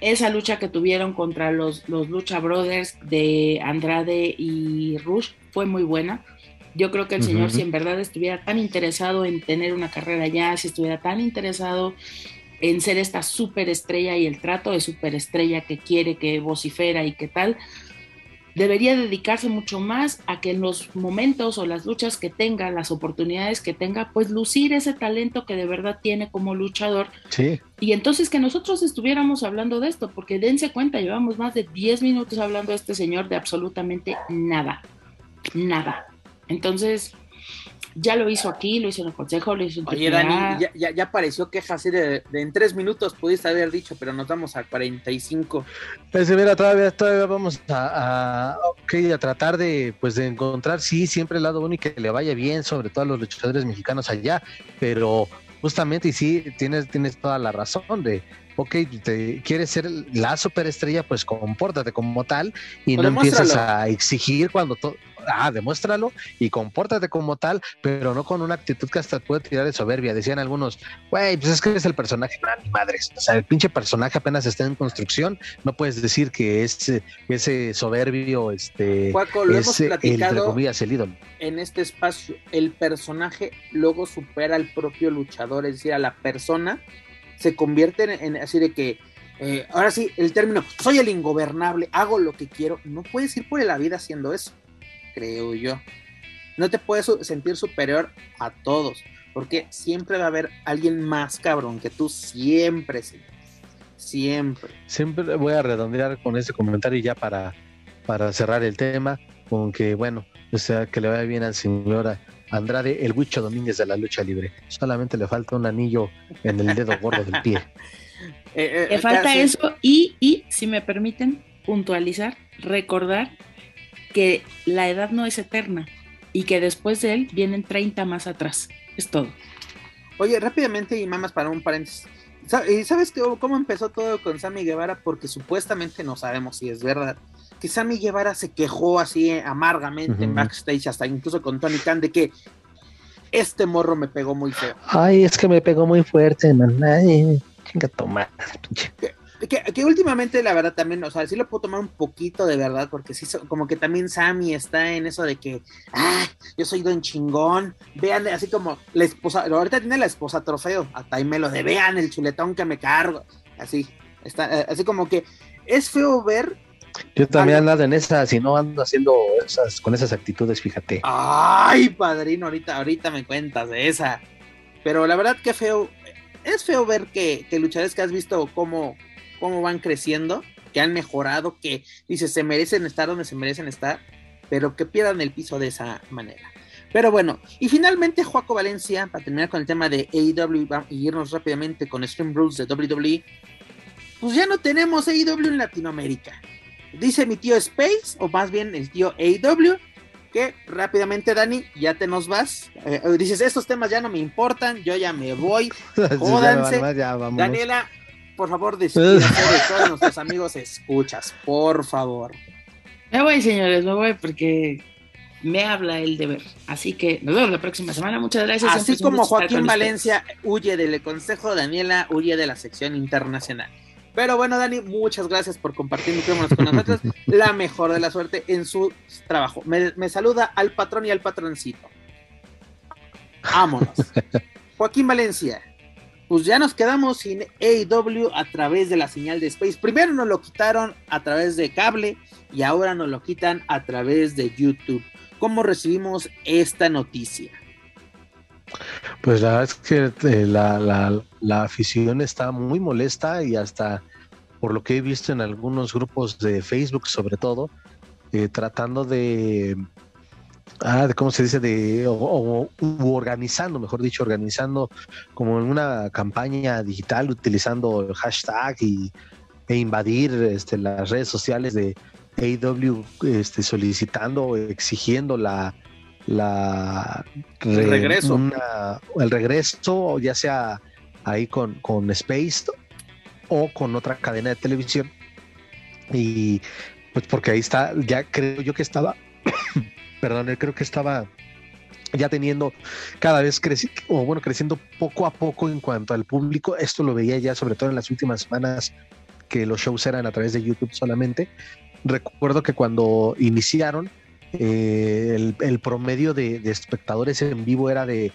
Esa lucha que tuvieron contra los, los Lucha Brothers de Andrade y Rush fue muy buena. Yo creo que el señor, si en verdad estuviera tan interesado en tener una carrera ya, si estuviera tan interesado en ser esta superestrella y el trato de superestrella que quiere, que vocifera y que tal, debería dedicarse mucho más a que en los momentos o las luchas que tenga, las oportunidades que tenga, pues lucir ese talento que de verdad tiene como luchador. Sí. Y entonces que nosotros estuviéramos hablando de esto, porque dense cuenta, llevamos más de 10 minutos hablando de este señor de absolutamente nada, nada. Entonces, ya lo hizo aquí, lo hizo en el consejo, lo hizo en Oye, Dani, ya, ya, ya, pareció queja así de, en tres minutos pudiste haber dicho, pero nos vamos a 45. Pues mira, todavía, todavía vamos a, a, a tratar de, pues, de encontrar, sí, siempre el lado único que le vaya bien, sobre todo a los luchadores mexicanos allá, pero justamente, y sí, tienes, tienes toda la razón de, ok, te quieres ser la superestrella, pues compórtate como tal y no empieces a exigir cuando todo ah, demuéstralo y compórtate como tal, pero no con una actitud que hasta puede tirar de soberbia. Decían algunos, güey, pues es que es el personaje, no, ni madres. O sea, el pinche personaje apenas está en construcción, no puedes decir que es ese soberbio, este, lo hemos platicado el, ídolo. En este espacio, el personaje luego supera al propio luchador, es decir, a la persona se convierte en, así de que eh, ahora sí, el término, soy el ingobernable, hago lo que quiero, no puedes ir por la vida haciendo eso creo yo. No te puedes sentir superior a todos, porque siempre va a haber alguien más cabrón que tú, siempre, siempre. Siempre voy a redondear con ese comentario ya para, para cerrar el tema, con que, bueno, o sea, que le vaya bien al señor Andrade, el Huicho Domínguez de la lucha libre. Solamente le falta un anillo en el dedo gordo del pie. Eh, eh, le falta eso y, y, si me permiten, puntualizar, recordar que la edad no es eterna y que después de él vienen 30 más atrás. Es todo. Oye, rápidamente y mamas para un paréntesis. ¿Y sabes cómo empezó todo con Sammy Guevara? Porque supuestamente no sabemos si es verdad. Que Sammy Guevara se quejó así amargamente en backstage, hasta incluso con Tony Khan, de que este morro me pegó muy feo. Ay, es que me pegó muy fuerte, man. Ay, chinga tomar, Que, últimamente, la verdad, también, o sea, sí lo puedo tomar un poquito de verdad, porque sí, como que también Sammy está en eso de que, ah, yo soy don chingón, vean, así como la esposa, ahorita tiene la esposa trofeo, hasta ahí me lo de, vean el chuletón que me cargo, así, está, eh, así como que es feo ver. Yo también ando en esas, si no ando haciendo esas, con esas actitudes, fíjate. Ay, padrino, ahorita, ahorita me cuentas de esa. Pero la verdad que feo, es feo ver que, que luchadores que has visto cómo, cómo van creciendo, que han mejorado, que dices, se merecen estar donde se merecen estar, pero que pierdan el piso de esa manera. Pero bueno, y finalmente Joaco Valencia, para terminar con el tema de AEW y irnos rápidamente con Stream Rules de WWE, pues ya no tenemos AEW en Latinoamérica. Dice mi tío Space, o más bien el tío AEW, que rápidamente, Dani, ya te nos vas. Eh, dices, estos temas ya no me importan, yo ya me voy. Jódanse. Daniela, por favor, despídase de todos nuestros amigos escuchas, por favor. Me voy, señores, me voy porque me habla el deber. Así que nos vemos la próxima semana. Muchas gracias. Así como Joaquín Valencia huye del consejo, Daniela huye de la sección internacional. Pero bueno, Dani, muchas gracias por compartir micrófonos con nosotros. La mejor de la suerte en su trabajo. Me, me saluda al patrón y al patroncito. Vámonos. Joaquín Valencia, pues ya nos quedamos sin AEW a través de la señal de Space. Primero nos lo quitaron a través de cable y ahora nos lo quitan a través de YouTube. ¿Cómo recibimos esta noticia? Pues la verdad es que eh, la, afición está muy molesta y hasta por lo que he visto en algunos grupos de Facebook sobre todo, eh, tratando de ah, de cómo se dice, de o, organizando, mejor dicho, organizando como en una campaña digital utilizando el hashtag y, e invadir este, las redes sociales de AW este, solicitando, exigiendo la, la el regreso. el regreso, ya sea ahí con, con Space o con otra cadena de televisión. Y pues porque ahí está, ya creo yo que estaba perdón, creo que estaba ya teniendo cada vez creciendo, o bueno, creciendo poco a poco en cuanto al público. Esto lo veía ya sobre todo en las últimas semanas que los shows eran a través de YouTube solamente. Recuerdo que cuando iniciaron, eh, el, promedio de, espectadores en vivo era de,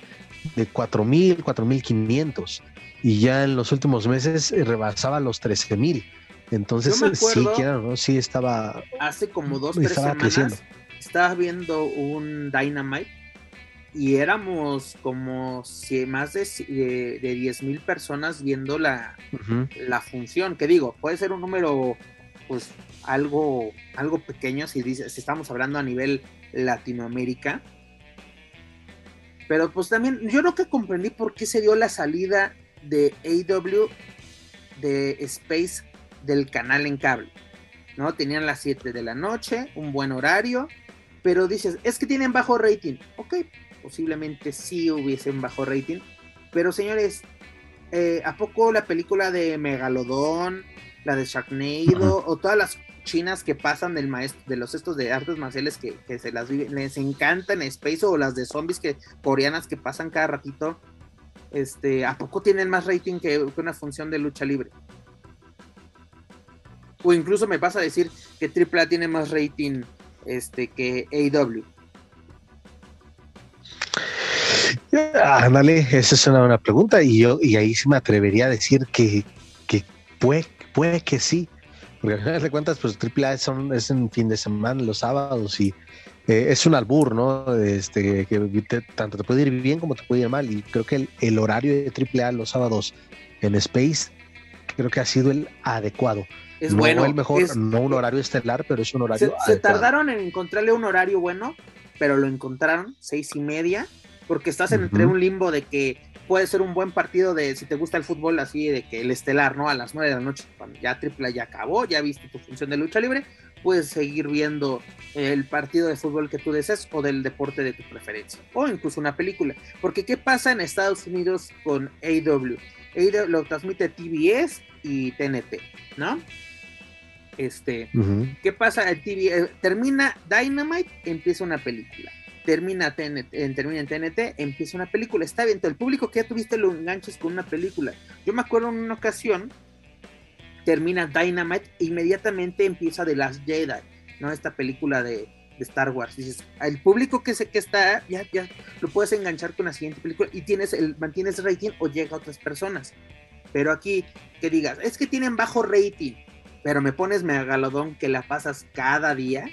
de 4.000, 4.500 y ya en los últimos meses rebasaba los 13.000. Entonces, sí, ¿no? sí estaba. Hace como dos, tres semanas. Creciendo estaba viendo un Dynamite y éramos como si más de, de, 10 mil personas viendo la, la, función. Que digo, puede ser un número, pues algo, algo pequeño si, dice, si estamos hablando a nivel Latinoamérica. Pero pues también, yo que comprendí por qué se dio la salida de AW de Space del canal en cable. ¿no? Tenían las 7 de la noche, un buen horario, pero dices, es que tienen bajo rating. Ok, posiblemente sí hubiesen bajo rating, pero señores, eh, ¿a poco la película de Megalodón, la de Sharknado o todas las chinas que pasan del maestro, de los estos de artes marciales que, se las viven, les encantan Space o las de zombies que coreanas que pasan cada ratito, este, ¿a poco tienen más rating que, que una función de lucha libre? O incluso me pasa a decir que AAA tiene más rating este, que AEW? Ándale, esa es una buena pregunta y yo y ahí sí me atrevería a decir que, que puede que sí, porque al final de cuentas pues AAA son, es en fin de semana, los sábados y eh, es un albur, ¿no? Este, que tanto te puede ir bien como te puede ir mal y creo que el, el horario de AAA los sábados en Space creo que ha sido el adecuado es bueno. el mejor, no un horario estelar, pero es un horario. Se, tardaron en encontrarle un horario bueno, pero lo encontraron, seis y media, porque estás entre un limbo de que puede ser un buen partido de, si te gusta el fútbol, así de que el estelar, ¿no? A las nueve de la noche, cuando ya triple ya acabó, ya viste tu función de lucha libre, puedes seguir viendo el partido de fútbol que tú deseas o del deporte de tu preferencia, o incluso una película. Porque, ¿qué pasa en Estados Unidos con AW? AW lo transmite TBS y TNT, ¿no? Este, ¿qué pasa? Eh, termina Dynamite, empieza una película. Termina, TNT, termina en TNT, empieza una película. Está bien, el público que ya tuviste lo enganches con una película. Yo me acuerdo en una ocasión termina Dynamite, inmediatamente empieza The Last Jedi, ¿no? Esta película de, Star Wars. Dices, el público que, se, que está, ya, ya lo puedes enganchar con la siguiente película y tienes el, mantienes rating o llega a otras personas. Pero aquí, que digas, es que tienen bajo rating, pero me pones Megalodón que la pasas cada día.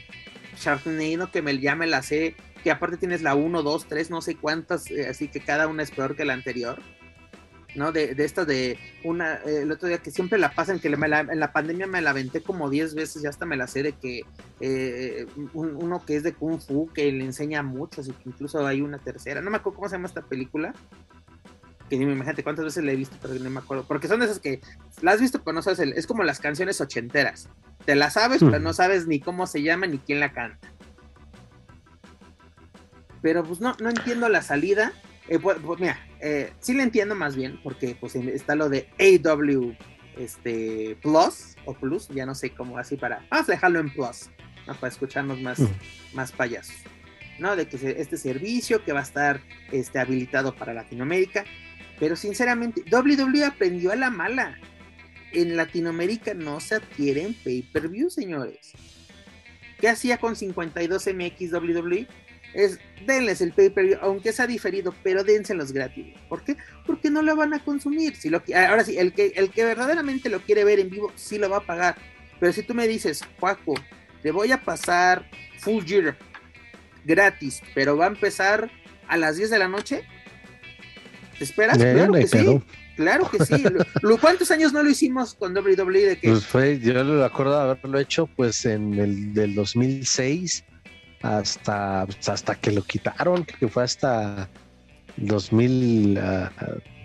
Sharknado que me, ya me la sé, que aparte tienes la 1, 2, 3, no sé cuántas, eh, así que cada una es peor que la anterior. ¿no? De, de esta de una, eh, el otro día que siempre la pasan, que me la, en la pandemia me la aventé como 10 veces, ya hasta me la sé de que eh, un, uno que es de Kung Fu, que le enseña mucho, así que incluso hay una tercera, no me acuerdo cómo se llama esta película, que ni me imagínate cuántas veces la he visto, pero no me acuerdo, porque son esas que la has visto, pero no sabes, el, es como las canciones ochenteras, te la sabes, pero no sabes ni cómo se llama ni quién la canta. Pero pues no, no entiendo la salida. Eh, pues, pues, mira, eh, sí le entiendo más bien, porque pues está lo de AW este, Plus o Plus, ya no sé cómo así para. Vamos a dejarlo en Plus, ¿no? para escucharnos más, Mm. más payasos. ¿no? De que se- este servicio que va a estar este, habilitado para Latinoamérica. Pero sinceramente, WWE aprendió a la mala. En Latinoamérica no se adquieren pay-per-view, señores. ¿Qué hacía con 52 MX WWE? Es denles el pay-per-view, aunque sea diferido, pero dénselos gratis. ¿Por qué? Porque no lo van a consumir. Si lo, qui- ahora sí, el que, el que verdaderamente lo quiere ver en vivo, sí lo va a pagar. Pero si tú me dices, Juaco, te voy a pasar Full Gear gratis, pero va a empezar a las 10 de la noche, ¿te esperas? Eh, claro que sí. Claro que sí. Lo- lo- ¿Cuántos años no lo hicimos con WWE de que Pues fue, yo me acuerdo de haberlo hecho pues en el del 2006 hasta, pues, hasta que lo quitaron, que fue hasta 2000, ah,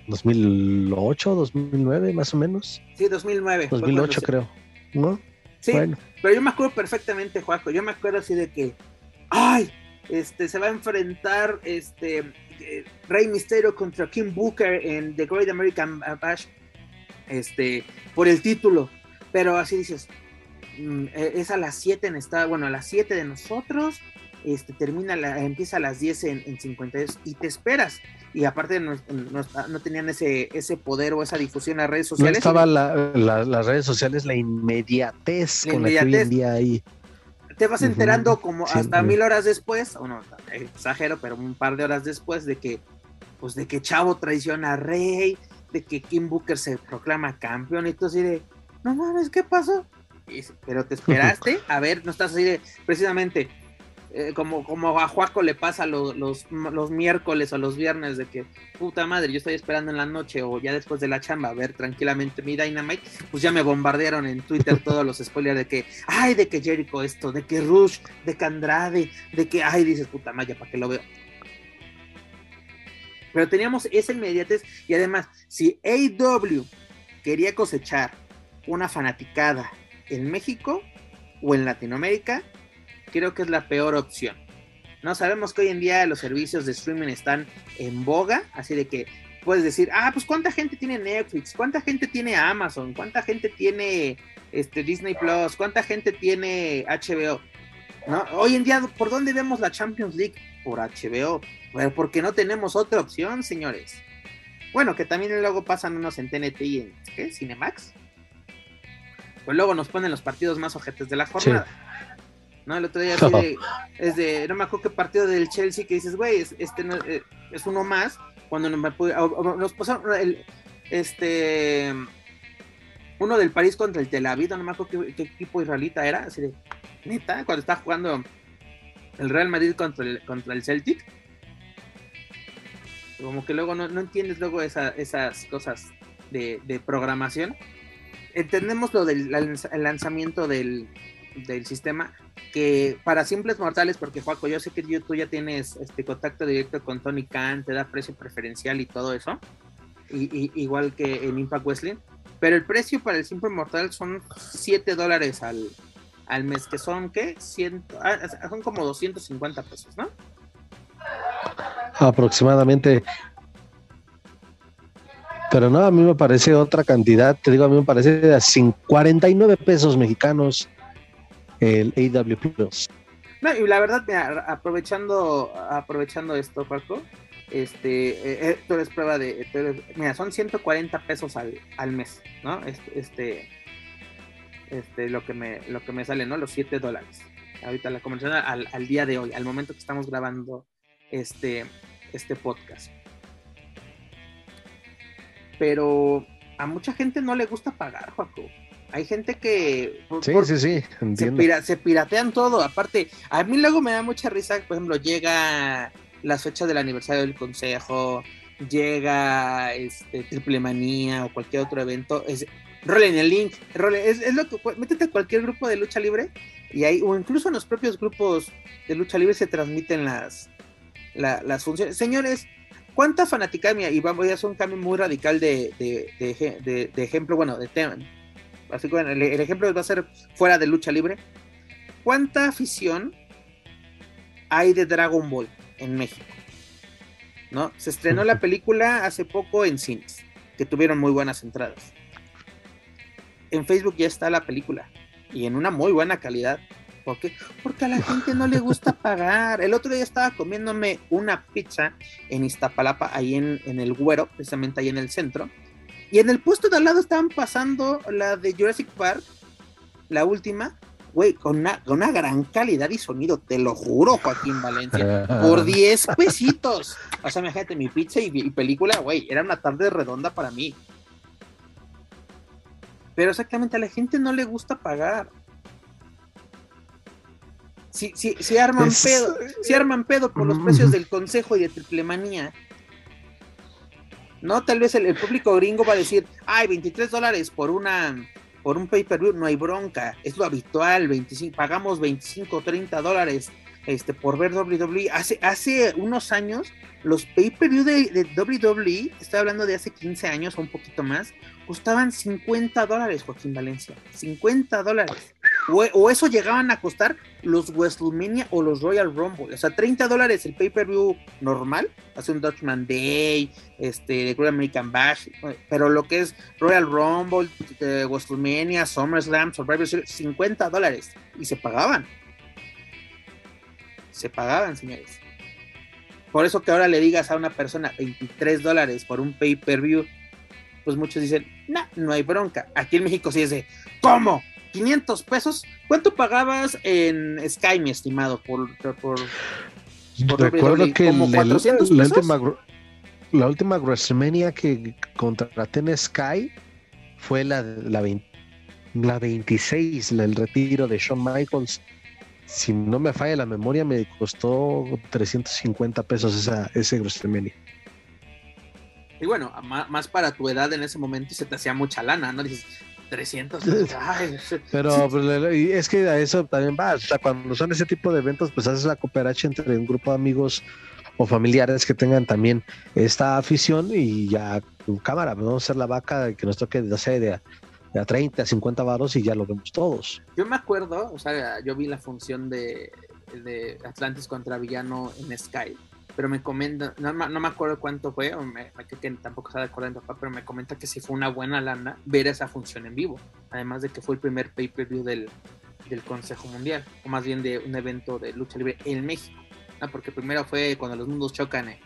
2008, 2009 más o menos. sí, 2009? fue 2008 cuando creo. ¿No? Sí, Bueno, pero yo me acuerdo perfectamente, Juaco. Yo me acuerdo así de que, ay, este, se va a enfrentar este eh, Rey Mysterio contra Kim Booker en The Great American Bash, este, por el título. Pero así dices, es a las 7 en esta, bueno, a las 7 de nosotros, este, termina, la, empieza a las 10 en, en 52 y te esperas. Y aparte no, no, no tenían ese, ese poder o esa difusión en las redes no sociales. estaba la- la- las redes sociales, la inmediatez con la que hoy inmediatez. en día hay. te vas enterando como sí, hasta sí. mil horas después, o no, exagero, pero un par de horas después de que, pues de que Chavo traiciona a Rey, de que Kim Booker se proclama campeón y tú así de, no mames, ¿qué pasó? Pero te esperaste, a ver, no estás así de, precisamente, eh, como, como a Juaco le pasa los, los, los miércoles o los viernes de que, puta madre, yo estoy esperando en la noche o ya después de la chamba a ver tranquilamente mi Dynamite, pues ya me bombardearon en Twitter todos los spoilers de que, ay, de que Jericho esto, de que Rush, de que Andrade, de que, ay, dices, puta maya, ¿para qué lo veo? Pero teníamos esa inmediatez y además, si AW quería cosechar una fanaticada en México o en Latinoamérica, creo que es la peor opción. No sabemos que hoy en día los servicios de streaming están en boga, así de que puedes decir, ah, pues cuánta gente tiene Netflix, cuánta gente tiene Amazon, cuánta gente tiene este Disney Plus, cuánta gente tiene HBO. Hoy en día, ¿por dónde vemos la Champions League? Por HBO. Bueno, porque no tenemos otra opción, señores. Bueno, que también luego pasan unos en TNT y en. Cinemax. Pues luego nos ponen los partidos más ojetes de la jornada. ¿No? El otro día así de, es de, no me acuerdo qué partido del Chelsea que dices, güey, es, este no- eh, es uno más. Cuando nos, me pude- o- o nos pasaron el, este, uno del París contra el Tel Aviv, no me acuerdo qué, qué equipo israelita era, así de, neta, cuando está jugando el Real Madrid contra el, contra el Celtic. Como que luego no, no entiendes luego esa- esas cosas de, de programación. Entendemos lo del lanz- el lanzamiento del, del sistema, que para simples mortales, porque Juaco, yo sé que tú ya tienes este contacto directo con Tony Khan, te da precio preferencial y todo eso, y- igual que en Impact Wrestling, pero el precio para el simple mortal son 7 dólares al, al mes, que son, ¿qué? Ciento, ah, son como 250 pesos, ¿no? aproximadamente. Pero no, a mí me parece otra cantidad, te digo, a mí me parece de sin 49 pesos mexicanos el AW Plus. No, y la verdad, mira, aprovechando, aprovechando esto, Paco, este, eh, eh, tú eres prueba de, mira, son 140 pesos al, al mes, ¿no? Este, este, este, lo, que me, lo que me sale, ¿no? Los 7 dólares. Ahorita la conversión al, al, día de hoy, al momento que estamos grabando este, este podcast. Pero a mucha gente no le gusta pagar, Joaco. Hay gente que sí, sí, sí, se, se, piratean todo. Aparte, a mí luego me da mucha risa, por ejemplo, llega las fechas del aniversario del consejo, llega este, Triple Manía o cualquier otro evento, es en el link, es, es, lo que métete a cualquier grupo de lucha libre y ahí, o incluso en los propios grupos de lucha libre se transmiten las, las funciones. Señores, ¿cuánta fanaticamia? Y vamos a hacer un cambio muy radical de, de, de, ejemplo, bueno, de tema. Así que el, el ejemplo va a ser fuera de lucha libre. ¿Cuánta afición hay de Dragon Ball en México? ¿No? Se estrenó la película hace poco en cines, que tuvieron muy buenas entradas. En Facebook ya está la película y en una muy buena calidad. ¿Por qué? Porque a la gente no le gusta pagar. El otro día estaba comiéndome una pizza en Iztapalapa, ahí en, en el Güero, precisamente ahí en el centro. Y en el puesto de al lado estaban pasando la de Jurassic Park, la última, güey, con una, con una gran calidad y sonido, te lo juro, Joaquín Valencia, por 10 pesitos. O sea, imagínate, mi pizza y, y película, güey, era una tarde redonda para mí. Pero exactamente a la gente no le gusta pagar. Si, si, si arman pedo, si arman pedo por los precios del consejo y de triplemanía, no, tal vez el, público gringo va a decir, ay, 23 dólares por una por un pay-per-view, no hay bronca, es lo habitual, 25, pagamos 25 o 30 dólares este, por ver WWE. Hace, hace unos años, los pay-per-view de, WWE, estoy hablando de hace 15 años o un poquito más, costaban 50 dólares, Joaquín Valencia. 50 dólares. O, eso llegaban a costar los WrestleMania o los Royal Rumble. O sea, 30 dólares el pay-per-view normal. Hace un Dutchman Day, este, Great American Bash. Pero lo que es Royal Rumble, eh, WrestleMania, SummerSlam, Survivor Series, 50 dólares. Y se pagaban. Se pagaban, señores. Por eso que ahora le digas a una persona 23 dólares por un pay-per-view pues muchos dicen, no, no hay bronca. Aquí en México sí es de, ¿cómo? ¿500 pesos? ¿Cuánto pagabas en Sky, mi estimado? Por, por, Recuerdo que ¿Como 400 la, última, la última WrestleMania que contraté en Sky fue la, la, la 26, el retiro de Shawn Michaels. Si no me falla la memoria, me costó 350 pesos esa, ese WrestleMania. Y bueno, más, para tu edad en ese momento se te hacía mucha lana, ¿no? Dices, 300. pero, es que a eso también va. O sea, cuando son ese tipo de eventos, pues haces la cooperación entre un grupo de amigos o familiares que tengan también esta afición y ya cámara, vamos a hacer la vaca que nos toque, no sé, de a 30, a 50 varos y ya lo vemos todos. Yo me acuerdo, o sea, yo vi la función de, de Atlantis contra Villano en Sky pero me comenta, no, no, me acuerdo cuánto fue, o me, creo que tampoco se acordando papá, pero me comenta que sí fue una buena lana ver esa función en vivo, además de que fue el primer pay-per-view del, del Consejo Mundial, o más bien de un evento de lucha libre en México, porque primero fue cuando los mundos chocan eh,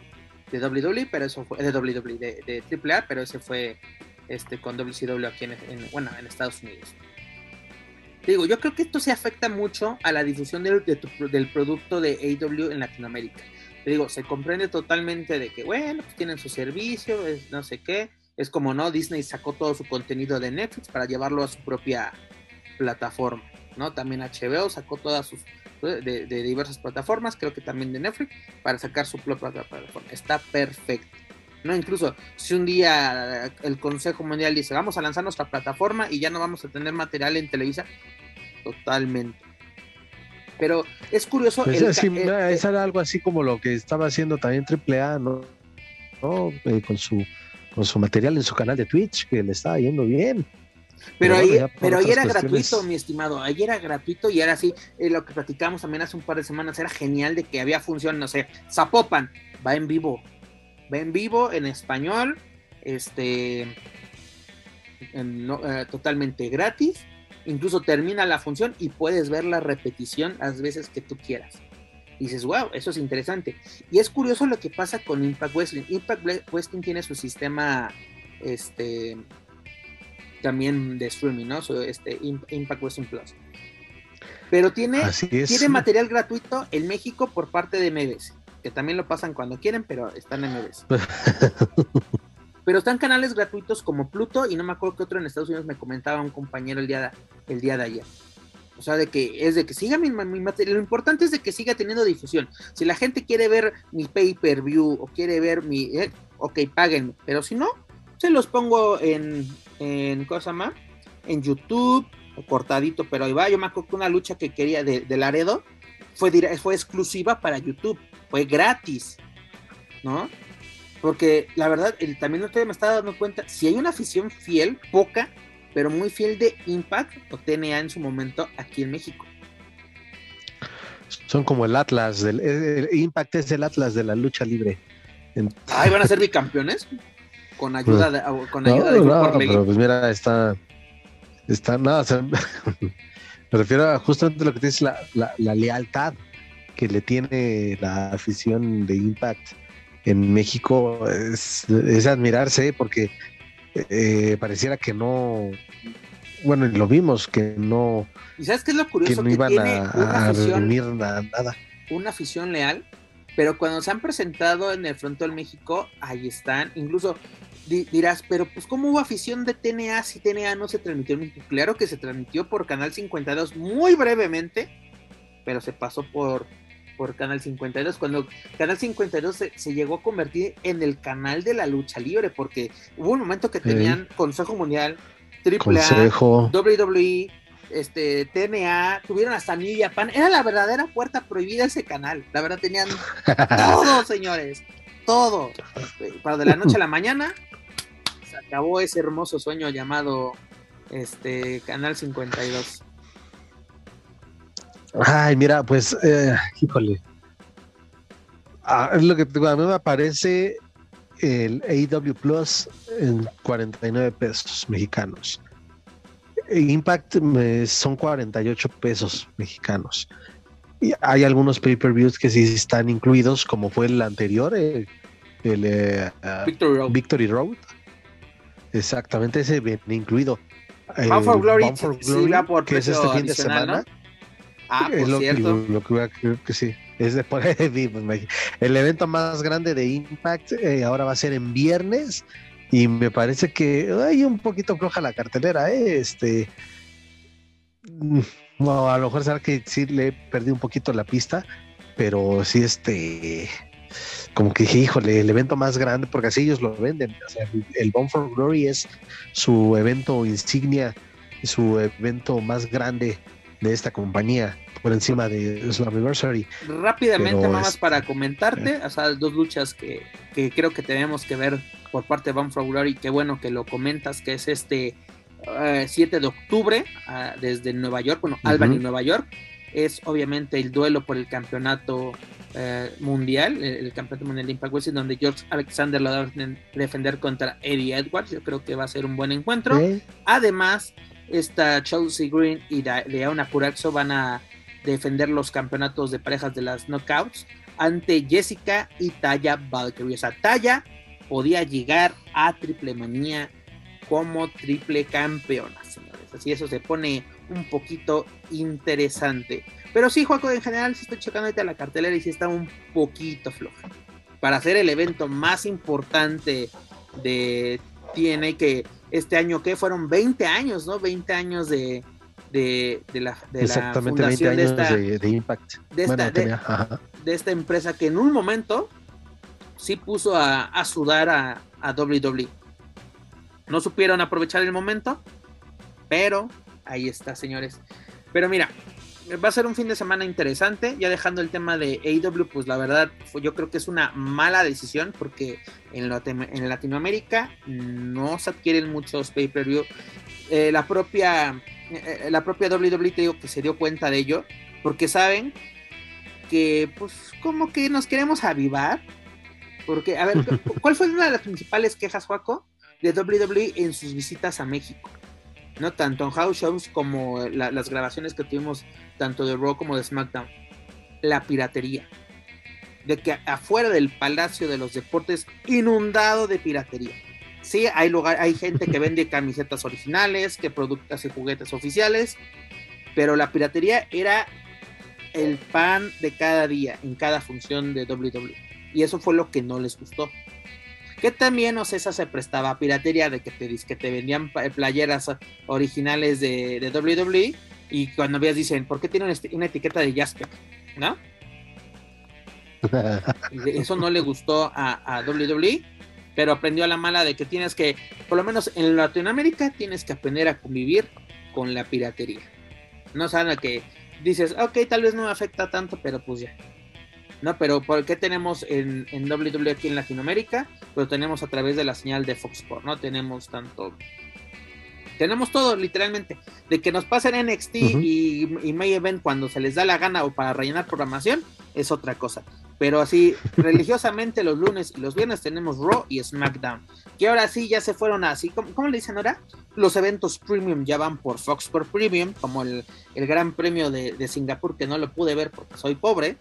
de WWE, pero eso fue de WWE, de, de AAA, pero ese fue este con WCW aquí en, bueno, en Estados Unidos. Digo, yo creo que esto se afecta mucho a la difusión del, producto de AW en Latinoamérica te digo, se comprende totalmente de que, bueno, pues tienen su servicio, es no sé qué. Es como, ¿no? Disney sacó todo su contenido de Netflix para llevarlo a su propia plataforma, ¿no? También HBO sacó todas sus, de, diversas plataformas, creo que también de Netflix, para sacar su propia plataforma. Está perfecto. ¿No? Incluso si un día el Consejo Mundial dice, vamos a lanzar nuestra plataforma y ya no vamos a tener material en Televisa, totalmente. Pero es curioso. Pues es, era algo así como lo que estaba haciendo también AAA, ¿no? ¿No? Eh, con, su, con su material en su canal de Twitch, que le estaba yendo bien. Pero, ahí, pero ahí era gratuito, mi estimado. Ahí era gratuito y era así. Eh, lo que platicamos también hace un par de semanas era genial de que había función, no sé, Zapopan, va en vivo. Va en vivo, en español, este. Eh, totalmente gratis incluso termina la función y puedes ver la repetición las veces que tú quieras. Y dices, wow, eso es interesante. Y es curioso lo que pasa con Impact Wrestling. Impact Wrestling tiene su sistema, este, también de streaming, ¿no? este Impact Wrestling Plus. Pero tiene, tiene material gratuito en México por parte de MBS, que también lo pasan cuando quieren, pero están en MBS. pero están canales gratuitos como Pluto y no me acuerdo qué otro en Estados Unidos me comentaba un compañero el día de, el día de ayer. O sea, de que es de que siga mi, material. Lo importante es de que siga teniendo difusión. Si la gente quiere ver mi pay-per-view o quiere ver mi... Eh, ok, paguen. Pero si no, se los pongo en, en cosa más, en YouTube, cortadito, pero ahí va. Yo me acuerdo que una lucha que quería de, de Laredo fue, fue exclusiva para YouTube, fue gratis, ¿no? Porque la verdad, el, también usted me está dando cuenta, si hay una afición fiel, poca, pero muy fiel de Impact o TNA en su momento aquí en México. Son como el Atlas, del, Impact es el Atlas de la lucha libre. Ahí van a ser bicampeones con ayuda de, con ayuda de no, pero pues mira, está, está nada, me refiero a justamente lo que dice la, la, lealtad que le tiene la afición de Impact en México es, es admirarse porque eh, pareciera que no, bueno, lo vimos, que no. ¿Y sabes qué es lo curioso? Que iban a, una afición, nada. Una afición leal, pero cuando se han presentado en el Frontón México, ahí están. Incluso dirás, pero pues ¿cómo hubo afición de TNA si TNA no se transmitió en México? Claro que se transmitió por Canal 52 muy brevemente, pero se pasó por por Canal 52, cuando Canal 52 se, llegó a convertir en el canal de la lucha libre, porque hubo un momento que tenían Consejo Mundial, AAA, WWE, este, TNA, tuvieron hasta New Japan, era la verdadera puerta prohibida ese canal, la verdad tenían todo, señores, todo. Para de la noche a la mañana se acabó ese hermoso sueño llamado este Canal 52. Ay, mira, pues, eh, híjole. Ah, es lo que a mí me aparece el AEW Plus en 49 pesos mexicanos. Impact son 48 pesos mexicanos. Y hay algunos pay-per-views que sí están incluidos, como fue el anterior, el, eh, Victory, Road. Exactamente, ese viene incluido. Bound for Glory, por que es este fin de semana. Ah, por lo, cierto. Lo, que voy a creer que sí. Es de por El evento más grande de Impact eh, ahora va a ser en viernes. Y me parece que hay un poquito floja la cartelera, ¿eh? Este. Mm, no, a lo mejor será que sí le perdí un poquito la pista, pero sí, este. Como que dije, híjole, el evento más grande, porque así ellos lo venden. O sea, el, el for Glory es su evento insignia, su evento más grande de esta compañía por encima de Slammiversary. Rápidamente, nada más para comentarte, o sea, dos luchas que, que, creo que tenemos que ver por parte de Van y qué bueno que lo comentas, que es este 7 eh, de octubre ah, desde Nueva York, bueno, Albany, Nueva York, es obviamente el duelo por el campeonato eh, mundial, el, campeonato mundial de Impact Wrestling, donde George Alexander lo va a defender contra Eddie Edwards, yo creo que va a ser un buen encuentro. Además, esta Chelsea Green y Leona Puraxo van a defender los campeonatos de parejas de las knockouts ante Jessica y Taya Valkyrie. O sea, Taya podía llegar a triple manía como triple campeona, señores. Así eso se pone un poquito interesante. Pero sí, Juaco, en general, si estoy checando ahorita la cartelera y si está un poquito floja. Para hacer el evento más importante de TNA que este año, que fueron 20 años, ¿no? 20 años de, de, la, de fundación de esta, de, Impact. De esta, de, esta, empresa que en un momento sí puso a, sudar a, a WWE. No supieron aprovechar el momento, pero ahí está, señores. Pero mira, va a ser un fin de semana interesante. Ya dejando el tema de AEW, pues la verdad, yo creo que es una mala decisión porque en, en Latinoamérica no se adquieren muchos pay-per-view. Eh, la propia eh, la propia WWE te digo que se dio cuenta de ello porque saben que pues como que nos queremos avivar porque a ver cuál fue una de las principales quejas Juaco de WWE en sus visitas a México no tanto en house shows como las grabaciones que tuvimos tanto de Raw como de SmackDown, la piratería. De que afuera del Palacio de los Deportes, inundado de piratería. sí, hay lugar, hay gente que vende camisetas originales, que productos y juguetes oficiales, pero la piratería era el pan de cada día, en cada función de WWE. Y eso fue lo que no les gustó. Que también Ocesa se prestaba a piratería de que te, que te vendían playeras originales de, WWE y cuando veas dicen, ¿por qué tiene una, etiqueta de Jasper? ¿No? Eso no le gustó a, a WWE, pero aprendió a la mala de que tienes que, por lo menos en Latinoamérica, tienes que aprender a convivir con la piratería. No saben que dices, ok, tal vez no me afecta tanto, pero pues ya. No, pero ¿por qué tenemos en, en WWE aquí en Latinoamérica? Pues tenemos a través de la señal de Fox Sports, ¿no? Tenemos tanto tenemos todo, literalmente. De que nos pasen NXT y, y May Event cuando se les da la gana o para rellenar programación, es otra cosa. Pero así, religiosamente los lunes y los viernes tenemos Raw y SmackDown. Que ahora sí ya se fueron así, ¿cómo, le dicen ahora? Los eventos premium ya van por Fox por Premium, como el, Gran Premio de, Singapur, que no lo pude ver porque soy pobre.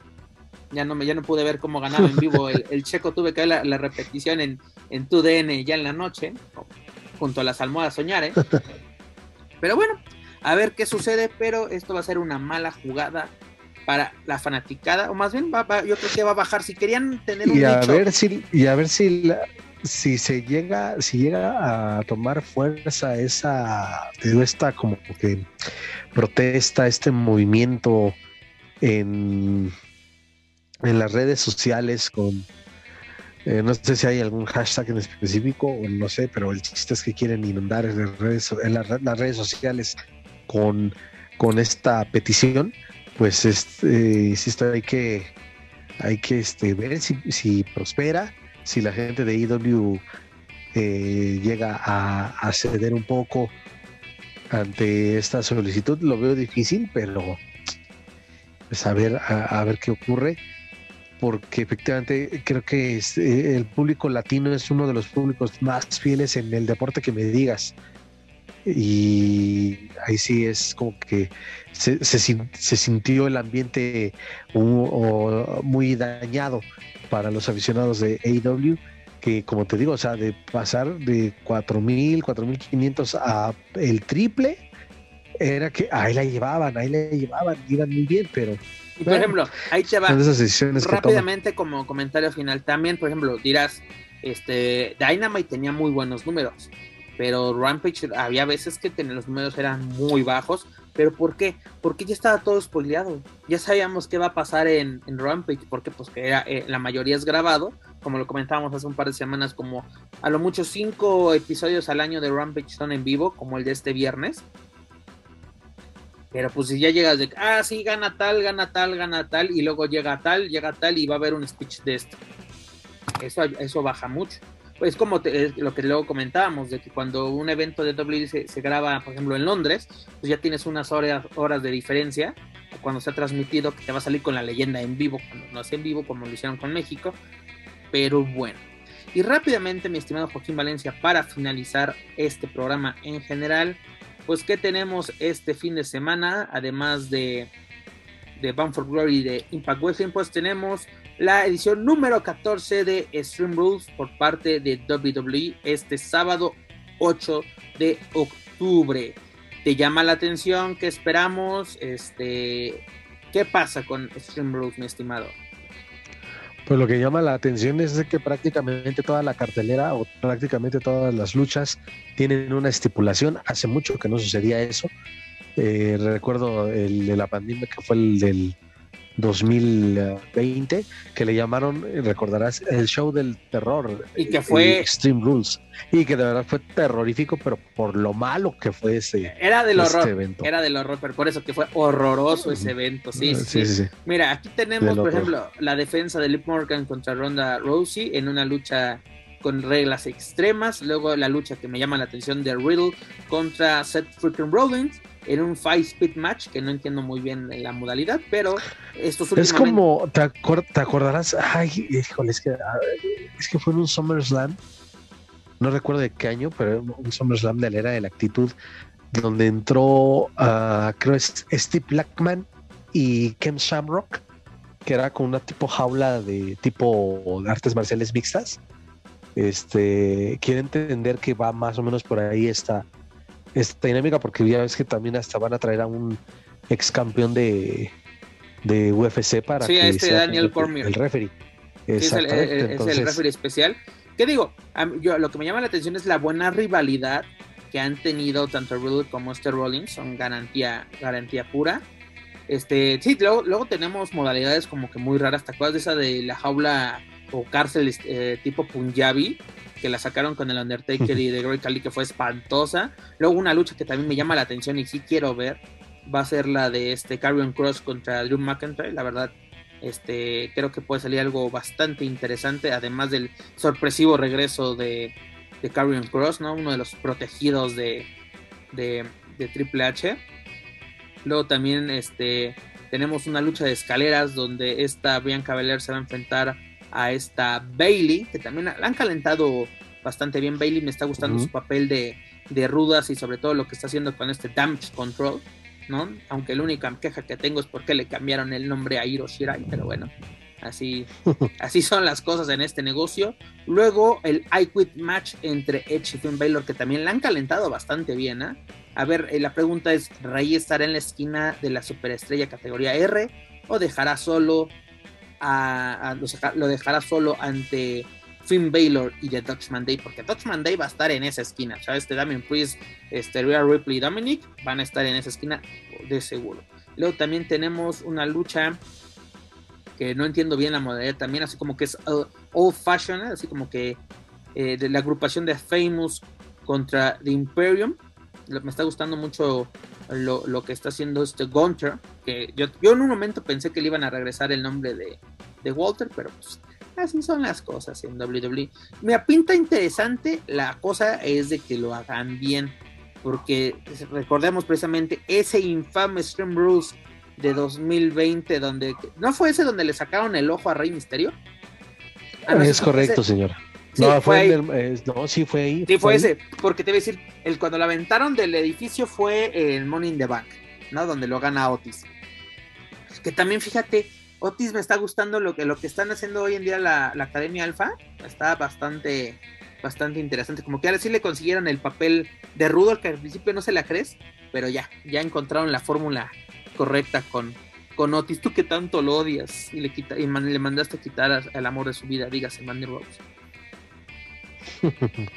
Ya no, me, ya no pude ver cómo ganaba en vivo el, checo, tuve que ver la, repetición en, en 2DN ya en la noche, junto a las almohadas soñar, ¿eh? Pero bueno, a ver qué sucede, pero esto va a ser una mala jugada para la fanaticada, o más bien va, yo creo que va a bajar. Si querían tener un y a ver si y a ver si si se llega si llega a tomar fuerza esa esta como que protesta este movimiento en en las redes sociales con eh, no sé si hay algún hashtag en específico, o no sé, pero el chiste es que quieren inundar en las redes, en las, redes sociales con, con esta petición. Pues este, insisto, hay que, hay que este, ver si, si prospera, si la gente de IW eh, llega a, ceder un poco ante esta solicitud. Lo veo difícil, pero pues a ver, a ver qué ocurre porque efectivamente creo que eh, el público latino es uno de los públicos más fieles en el deporte que me digas. Y ahí sí es como que se, sintió el ambiente muy dañado para los aficionados de AEW, que como te digo, o sea, de pasar de 4.000, 4.500 a el triple, era que ahí la llevaban, ahí la llevaban, iban muy bien, pero y por ejemplo, ahí te va. Rápidamente como comentario final, también, por ejemplo, dirás, este, Dynamite tenía muy buenos números, pero Rampage había veces que los números eran muy bajos, pero ¿por qué? Porque ya estaba todo spoileado, ya sabíamos qué va a pasar en, Rampage, porque pues que era, eh, la mayoría es grabado, como lo comentábamos hace un par de semanas, como a lo mucho cinco episodios al año de Rampage son en vivo, como el de este viernes, pero pues si ya llegas de, ah, sí, gana tal, gana tal, gana tal, y luego llega tal, llega tal, y va a haber un speech de esto. Eso, eso baja mucho. Pues como lo que luego comentábamos, de que cuando un evento de WWE se, graba, por ejemplo, en Londres, pues ya tienes unas horas, horas de diferencia, cuando se ha transmitido, que te va a salir con la leyenda en vivo, cuando no es en vivo, como lo hicieron con México. Pero bueno. Y rápidamente, mi estimado Joaquín Valencia, para finalizar este programa en general, pues ¿qué tenemos este fin de semana? Además de, de Bound for Glory de Impact Wrestling, pues tenemos la edición número 14 de Stream Rules por parte de WWE este sábado 8 de octubre. ¿Te llama la atención? ¿Qué esperamos? Este, ¿Qué pasa con Stream Rules, mi estimado? Pues lo que llama la atención es que prácticamente toda la cartelera o prácticamente todas las luchas tienen una estipulación. Hace mucho que no sucedía eso. Eh, recuerdo el de la pandemia que fue el del 2020, que le llamaron, recordarás, el show del terror. Y que fue Extreme Rules. Y que de verdad fue terrorífico, pero por lo malo que fue ese, era del horror, evento. Era del horror, pero por eso que fue horroroso ese evento. Sí, sí, sí. Mira, aquí tenemos, por ejemplo, la defensa de Lip Morgan contra Ronda Rousey en una lucha con reglas extremas. Luego la lucha que me llama la atención de Riddle contra Seth freaking Rollins en un five speed match que no entiendo muy bien la modalidad, pero estos Es como, ¿te, acordarás? Ay, híjole, es que, es que fue en un SummerSlam, no recuerdo de qué año, pero un SummerSlam de la era de la actitud, donde entró, uh, creo es Steve Blackman y Ken Shamrock, que era con una tipo jaula de tipo de artes marciales mixtas este, quiere entender que va más o menos por ahí esta, esta dinámica, porque ya ves que también hasta van a traer a un ex campeón de, de UFC para sí, que este sea Daniel el, Cormier. el referee. Es el, es el entonces- referee especial. ¿Qué digo? Mí- yo, lo que me llama la atención es la buena rivalidad que han tenido tanto Riddle como este Rollins. Son garantía, garantía pura. Este, sí, luego, luego tenemos modalidades como que muy raras. ¿Te acuerdas de esa de la jaula o cárcel eh, tipo Punjabi? Que la sacaron con el Undertaker y de Great Khali, que fue espantosa. Luego una lucha que también me llama la atención y sí quiero ver. Va a ser la de este Carrion Cross contra Drew McIntyre. La verdad, este, creo que puede salir algo bastante interesante, además del sorpresivo regreso de, de Karrion Cross, ¿no? Uno de los protegidos de, de, de Triple H. Luego también este, tenemos una lucha de escaleras donde esta Bianca Belair se va a enfrentar a esta Bailey, que también la han calentado bastante bien. Bailey me está gustando su papel de, de rudas y sobre todo lo que está haciendo con este Damage Control. ¿no? Aunque la única queja que tengo es porque le cambiaron el nombre a Hiro Shirai, pero bueno, así, así son las cosas en este negocio. Luego el I Quit match entre Edge y Finn Balor, que también la han calentado bastante bien, ¿ah? A ver, eh, la pregunta es, ¿Rey estará en la esquina de la superestrella categoría R o dejará solo lo deja- lo dejará solo ante Finn Balor y The Dutchman Day? Porque Dutchman Day va a estar en esa esquina, ¿sabes? Este Damien Priest, este Rhea Ripley y Dominic van a estar en esa esquina de seguro. Luego también tenemos una lucha que no entiendo bien la modalidad también, así como que es uh, old fashion, así como que eh, de la agrupación de Famous contra The Imperium. Me está gustando mucho lo, lo que está haciendo este Gunter, que yo, yo en un momento pensé que le iban a regresar el nombre de, de Walter, pero pues así son las cosas en WWE. Me pinta interesante, la cosa es de que lo hagan bien, porque recordemos precisamente ese infame Stream Rules de 2020, donde no fue ese donde le sacaron el ojo a Rey Misterio. Ah, no, es correcto, ese. señor. Sí, no, fue ahí. el- eh, no, sí fue ahí. Sí, fue ese, porque te voy a decir, el, cuando lo aventaron del edificio fue el Money in the Bank, ¿no? Donde lo gana Otis. Que también, fíjate, Otis me está gustando lo que, lo que están haciendo hoy en día la, la Academia Alfa. Está bastante, bastante interesante. Como que ahora sí le consiguieron el papel de Rudolph, que al principio no se la crees, pero ya, ya encontraron la fórmula correcta con, con Otis. Tú que tanto lo odias y le, quita, y man- le mandaste a quitar a- el amor de su vida, dígase, Mandy Rose.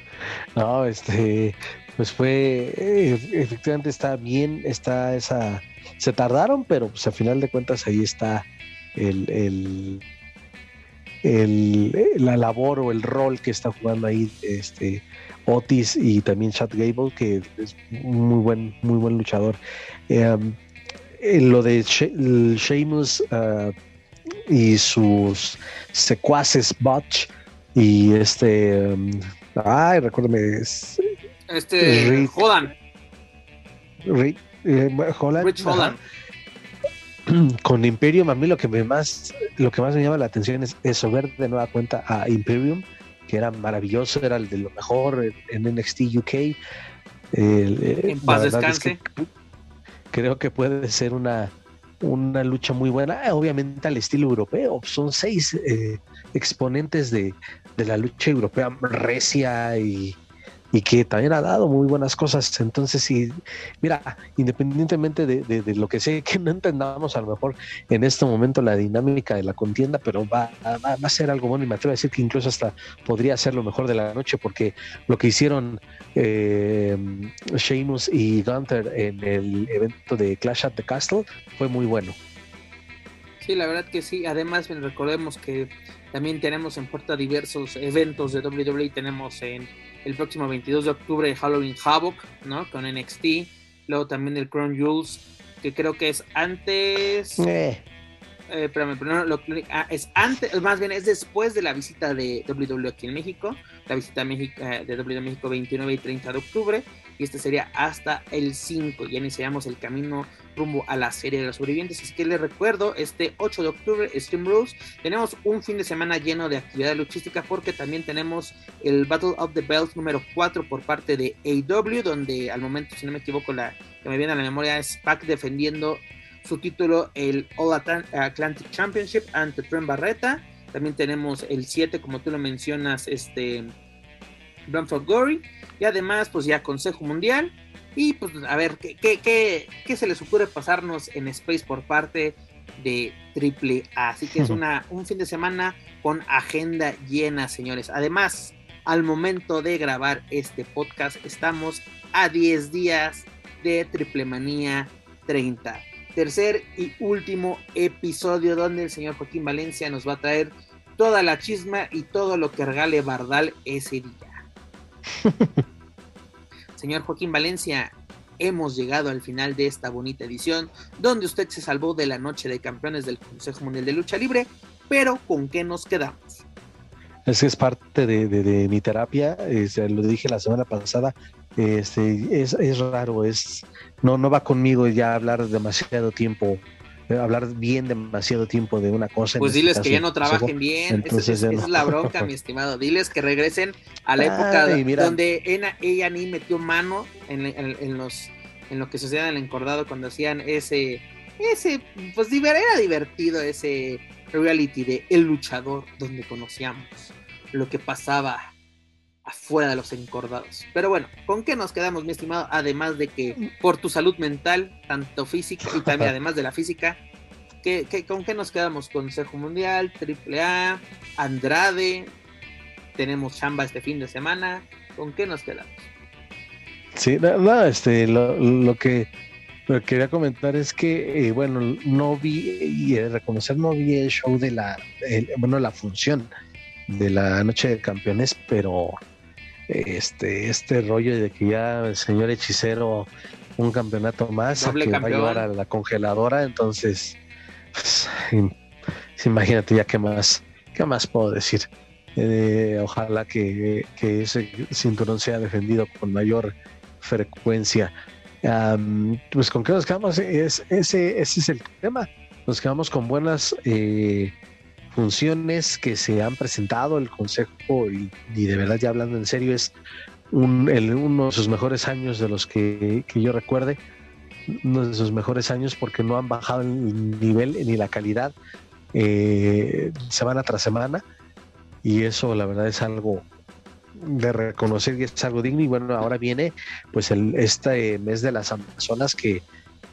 No, este, pues fue, eh, efectivamente está bien, está esa, se tardaron, pero pues a final de cuentas ahí está el, el, la labor o el rol que está jugando ahí este Otis y también Chad Gable, que es muy buen, muy buen luchador. Eh, lo de She- Sheamus ah, y sus secuaces Butch y este um, ay recuérdame es Este, Rick. Rick eh, Holland, Rich ajá. Holland. con Imperium a mí lo que me más lo que más me llama la atención es eso ver de nueva cuenta a Imperium que era maravilloso era el de lo mejor en, en NXT UK eh, En paz verdad es que descanse. creo que puede ser una una lucha muy buena eh, obviamente al estilo europeo son seis eh, exponentes de, de la lucha europea recia y y que también ha dado muy buenas cosas. Entonces, sí, mira, independientemente de, de- lo que sé, que no entendamos a lo mejor en este momento la dinámica de la contienda, pero va, va, va a ser algo bueno y me atrevo a decir que incluso hasta podría ser lo mejor de la noche, porque lo que hicieron eh, Sheamus y Gunther en el evento de Clash at the Castle fue muy bueno. Sí, la verdad que sí. Además, recordemos que también tenemos en puerta diversos eventos de WWE. Tenemos en el próximo 22 de octubre Halloween Havoc, ¿no? Con NXT. Luego también el Crown Jewels, que creo que es antes. Eh, Eh, espérame, pero no, lo- ah, es antes, más bien es después de la visita de WWE aquí en México, la visita a México, eh, de WWE México 29 y 30 de octubre, y este sería hasta el 5, ya iniciamos el camino rumbo a la serie de los sobrevivientes, así que les recuerdo, este 8 de octubre, Stream Rules, tenemos un fin de semana lleno de actividad luchística porque también tenemos el Battle of the Bells número 4 por parte de AW, donde al momento, si no me equivoco, la que me viene a la memoria es Pac defendiendo su título, el All Atlan- Atlantic Championship ante Trent Barreta. También tenemos el 7, como tú lo mencionas, este Bramford Gory. Y además, pues ya Consejo Mundial. Y pues a ver, ¿qué, qué, qué, se les ocurre pasarnos en Space por parte de Triple A? Así que es una, un fin de semana con agenda llena, señores. Además, al momento de grabar este podcast, estamos a 10 días de Triple Manía 30. Tercer y último episodio donde el señor Joaquín Valencia nos va a traer toda la chisma y todo lo que regale Bardal ese día. señor Joaquín Valencia, hemos llegado al final de esta bonita edición, donde usted se salvó de la noche de campeones del Consejo Mundial de Lucha Libre, pero ¿con qué nos quedamos? Es que es parte de, mi terapia, lo dije la semana pasada, este, es, es, raro, es, no, no va conmigo ya hablar demasiado tiempo, hablar bien demasiado tiempo de una cosa. Pues diles que ya no trabajen bien, es, la bronca, mi estimado, diles que regresen a la época donde ella, ni metió mano en, los en lo que sucedía en el encordado cuando hacían ese, ese, pues era divertido ese reality de El Luchador, donde conocíamos lo que pasaba afuera de los encordados. Pero bueno, ¿con qué nos quedamos, mi estimado? Además de que por tu salud mental, tanto física y también además de la física, ¿qué, con qué nos quedamos? Consejo Mundial, AAA, Andrade, tenemos chamba este fin de semana, ¿con qué nos quedamos? Sí, nada, este, lo, que quería comentar es que, eh, bueno, no vi, y reconocer, no vi el show de la, bueno, la función de la noche de campeones, pero este, este rollo de que ya el señor hechicero un campeonato más que va a llevar a la congeladora, entonces pues, imagínate ya qué más, qué más puedo decir. Eh, ojalá que, ese cinturón sea defendido con mayor frecuencia. pues con qué nos quedamos, es, ese, ese es el tema. Nos quedamos con buenas eh, funciones que se han presentado, el Consejo, y, de verdad ya hablando en serio, es un, uno de sus mejores años de los que, yo recuerde, uno de sus mejores años porque no han bajado el nivel ni la calidad eh, semana tras semana y eso la verdad es algo de reconocer que es algo digno y bueno ahora viene pues el, este mes de las Amazonas que,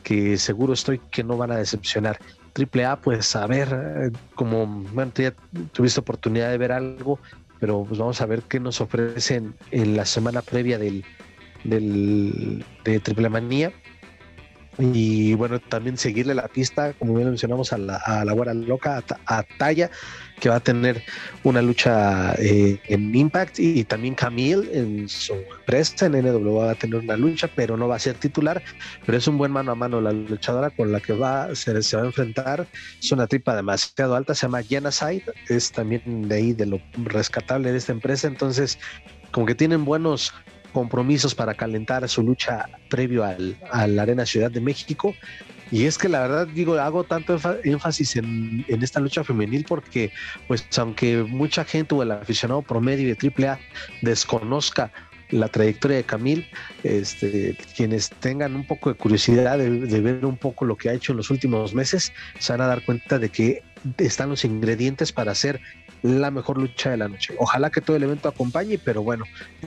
que seguro estoy que no van a decepcionar triple A, pues a ver, eh, como bueno, ya tuviste oportunidad de ver algo, pero pues vamos a ver qué nos ofrecen en la semana previa del, del de Triple Manía. Y bueno, también seguirle la pista, como bien mencionamos, a la, a la Guara Loca, a, a Talla, que va a tener una lucha eh, en Impact y, también Camille en su empresa en NW va a tener una lucha, pero no va a ser titular, pero es un buen mano a mano la luchadora con la que va se, va a enfrentar, es una tripa demasiado alta, se llama Genocide, es también de ahí de lo rescatable de esta empresa, entonces como que tienen buenos compromisos para calentar su lucha previo al, a Arena Ciudad de México y es que la verdad, digo, hago tanto énfasis en, esta lucha femenil porque, pues, aunque mucha gente o el aficionado promedio de AAA desconozca la trayectoria de Camil, este, quienes tengan un poco de curiosidad de, ver un poco lo que ha hecho en los últimos meses, se van a dar cuenta de que están los ingredientes para hacer la mejor lucha de la noche. Ojalá que todo el evento acompañe, pero bueno,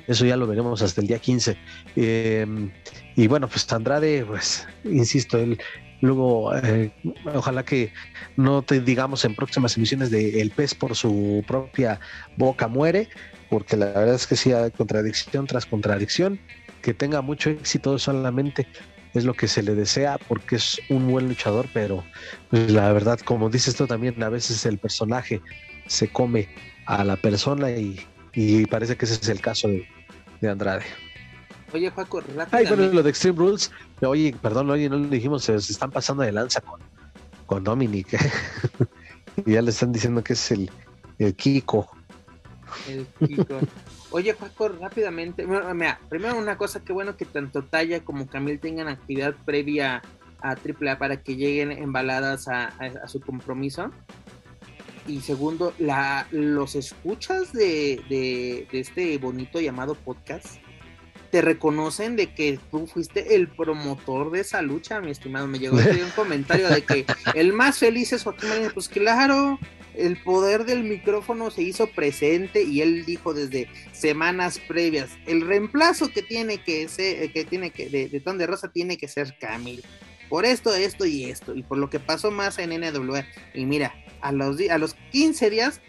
eso ya lo veremos hasta el día 15. Em, y bueno, pues Andrade, pues, insisto, él Luego, eh, ojalá que no te digamos en próximas emisiones de El pez por su propia boca muere, porque la verdad es que sí hay contradicción tras contradicción. Que tenga mucho éxito solamente es lo que se le desea porque es un buen luchador, pero pues, la verdad, como dices tú también, a veces el personaje se come a la persona y, parece que ese es el caso de Andrade. Oye, Juaco, rápidamente. Ay, lo de Extreme Rules, oye, perdón, oye, no le dijimos, se, están pasando de lanza con, con Dominic. y ya le están diciendo que es el, el Kiko. El Kiko. Oye, Juaco, rápidamente. mira, primero una cosa, que bueno que tanto Talla como Camil tengan actividad previa a AAA para que lleguen embaladas a, a, su compromiso. Y segundo, la, los escuchas de, de, de este bonito llamado podcast te reconocen de que tú fuiste el promotor de esa lucha, mi estimado. Me llegó un comentario de que el más feliz es Joaquín Pues claro, el poder del micrófono se hizo presente y él dijo desde semanas previas, el reemplazo que tiene que ser, que tiene que, de, de Ton de Rosa tiene que ser Camil. Por esto, esto y esto, y por lo que pasó más en NWA. Y mira, a los, a los 15 días,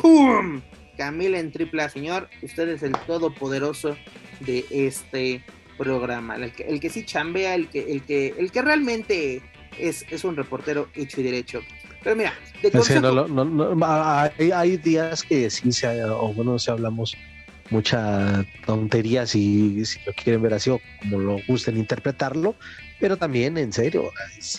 ¡pum! Camila en tripla, señor, usted es el todopoderoso de este programa, el que, el que sí chambea, el que, el que, el que realmente es, es un reportero hecho y derecho. Pero mira, de consejo... no, no, hay, hay, días que sí se, o bueno, si hablamos mucha tontería si, si lo quieren ver así o como lo gusten interpretarlo, pero también en serio,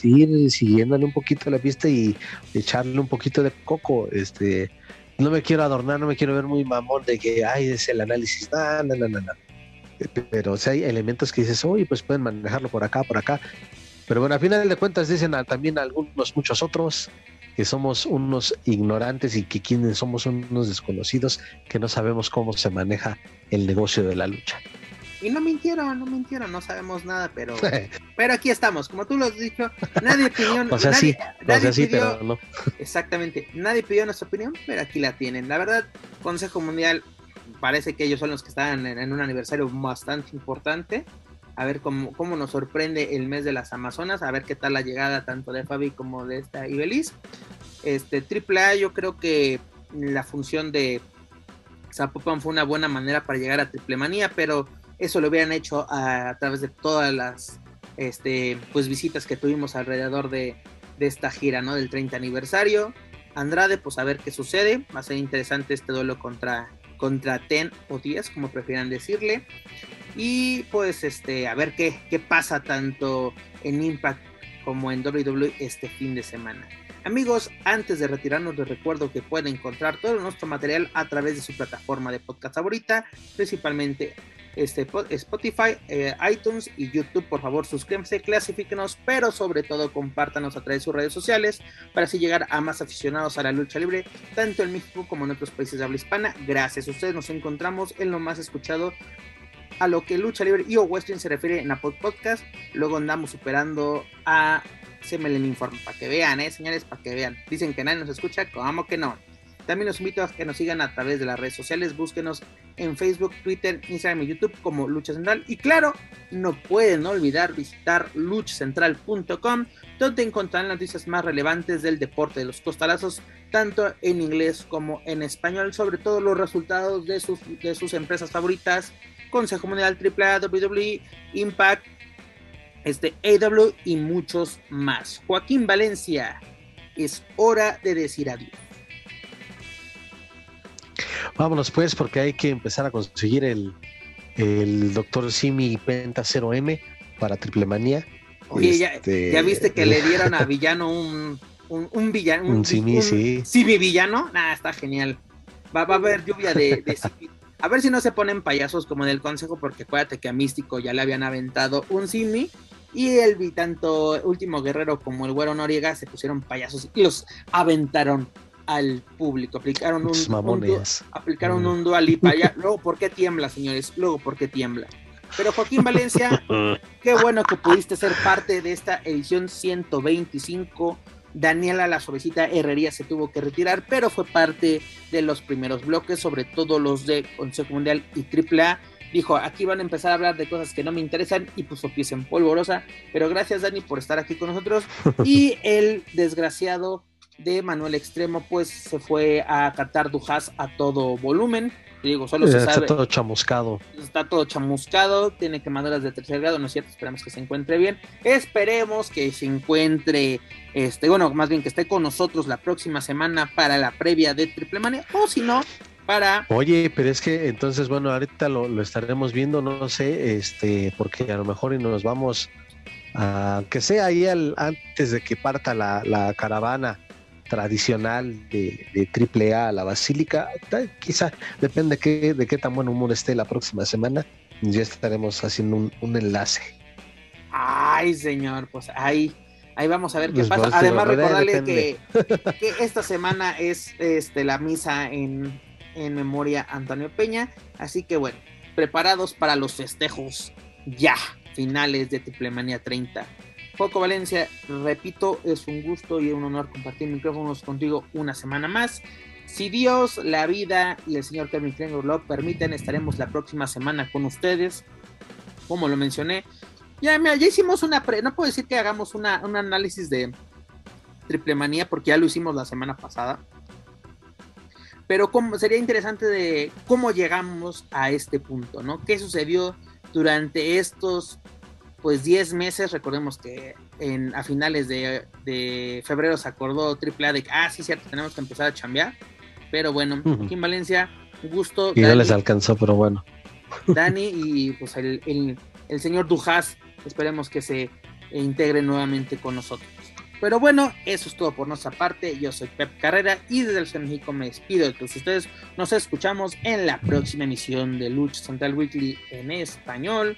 ir siguiéndole un poquito la pista y echarle un poquito de coco, este, no me quiero adornar, no me quiero ver muy mamón de que, ay, es el análisis, no, no, no, no, pero o sea, hay elementos que dices, oye, pues pueden manejarlo por acá, por acá, pero bueno, a final de cuentas dicen también algunos, muchos otros, que somos unos ignorantes y que quienes somos unos desconocidos que no sabemos cómo se maneja el negocio de la lucha. Y no mintieron, no mintieron, no sabemos nada, pero, pero aquí estamos, como tú lo has dicho, nadie pidió, o sea, nadie, sí, nadie o sea, pidió, pero no. exactamente, nadie pidió nuestra opinión, pero aquí la tienen. La verdad, Consejo Mundial parece que ellos son los que están en, un aniversario bastante importante. A ver cómo, cómo, nos sorprende el mes de las Amazonas, a ver qué tal la llegada tanto de Fabi como de esta Ibeliz. Este AAA, yo creo que la función de Zapopan fue una buena manera para llegar a Triple Manía, pero eso lo hubieran hecho a, a través de todas las este, pues, visitas que tuvimos alrededor de, de, esta gira, ¿no? Del 30 aniversario. Andrade, pues a ver qué sucede. Va a ser interesante este duelo contra, contra Ten o 10, como prefieran decirle. Y pues este, a ver qué, qué pasa tanto en Impact como en WWE este fin de semana. Amigos, antes de retirarnos les recuerdo que pueden encontrar todo nuestro material a través de su plataforma de podcast favorita, principalmente este, Spotify, eh, iTunes y YouTube. Por favor, suscríbanse, clasifíquenos, pero sobre todo compártanos a través de sus redes sociales para así llegar a más aficionados a la lucha libre, tanto en México como en otros países de habla hispana. Gracias a ustedes nos encontramos en lo más escuchado a lo que lucha libre y o western se refiere en Apple Podcast. Luego andamos superando a se me leen informe para que vean, eh, señores, para que vean. Dicen que nadie nos escucha, como que no. También los invito a que nos sigan a través de las redes sociales. Búsquenos en Facebook, Twitter, Instagram y YouTube como Lucha Central. Y claro, no pueden olvidar visitar luchacentral.com, donde encontrarán las noticias más relevantes del deporte de los costalazos, tanto en inglés como en español, sobre todo los resultados de sus, de sus empresas favoritas, Consejo Mundial AAA, WWE, Impact, este AW y muchos más. Joaquín Valencia, es hora de decir adiós. Vámonos pues, porque hay que empezar a conseguir el, el Dr. Simi Penta 0M para Triple Manía. Oye, este... ya, ya, viste que le dieron a Villano un, un, un villano. Un, un Simi, sí. Simi Villano. Nah, está genial. Va, va a haber lluvia de, de Simi. A ver si no se ponen payasos como en el consejo, porque acuérdate que a Místico ya le habían aventado un Simi. Y el tanto Último Guerrero como el Güero Noriega se pusieron payasos y los aventaron al público. Aplicaron un, un aplicaron mm. un dualipa. Ya, luego, ¿por qué tiembla, señores? Luego, ¿por qué tiembla? Pero Joaquín Valencia, qué bueno que pudiste ser parte de esta edición 125. Daniela la suavecita Herrería se tuvo que retirar, pero fue parte de los primeros bloques, sobre todo los de Consejo Mundial y AAA. Dijo, aquí van a empezar a hablar de cosas que no me interesan y puso pies en polvorosa. Pero gracias, Dani, por estar aquí con nosotros. Y el desgraciado de Manuel Extremo, pues se fue a Qatar Dujas a todo volumen. Digo, solo se está sabe. todo chamuscado. Está todo chamuscado, tiene quemaduras de tercer grado, ¿no es cierto? Esperemos que se encuentre bien. Esperemos que se encuentre, este, bueno, más bien que esté con nosotros la próxima semana para la previa de Triple Mania, o si no, para. Oye, pero es que entonces, bueno, ahorita lo, lo estaremos viendo, no sé, este, porque a lo mejor y nos vamos a que sea ahí al, antes de que parta la, la caravana tradicional de, de AAA a la Basílica. Quizá depende que, de qué tan buen humor esté la próxima semana. Ya estaremos haciendo un, un enlace. Ay, señor, pues ahí, ahí vamos a ver qué pues pasa. Además, recordarle que, que, esta semana es este, la misa en, en memoria a Antonio Peña. Así que bueno, preparados para los festejos ya, finales de Triple Manía 30 Foco Valencia, repito, es un gusto y un honor compartir micrófonos contigo una semana más. Si Dios, la vida y el señor Kevin Klingo lo permiten, estaremos la próxima semana con ustedes. Como lo mencioné, ya, ya hicimos una pre, no puedo decir que hagamos una, un análisis de triple manía porque ya lo hicimos la semana pasada. Pero como, sería interesante de cómo llegamos a este punto, ¿no? ¿Qué sucedió durante estos pues 10 meses, recordemos que en, a finales de, febrero se acordó AAA de que, ah, sí, cierto, tenemos que empezar a chambear. Pero bueno, aquí en Valencia, un gusto. Y no les alcanzó, pero bueno. Dani y pues el, el, señor Dujas, esperemos que se integre nuevamente con nosotros. Pero bueno, eso es todo por nuestra parte. Yo soy Pep Carrera y desde el de México me despido de todos ustedes. Nos escuchamos en la próxima emisión de Lucha Central Weekly en español.